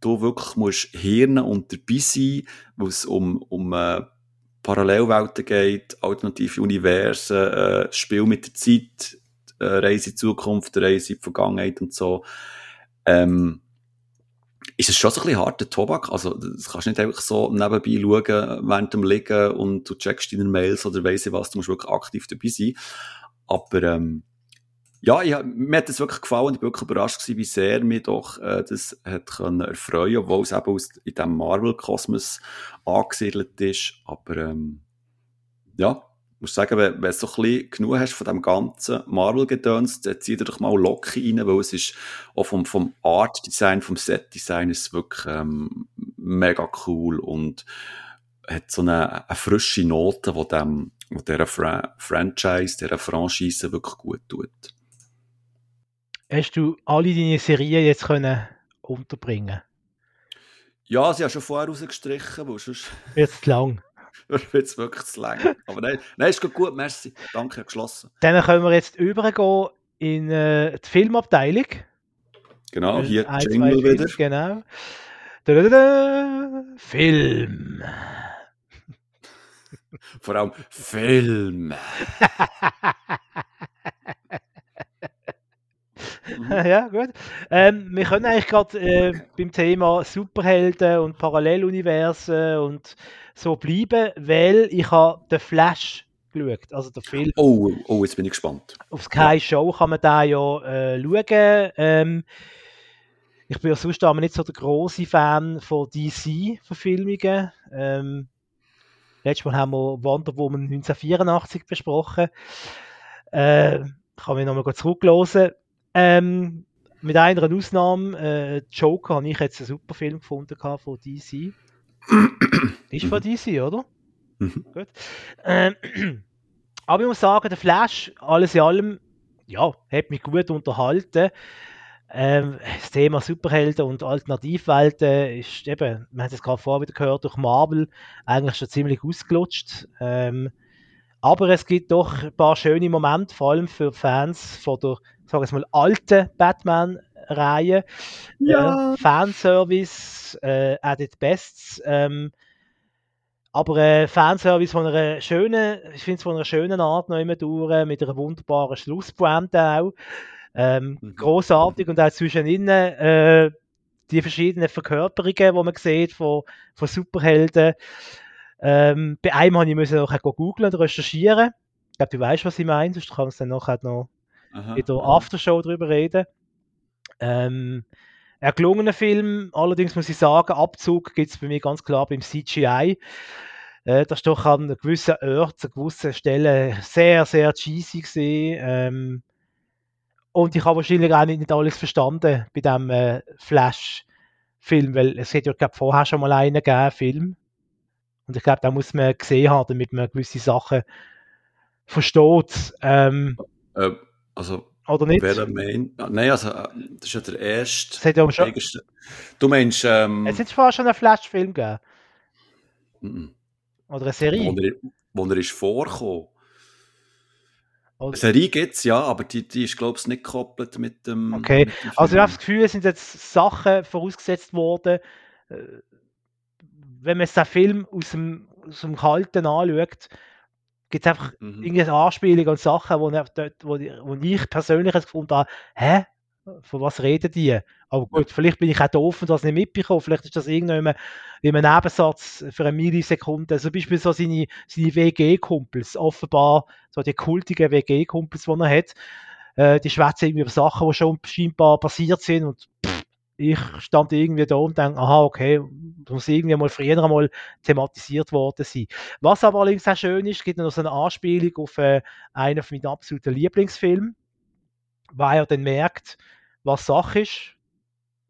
[SPEAKER 2] du wirklich musst Hirn und dabei sein, wo es um, um äh, Parallelwelten geht, alternative Universen, äh, Spiel mit der Zeit, äh, Reise in die Zukunft, Reise in die Vergangenheit und so. Ähm, ist es schon so ein bisschen harter Tobak. Also, das kannst du nicht einfach so nebenbei schauen, während dem Liegen und du checkst deine Mails oder weiss ich was, du musst wirklich aktiv dabei sein. Aber, ähm, ja, ich, mir hat das wirklich gefallen. Ich war wirklich überrascht gewesen, wie sehr mir doch äh, das hat können erfreuen, obwohl es eben aus, in diesem Marvel-Kosmos angesiedelt ist. Aber ähm, ja, ich muss sagen, wenn, wenn du so ein bisschen genug hast von dem ganzen Marvel-Gedöns, zieh dir doch mal Loki rein, weil es ist auch vom, vom Art-Design, vom Set-Design ist wirklich ähm, mega cool und hat so eine, eine frische Note, die dem, wo dieser Fra Franchise, dieser Franchise wirklich gut tut.
[SPEAKER 3] Hast du alle deine Serien jetzt können unterbringen?
[SPEAKER 2] Ja, sie haben schon vorher rausgestrichen, weil sonst
[SPEAKER 3] Wird es lang.
[SPEAKER 2] wird es wirklich zu lang. Aber nein, nein, ist gut, merci. Danke, geschlossen.
[SPEAKER 3] Dann können wir jetzt übergehen in äh, die Filmabteilung.
[SPEAKER 2] Genau, hier
[SPEAKER 3] Ein,
[SPEAKER 2] Jingle wieder.
[SPEAKER 3] Genau. Da-da-da-da. Film.
[SPEAKER 2] Vor allem Film. Mhm.
[SPEAKER 3] ja, gut. Ähm, wir können eigentlich gerade äh, beim Thema Superhelden und Paralleluniversen und so bleiben, weil ich habe den Flash geschaut, also der Film.
[SPEAKER 2] Oh, oh, jetzt bin ich gespannt.
[SPEAKER 3] Auf Sky Show kann man da ja äh, schauen. Ähm, ich bin ja sonst aber nicht so der große Fan von DC-Verfilmungen. Ähm, letztes Mal haben wir Wonder Woman 1984 besprochen. Äh, kann mich nochmal zurücklosen. Ähm, mit einer Ausnahme, äh, Joker habe ich jetzt einen super Film gefunden von DC. Ist von DC, oder?
[SPEAKER 2] Mhm.
[SPEAKER 3] Gut. Ähm, aber ich muss sagen, der Flash, alles in allem, ja, hat mich gut unterhalten. Ähm, das Thema Superhelden und Alternativwelten ist eben, wir haben es gerade vorher wieder gehört, durch Marvel eigentlich schon ziemlich ausgelutscht. Ähm, aber es gibt doch ein paar schöne Momente, vor allem für Fans von der, sagen wir mal, alten Batman-Reihe.
[SPEAKER 2] Ja.
[SPEAKER 3] Äh, Fanservice äh, at its best. Ähm, aber äh, Fanservice von einer schönen, ich finde es von einer schönen Art noch immer durch, mit einer wunderbaren Schlusspointe auch. Ähm,
[SPEAKER 2] Mhm.
[SPEAKER 3] Großartig und auch zwischen ihnen äh, die verschiedenen Verkörperungen, die man sieht von, von Superhelden. Ähm, bei einem habe ich müssen nachher googeln und recherchieren. Ich glaube, du weißt, was ich meine, sonst kannst du dann nachher noch
[SPEAKER 2] Aha.
[SPEAKER 3] in der Aftershow drüber reden. Ähm, ein gelungener Film, allerdings muss ich sagen, Abzug gibt es bei mir ganz klar beim CGI. Äh, das ist doch an gewissen Ort, an gewissen Stellen sehr, sehr cheesy gesehen. Ähm, und ich habe wahrscheinlich auch nicht, nicht alles verstanden bei diesem äh, Flash-Film, weil es hat ja glaub, vorher schon mal einen gegeben, Film. Und ich glaube, da muss man gesehen haben, damit man gewisse Sachen versteht. Ähm,
[SPEAKER 2] Äh, also,
[SPEAKER 3] oder nicht?
[SPEAKER 2] wer meint. Ah, nein, also, äh, das ist ja der erste.
[SPEAKER 3] Es hat ja schon,
[SPEAKER 2] Du meinst, ähm,
[SPEAKER 3] es hat vorher schon einen Flash-Film gegeben.
[SPEAKER 2] mhm.
[SPEAKER 3] Oder eine Serie.
[SPEAKER 2] wo er, wo er ist vorgekommen.
[SPEAKER 3] Oder-
[SPEAKER 2] Eine Serie gibt es, ja, aber die, die ist, glaube ich, nicht gekoppelt mit dem.
[SPEAKER 3] Okay.
[SPEAKER 2] Mit dem
[SPEAKER 3] Also ich habe das Gefühl, es sind jetzt Sachen vorausgesetzt worden, äh, wenn man jetzt den Film aus dem, aus dem Kalten anschaut, gibt es einfach
[SPEAKER 2] Mhm.
[SPEAKER 3] irgendeine Anspielungen und Sachen, wo, wo, die- wo ich persönlich jetzt gefunden habe, hä? Von was reden die? Aber gut, vielleicht bin ich auch doof und das nicht mitbekommen. Vielleicht ist das irgendwann in einem Nebensatz für eine Millisekunde. Zum Beispiel so seine, seine WG-Kumpels, offenbar so die kultigen WG-Kumpels, die er hat. Äh, die schwätzen irgendwie über Sachen, die schon scheinbar passiert sind und ich stand irgendwie da und denke, aha, okay, das muss irgendwie mal früher einmal thematisiert worden sein. Was aber allerdings auch schön ist, gibt noch so eine Anspielung auf äh, einen von meinen absoluten Lieblingsfilmen, weil er dann merkt, was Sache ist,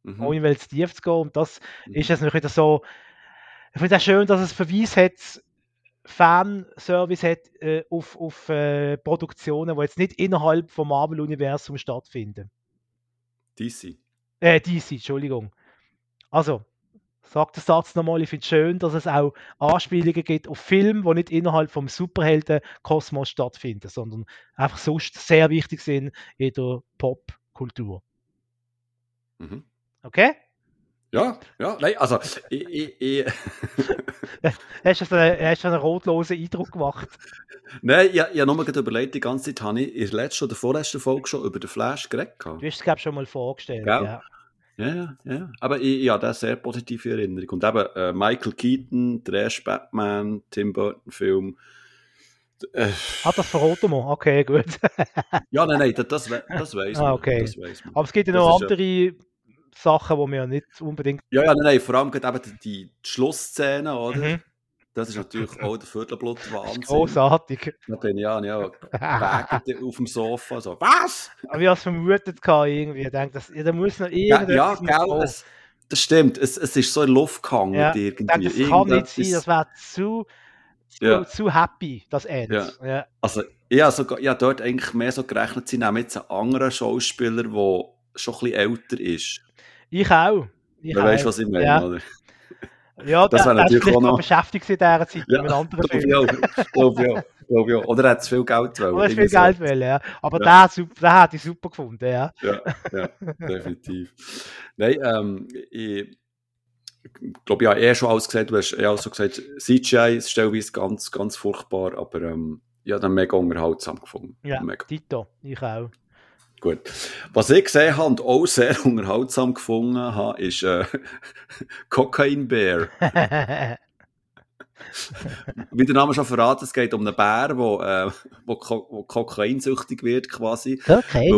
[SPEAKER 2] Mhm.
[SPEAKER 3] ohne weil es tief zu gehen. Und das
[SPEAKER 2] Mhm.
[SPEAKER 3] ist es wieder so. Ich finde es schön, dass es Verweis hat, Fanservice hat äh, auf, auf äh, Produktionen, die jetzt nicht innerhalb vom Marvel-Universum stattfinden.
[SPEAKER 2] DC.
[SPEAKER 3] Äh, DC, Entschuldigung. Also, sag den Satz nochmal, ich finde es schön, dass es auch Anspielungen gibt auf Filme, die nicht innerhalb vom Superhelden-Kosmos stattfinden, sondern einfach sonst sehr wichtig sind in der Popkultur.
[SPEAKER 2] Mhm.
[SPEAKER 3] Okay?
[SPEAKER 2] Ja, ja, nein, also, ich, ich, ich,
[SPEAKER 3] Hast du einen, hast du einen rotlosen Eindruck gemacht?
[SPEAKER 2] nein, ich, ich habe nur gerade überlegt, die ganze Zeit habe ich in der letzten oder vorletzten Folge schon über den Flash geredet.
[SPEAKER 3] Du hast es, glaube schon mal vorgestellt.
[SPEAKER 2] Gell?
[SPEAKER 3] Ja.
[SPEAKER 2] Ja, ja, ja. Aber ich, ich habe da sehr positive Erinnerung. Und eben äh, Michael Keaton, erste Batman, Tim Burton-Film. Äh,
[SPEAKER 3] Ah, das verraten wir. Okay, gut.
[SPEAKER 2] ja, nein, nein, das, das, we- das weiß man.
[SPEAKER 3] Ah, okay.
[SPEAKER 2] Das weiss man.
[SPEAKER 3] Aber es gibt ja
[SPEAKER 2] Das
[SPEAKER 3] noch
[SPEAKER 2] ist ja-
[SPEAKER 3] andere Sachen, die wir ja nicht unbedingt.
[SPEAKER 2] Ja, ja, nein, nein, vor allem gerade eben die, die Schlussszene, oder?
[SPEAKER 3] Mhm.
[SPEAKER 2] Das ist natürlich auch der Viertelblut Wahnsinn.
[SPEAKER 3] Großartig.
[SPEAKER 2] Da bin ich ja, ja auf dem Sofa, so, was?
[SPEAKER 3] Aber ich habe es vermutet, irgendwie. Ich denke, das, ja, da muss noch
[SPEAKER 2] Ja,
[SPEAKER 3] irgendetwas
[SPEAKER 2] ja
[SPEAKER 3] muss
[SPEAKER 2] gell, es, Das stimmt, es, es ist so in Luft gehangen
[SPEAKER 3] Ja,
[SPEAKER 2] irgendwie.
[SPEAKER 3] Das kann nicht sein, das wäre zu, zu,
[SPEAKER 2] Ja.
[SPEAKER 3] zu happy, das Ende. Ja.
[SPEAKER 2] Also, ich habe sogar, ich habe dort eigentlich mehr so gerechnet, sie nehmen jetzt einen anderen Schauspieler, der schon ein bisschen älter ist.
[SPEAKER 3] Ich auch. Ich
[SPEAKER 2] Du weißt, was ich meine,
[SPEAKER 3] Ja.
[SPEAKER 2] oder?
[SPEAKER 3] Ja,
[SPEAKER 2] Das wäre natürlich auch
[SPEAKER 3] noch beschäftigt in dieser Zeit
[SPEAKER 2] Ja,
[SPEAKER 3] mit anderen
[SPEAKER 2] Glaube
[SPEAKER 3] Film.
[SPEAKER 2] ich. Glaube. Glaube ich auch. Oder er hat zu viel Geld wollen.
[SPEAKER 3] Oder hast viel
[SPEAKER 2] so.
[SPEAKER 3] Geld wollen, ja. Aber
[SPEAKER 2] Ja.
[SPEAKER 3] super, der hat ich super gefunden, ja.
[SPEAKER 2] Ja, ja, definitiv. Nein, ähm, ich glaube, habe eh schon alles gesagt. Du hast eh auch so gesagt, CGI ist stellenweise ganz, ganz furchtbar, aber ähm, ich habe den mega unterhaltsam gefunden.
[SPEAKER 3] Ja,
[SPEAKER 2] Mega
[SPEAKER 3] Tito, ich auch.
[SPEAKER 2] Gut. Was ich gesehen habe und auch sehr unterhaltsam gefunden habe, ist äh, Cocaine Bear. Wie der Name schon verraten, es geht um einen Bär, der äh, wo, Ko wo kokainsüchtig wird quasi.
[SPEAKER 3] okay,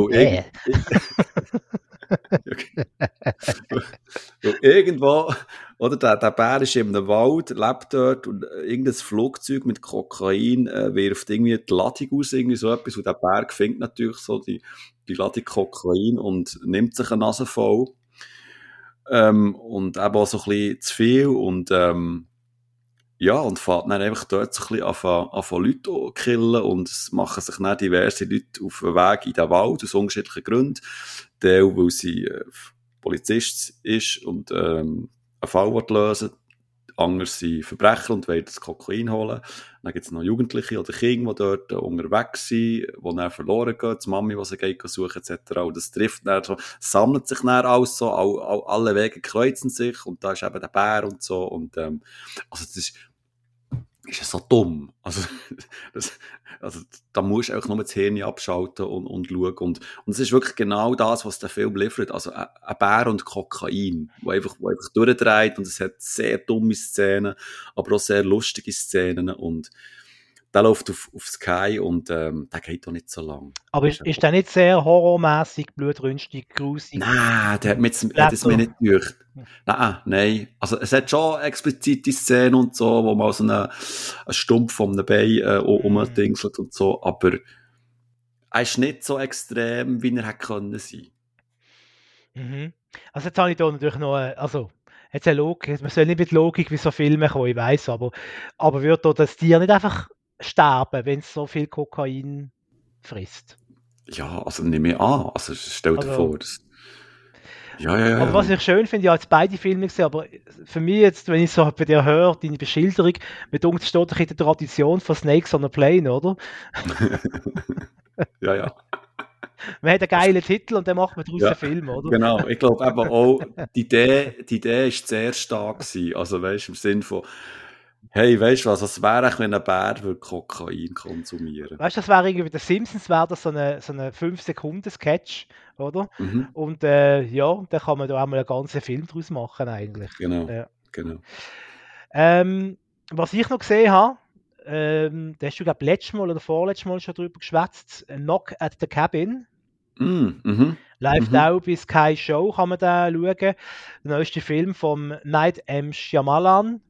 [SPEAKER 2] Weil Weil irgendwo, oder der, der Bär ist einem Wald, lebt dort und irgendein Flugzeug mit Kokain äh, wirft irgendwie die Ladung aus, irgendwie so etwas. Und der Bär findet natürlich so die, die Ladung Kokain und nimmt sich eine Nase voll. Ähm, und eben auch so ein bisschen zu viel und ähm, ja, und fährt dann einfach dort so ein bisschen anfangen, anfangen Leute zu killen und es machen sich dann diverse Leute auf den Weg in den Wald aus unterschiedlichen Gründen. Der, weil sie äh, Polizist ist und ähm, einen Fall lösen Anders sind Verbrecher und wollen das Kokain holen. Dann gibt es noch Jugendliche oder Kinder, die dort unterwegs sind, die dann verloren gehen, die Mami, die sie geht suchen etc. Und das trifft dann so, sammelt sich dann alles so, all, all, alle Wege kreuzen sich und da ist eben der Bär und so. Und, ähm, also das ist, ist ja so dumm. Also, das, also da musst du einfach nur das Hirn abschalten und, und schauen. Und, und es ist wirklich genau das, was der Film liefert. Also ein ein Bär und Kokain, wo einfach, wo einfach durchdreht und es hat sehr dumme Szenen, aber auch sehr lustige Szenen und der läuft auf, auf Sky und ähm, der geht auch nicht so lang.
[SPEAKER 3] Aber ist, ist der nicht sehr horrormäßig, blutrünstig, grusig?
[SPEAKER 2] Nein, der hat, mir jetzt, hat es mir nicht durch. Nein, nein. Also, es hat schon explizite Szenen und so, wo mal so einen, einen Stumpf von einem Bein äh, um- umdingselt und so, aber er ist nicht so extrem, wie er hätte können sein.
[SPEAKER 3] Mhm. Also jetzt habe ich da natürlich noch, also jetzt eine Logik, man soll nicht mit Logik wie so Filme kommen, ich weiß, aber, aber wird da das Tier nicht einfach sterben, wenn es so viel Kokain frisst?
[SPEAKER 2] Ja, also nehme ich an. Also, stell dir
[SPEAKER 3] Also-
[SPEAKER 2] vor. Das, ja, ja, ja.
[SPEAKER 3] Aber was ich schön finde, ich habe jetzt beide Filme gesehen, aber für mich jetzt, wenn ich so bei dir höre, deine Beschilderung, mit uns steht doch in der Tradition von Snakes on a Plane, oder?
[SPEAKER 2] ja, ja.
[SPEAKER 3] Man hat einen geilen Titel und dann macht man daraus
[SPEAKER 2] Ja,
[SPEAKER 3] einen Film, oder?
[SPEAKER 2] Genau, ich glaube eben auch, die Idee, die Idee ist sehr stark gewesen. Also, weißt du, im Sinn von, hey, weißt du was, was wäre eigentlich, wenn ein Bär würde Kokain konsumieren
[SPEAKER 3] Weißt du, das wäre irgendwie bei den Simpsons, wäre das so eine, so eine 5-Sekunden-Sketch, oder?
[SPEAKER 2] mhm,
[SPEAKER 3] Und äh, ja, da kann man da auch mal einen ganzen Film draus machen, eigentlich.
[SPEAKER 2] Genau,
[SPEAKER 3] Ja.
[SPEAKER 2] genau.
[SPEAKER 3] Ähm, was ich noch gesehen habe, ähm, da hast du, glaube letztes Mal oder vorletztes Mal schon drüber geschwätzt, Knock at the Cabin.
[SPEAKER 2] Mm, mhm,
[SPEAKER 3] Läuft
[SPEAKER 2] Mhm.
[SPEAKER 3] auch bei Sky Show, kann man da schauen. Der neueste Film vom Night M. Shyamalan.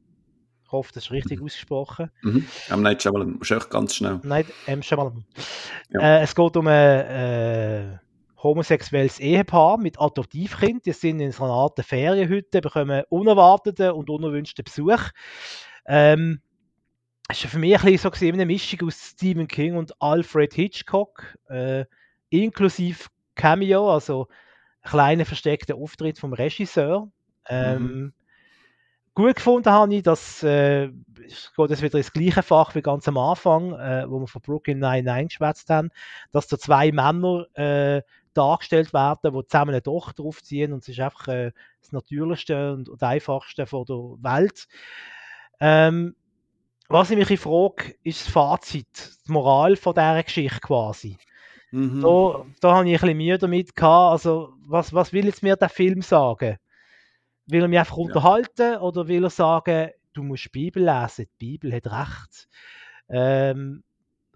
[SPEAKER 3] Ich hoffe, das ist richtig ausgesprochen.
[SPEAKER 2] mhm. Am Night Shyamalan, echt ganz schnell.
[SPEAKER 3] Night M. Shyamalan.
[SPEAKER 2] Ja.
[SPEAKER 3] Äh, es geht um ein äh, homosexuelles Ehepaar mit Adoptivkind. Die sind in so einer Art Ferienhütte, bekommen unerwarteten und unerwünschten Besuch. Ähm, es war für mich ein bisschen so gewesen, eine Mischung aus Stephen King und Alfred Hitchcock, äh, inklusive Cameo, also einen kleinen versteckten Auftritt vom Regisseur. Ähm, Gut gefunden habe ich, dass äh, es geht jetzt wieder ins gleiche Fach wie ganz am Anfang, äh, wo wir von Brooklyn Nine-Nine geschwätzt haben, dass da zwei Männer äh, dargestellt werden, die zusammen eine Tochter aufziehen und es ist einfach äh, das Natürlichste und, und Einfachste von der Welt. Ähm, was ich mich frage, ist das Fazit, die Moral von dieser Geschichte quasi.
[SPEAKER 2] Mhm.
[SPEAKER 3] Da, da habe ich ein bisschen Mühe damit gehabt. Also, was, was will jetzt mir der Film sagen? Will er mich einfach unterhalten oder will er sagen, du musst die Bibel lesen, die Bibel hat recht? Ähm,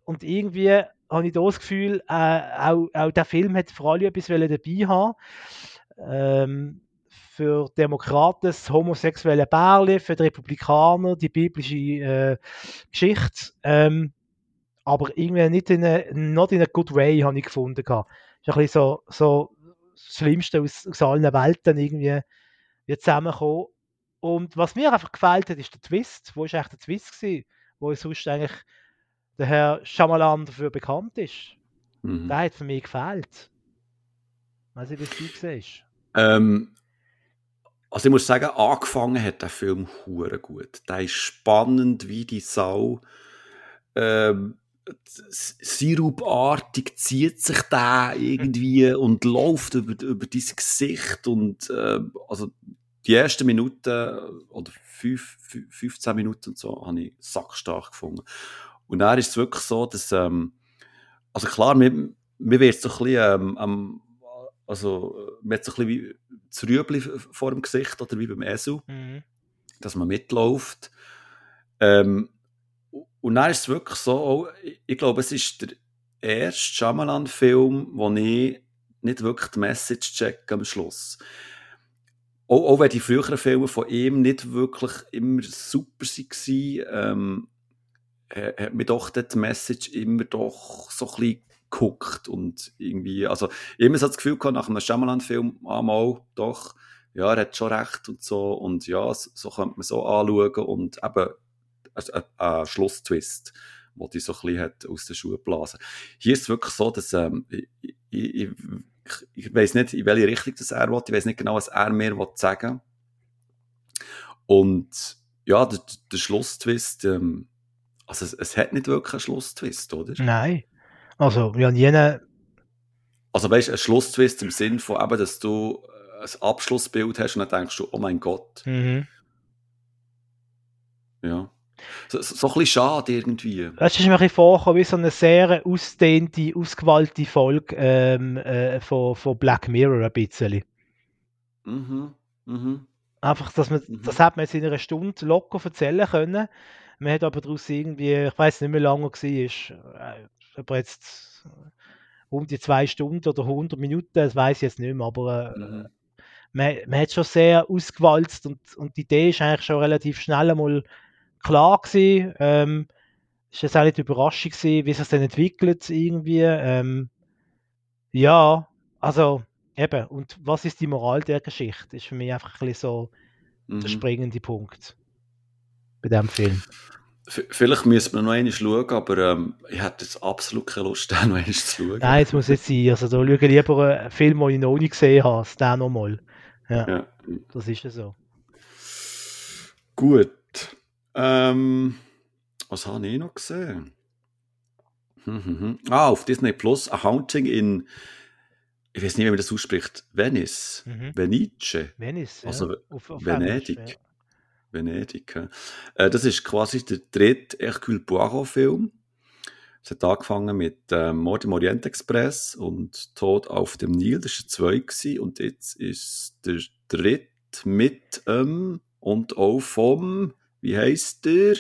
[SPEAKER 3] und irgendwie habe ich da das Gefühl, äh, auch, auch der Film hat vor allem etwas dabei haben. Ähm, für Demokraten das homosexuelle Bärli, für die Republikaner die biblische äh, Geschichte. Ähm, aber irgendwie nicht in a, not in a good way, habe ich gefunden. gehabt. Ist ein bisschen so, so das Schlimmste aus, aus allen Welten irgendwie wie zusammenkommen. Und was mir einfach gefällt hat, ist der Twist. Wo ist eigentlich der Twist gewesen, wo sonst eigentlich der Herr Shyamalan dafür bekannt ist?
[SPEAKER 2] Mhm.
[SPEAKER 3] Der hat für mich gefällt. Weiß ich, wie es du siehst.
[SPEAKER 2] Ähm, also ich muss sagen, angefangen hat der Film hure gut. Der ist spannend wie die Sau. Ähm, sirupartig zieht sich der irgendwie und läuft über, über dein Gesicht und äh, also die ersten Minuten oder fünf, 15 Minuten und so habe ich sackstark gefunden. Und dann ist es wirklich so, dass ähm, also klar, mir, mir wird so ein bisschen ähm, also man hat so ein bisschen wie das Rüebli vor dem Gesicht oder wie beim Esel, mhm. dass man mitläuft. Ähm, und dann ist es wirklich so, ich, ich glaube, es ist der erste Shyamalan-Film, wo ich nicht wirklich die Message check am Schluss. Auch, auch wenn die früheren Filme von ihm nicht wirklich immer super waren, ähm, hat mir doch die Message immer doch so ein bisschen geguckt und irgendwie, also immer so das Gefühl gehabt, nach einem Shyamalan-Film, einmal doch, ja, er hat schon recht und so und ja, so, so könnte man so anschauen und eben ein, ein Schlusstwist, wo die so ein bisschen hat aus den Schuhen blasen. Hier ist es wirklich so, dass ähm, ich, ich, ich, weiß nicht, in welche Richtung das er will, ich weiß nicht genau, was er mir will sagen und ja, der, der Schlusstwist, ähm, also es, es, hat nicht wirklich einen Schlusstwist, oder?
[SPEAKER 3] Nein. Also, ja, jene.
[SPEAKER 2] Also, weißt du, ein Schlusstwist im Sinn von eben, dass du ein Abschlussbild hast und dann denkst du, oh mein Gott.
[SPEAKER 3] Mhm.
[SPEAKER 2] Ja. So, so, ein bisschen schade irgendwie.
[SPEAKER 3] Es ist mir ein bisschen vorgekommen wie so eine sehr ausdehnte, ausgewallte Folge ähm, äh, von, von Black Mirror ein bisschen.
[SPEAKER 2] Mhm. Mhm.
[SPEAKER 3] Einfach, dass man, mhm. das hat man jetzt in einer Stunde locker erzählen können. Man hat aber daraus irgendwie, ich weiß nicht mehr lange war, äh, ob er jetzt um die zwei Stunden oder 100 Minuten, das weiß ich jetzt nicht mehr, aber äh, mhm. man, man hat schon sehr ausgewalzt und, und die Idee ist eigentlich schon relativ schnell einmal klar gewesen. Ähm, ist jetzt auch nicht überraschend gewesen, wie sich das dann entwickelt irgendwie. Ähm, ja, also eben, und was ist die Moral der Geschichte? Ist für mich einfach ein bisschen so mhm. der springende Punkt bei dem Film.
[SPEAKER 2] Vielleicht müssen wir noch einmal schauen, aber ähm, ich hätte jetzt absolut keine Lust, den noch einmal zu schauen.
[SPEAKER 3] Nein, es muss jetzt sein. Also da schaue ich lieber einen Film, den ich noch nicht gesehen habe, den nochmal. Ja, ja, das ist ja so.
[SPEAKER 2] Gut. Ähm, was habe ich noch gesehen? Hm, hm, hm. Ah, auf Disney Plus, A Haunting in, ich weiß nicht, wie man das ausspricht, Venice, mhm. Venice.
[SPEAKER 3] Venice,
[SPEAKER 2] also ja. auf, auf Venedig. Ja. Venedig. Äh, das ist quasi der dritte Hercule Poirot-Film. Es hat angefangen mit ähm, Mord im Orient Express und Tod auf dem Nil. Das war zwei gewesen. und jetzt ist der dritte mit ähm, und auch vom, wie heißt der?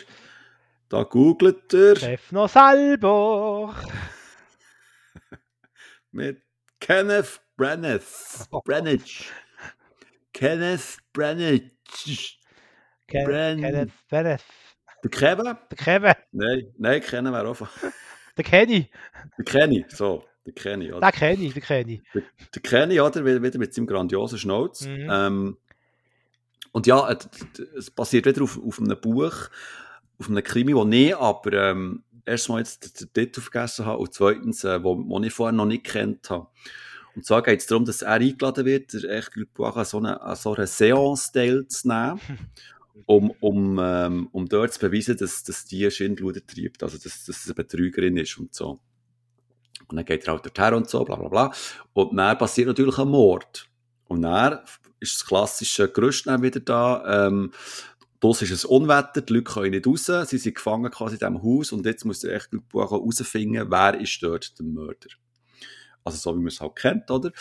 [SPEAKER 2] Da googelt er.
[SPEAKER 3] Stefano Salbo.
[SPEAKER 2] mit Kenneth Branagh. Branagh. Kenneth Branagh.
[SPEAKER 3] Ken Bren Kenneth Kenneth.
[SPEAKER 2] Der Kevin?
[SPEAKER 3] Der Kevin.
[SPEAKER 2] Nein, nein, kennen wir auch.
[SPEAKER 3] Der Kenny.
[SPEAKER 2] Der Kenny, so. Der Kenny, oder?
[SPEAKER 3] Der Kenny, der Kenny.
[SPEAKER 2] Der, der Kenny, oder? Wieder mit seinem grandiosen Schnauz. Mhm. Ähm, und ja, es basiert wieder auf, auf einem Buch, auf einem Krimi, wo ich aber ähm, erstmal jetzt den Titel vergessen habe und zweitens, äh, wo, wo ich vorher noch nicht kennt habe. Und zwar geht es darum, dass er eingeladen wird, der Hercule Poirot so eine, so eine Seance teilzunehmen. um, um, ähm, um dort zu beweisen, dass, dass die Schindluder treibt, also dass, dass es eine Betrügerin ist und so. Und dann geht er halt dorthin und so, bla bla bla. Und dann passiert natürlich ein Mord. Und dann ist das klassische Gerüst wieder da. Ähm, das ist ein Unwetter, die Leute können nicht raus, sie sind gefangen quasi in diesem Haus und jetzt muss der echt herausfinden, wer ist dort der Mörder. Also so wie man es halt kennt, oder?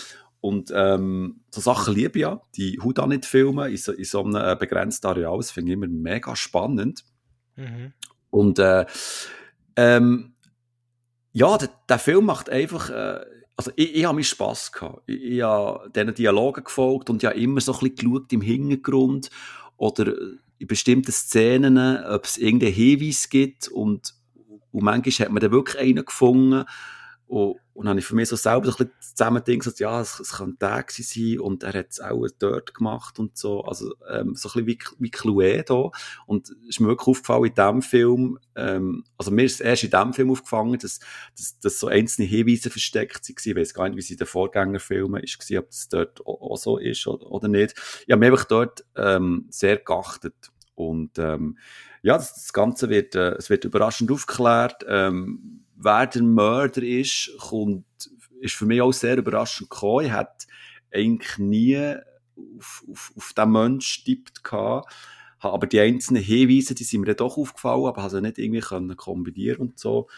[SPEAKER 2] Und ähm, so Sachen liebe ich ja. Die filmen in so, in so einem äh, begrenzten Areal. Das finde ich immer mega spannend. Mhm. Und äh, ähm, ja, der, der, Film macht einfach. Äh, also ich, ich habe mich Spass gehabt. Ich, ich habe diesen Dialogen gefolgt und ja immer so ein bisschen geschaut im Hintergrund oder in bestimmten Szenen, ob es irgendeinen Hinweis gibt und, und manchmal hat man dann wirklich einen gefunden und, Und dann habe ich für mich so selber so ein bisschen zusammen gedacht, ja, es, es könnte der sein und er hat es auch dort gemacht und so. Also, ähm, so ein bisschen wie, wie Chloé da. Und es ist mir wirklich aufgefallen in diesem Film, ähm, also mir ist erst in diesem Film aufgefallen, dass, dass, dass so einzelne Hinweise versteckt waren. Ich weiß gar nicht, wie es in den Vorgängerfilmen ist, ob das dort auch, so ist oder, oder nicht. Ich habe mich einfach dort ähm, sehr geachtet. Und ähm, ja, das, das Ganze wird, äh, es wird überraschend aufgeklärt. Ähm, wer der Mörder ist, kommt, ist für mich auch sehr überraschend gekommen. Ich hätte eigentlich nie auf, auf, auf den Menschen getippt gehabt. Aber die einzelnen Hinweise, die sind mir dann doch aufgefallen, aber habe sie nicht irgendwie können kombinieren und so.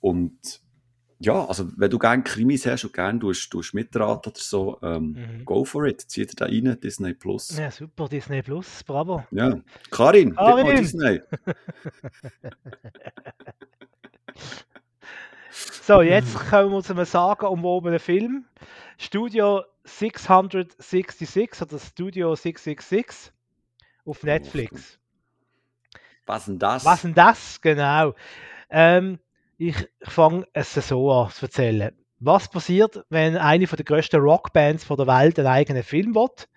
[SPEAKER 2] Und ja, also wenn du gerne Krimis hast und gerne tust, tust mitraten oder so, ähm, mhm. go for it. Zieh dir da rein, Disney Plus.
[SPEAKER 3] Ja, super, Disney Plus, bravo.
[SPEAKER 2] Ja. Karin, Karin. Disney.
[SPEAKER 3] So, jetzt kommen wir zu einem Sagen um oben Film. Studio 666 oder Studio 666 auf Netflix.
[SPEAKER 2] Was denn das?
[SPEAKER 3] Was denn das? Genau. Ähm, ich fange es so an zu erzählen. Was passiert, wenn eine der größten Rockbands der Welt einen eigenen Film will?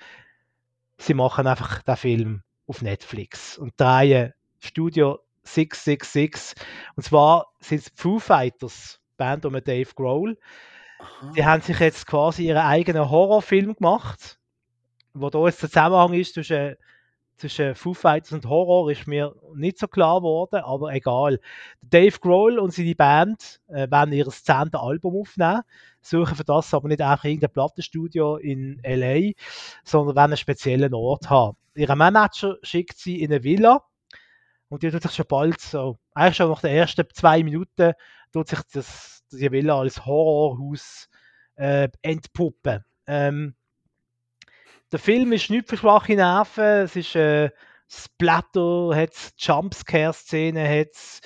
[SPEAKER 3] Sie machen einfach den Film auf Netflix und drehen Studio 666. Und zwar sind es Foo Fighters Band um Dave Grohl. Aha. Die haben sich jetzt quasi ihren eigenen Horrorfilm gemacht. Wo da jetzt der Zusammenhang ist zwischen, zwischen Foo Fighters und Horror, ist mir nicht so klar geworden, aber egal. Dave Grohl und seine Band äh, werden ihr zehnte Album aufnehmen, suchen für das aber nicht einfach irgendein Plattenstudio in L.A., sondern werden einen speziellen Ort haben. Ihr Manager schickt sie in eine Villa und die tut sich schon bald so, eigentlich schon nach den ersten zwei Minuten tut sich das, die Villa als Horrorhaus äh, entpuppen. Ähm, der Film ist nicht für schwache Nerven, es ist äh, Splatter, hat Jumpscare-Szenen, hat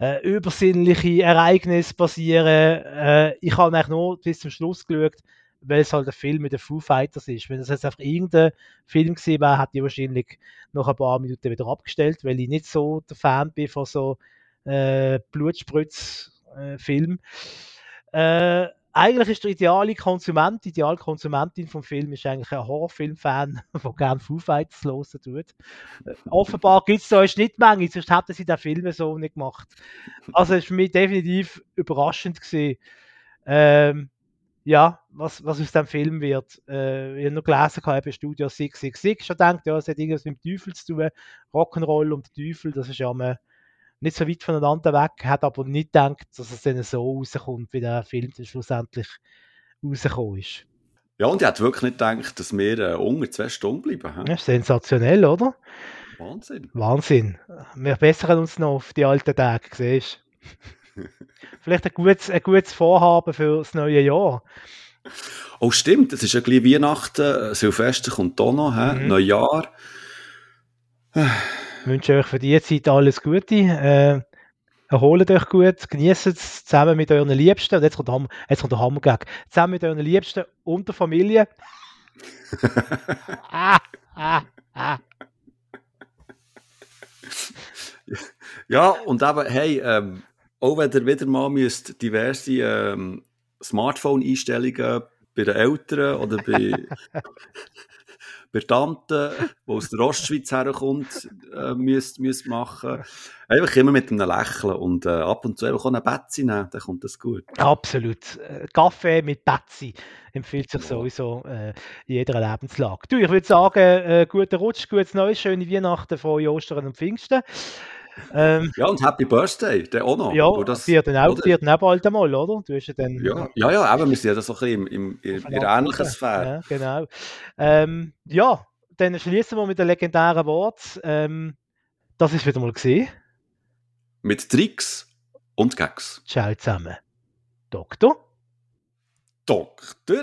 [SPEAKER 3] äh, übersinnliche Ereignisse passieren. Äh, ich habe eigentlich nur bis zum Schluss geschaut, weil es halt ein Film mit den Foo Fighters ist. Wenn das jetzt einfach irgendein Film gewesen wäre, hätte ich wahrscheinlich nach ein paar Minuten wieder abgestellt, weil ich nicht so der Fan bin von so äh, Blutspritz-Film. Äh, eigentlich ist der ideale Konsument, die ideale Konsumentin vom Film ist eigentlich ein Horrorfilm-Fan, der gerne Foo Fighters hören tut. Äh, offenbar gibt es da eine Schnittmenge, sonst hätten sie den Film so nicht gemacht. Also es war für mich definitiv überraschend gewesen. Ähm, ja, was, was aus dem Film wird. Äh, ich habe noch gelesen, eben Studio 666 schon gedacht, ja, es hat irgendwas mit dem Teufel zu tun. Rock'n'Roll und der Teufel, das ist ja mal nicht so weit voneinander weg, hat aber nicht gedacht, dass es dann so rauskommt, wie der Film dann schlussendlich rausgekommen ist.
[SPEAKER 2] Ja, und ich hätte wirklich nicht gedacht, dass wir äh, unter zwei Stunden bleiben.
[SPEAKER 3] He? Ist sensationell, oder?
[SPEAKER 2] Wahnsinn.
[SPEAKER 3] Wahnsinn. Wir bessern uns noch auf die alten Tage, siehst Vielleicht ein gutes, ein gutes Vorhaben für das neue Jahr.
[SPEAKER 2] Oh, stimmt. Es ist ja gleich Weihnachten, äh, Silvester kommt auch noch, mhm. Neujahr.
[SPEAKER 3] Ich wünsche euch für diese Zeit alles Gute. Äh, erholt euch gut, genießt es zusammen mit euren Liebsten. Und jetzt kommt, der, jetzt kommt der Hammergag. Zusammen mit euren Liebsten und der Familie. ah, ah, ah.
[SPEAKER 2] Ja, und eben, hey, ähm, auch wenn ihr wieder mal müsst diverse ähm, Smartphone-Einstellungen bei den Eltern oder bei bei Tanten, die aus der Ostschweiz herkommt, äh, müsst, müsst machen. Einfach immer mit einem Lächeln und äh, ab und zu einfach auch eine Betzi nehmen, dann kommt das gut.
[SPEAKER 3] Absolut. Äh, Kaffee mit Betzi empfiehlt sich sowieso äh, in jeder Lebenslage. Du, ich würde sagen, äh, guten Rutsch, gutes Neues, schöne Weihnachten, frohe Ostern und Pfingsten.
[SPEAKER 2] Ähm, ja, und Happy Birthday, der auch noch.
[SPEAKER 3] Ja, das wird dann auch, wird dann auch bald einmal, oder? Du ja, dann,
[SPEAKER 2] ja, ja, ja, aber wir sind ja das so ein bisschen im, im, in der ähnlichen Sphäre.
[SPEAKER 3] Ja, genau. Ähm, ja, dann schließen wir mit dem legendären Wort. Ähm, das ist wieder mal gesehen.
[SPEAKER 2] Mit Tricks und Gags.
[SPEAKER 3] Ciao zusammen. Doktor.
[SPEAKER 2] Doktor.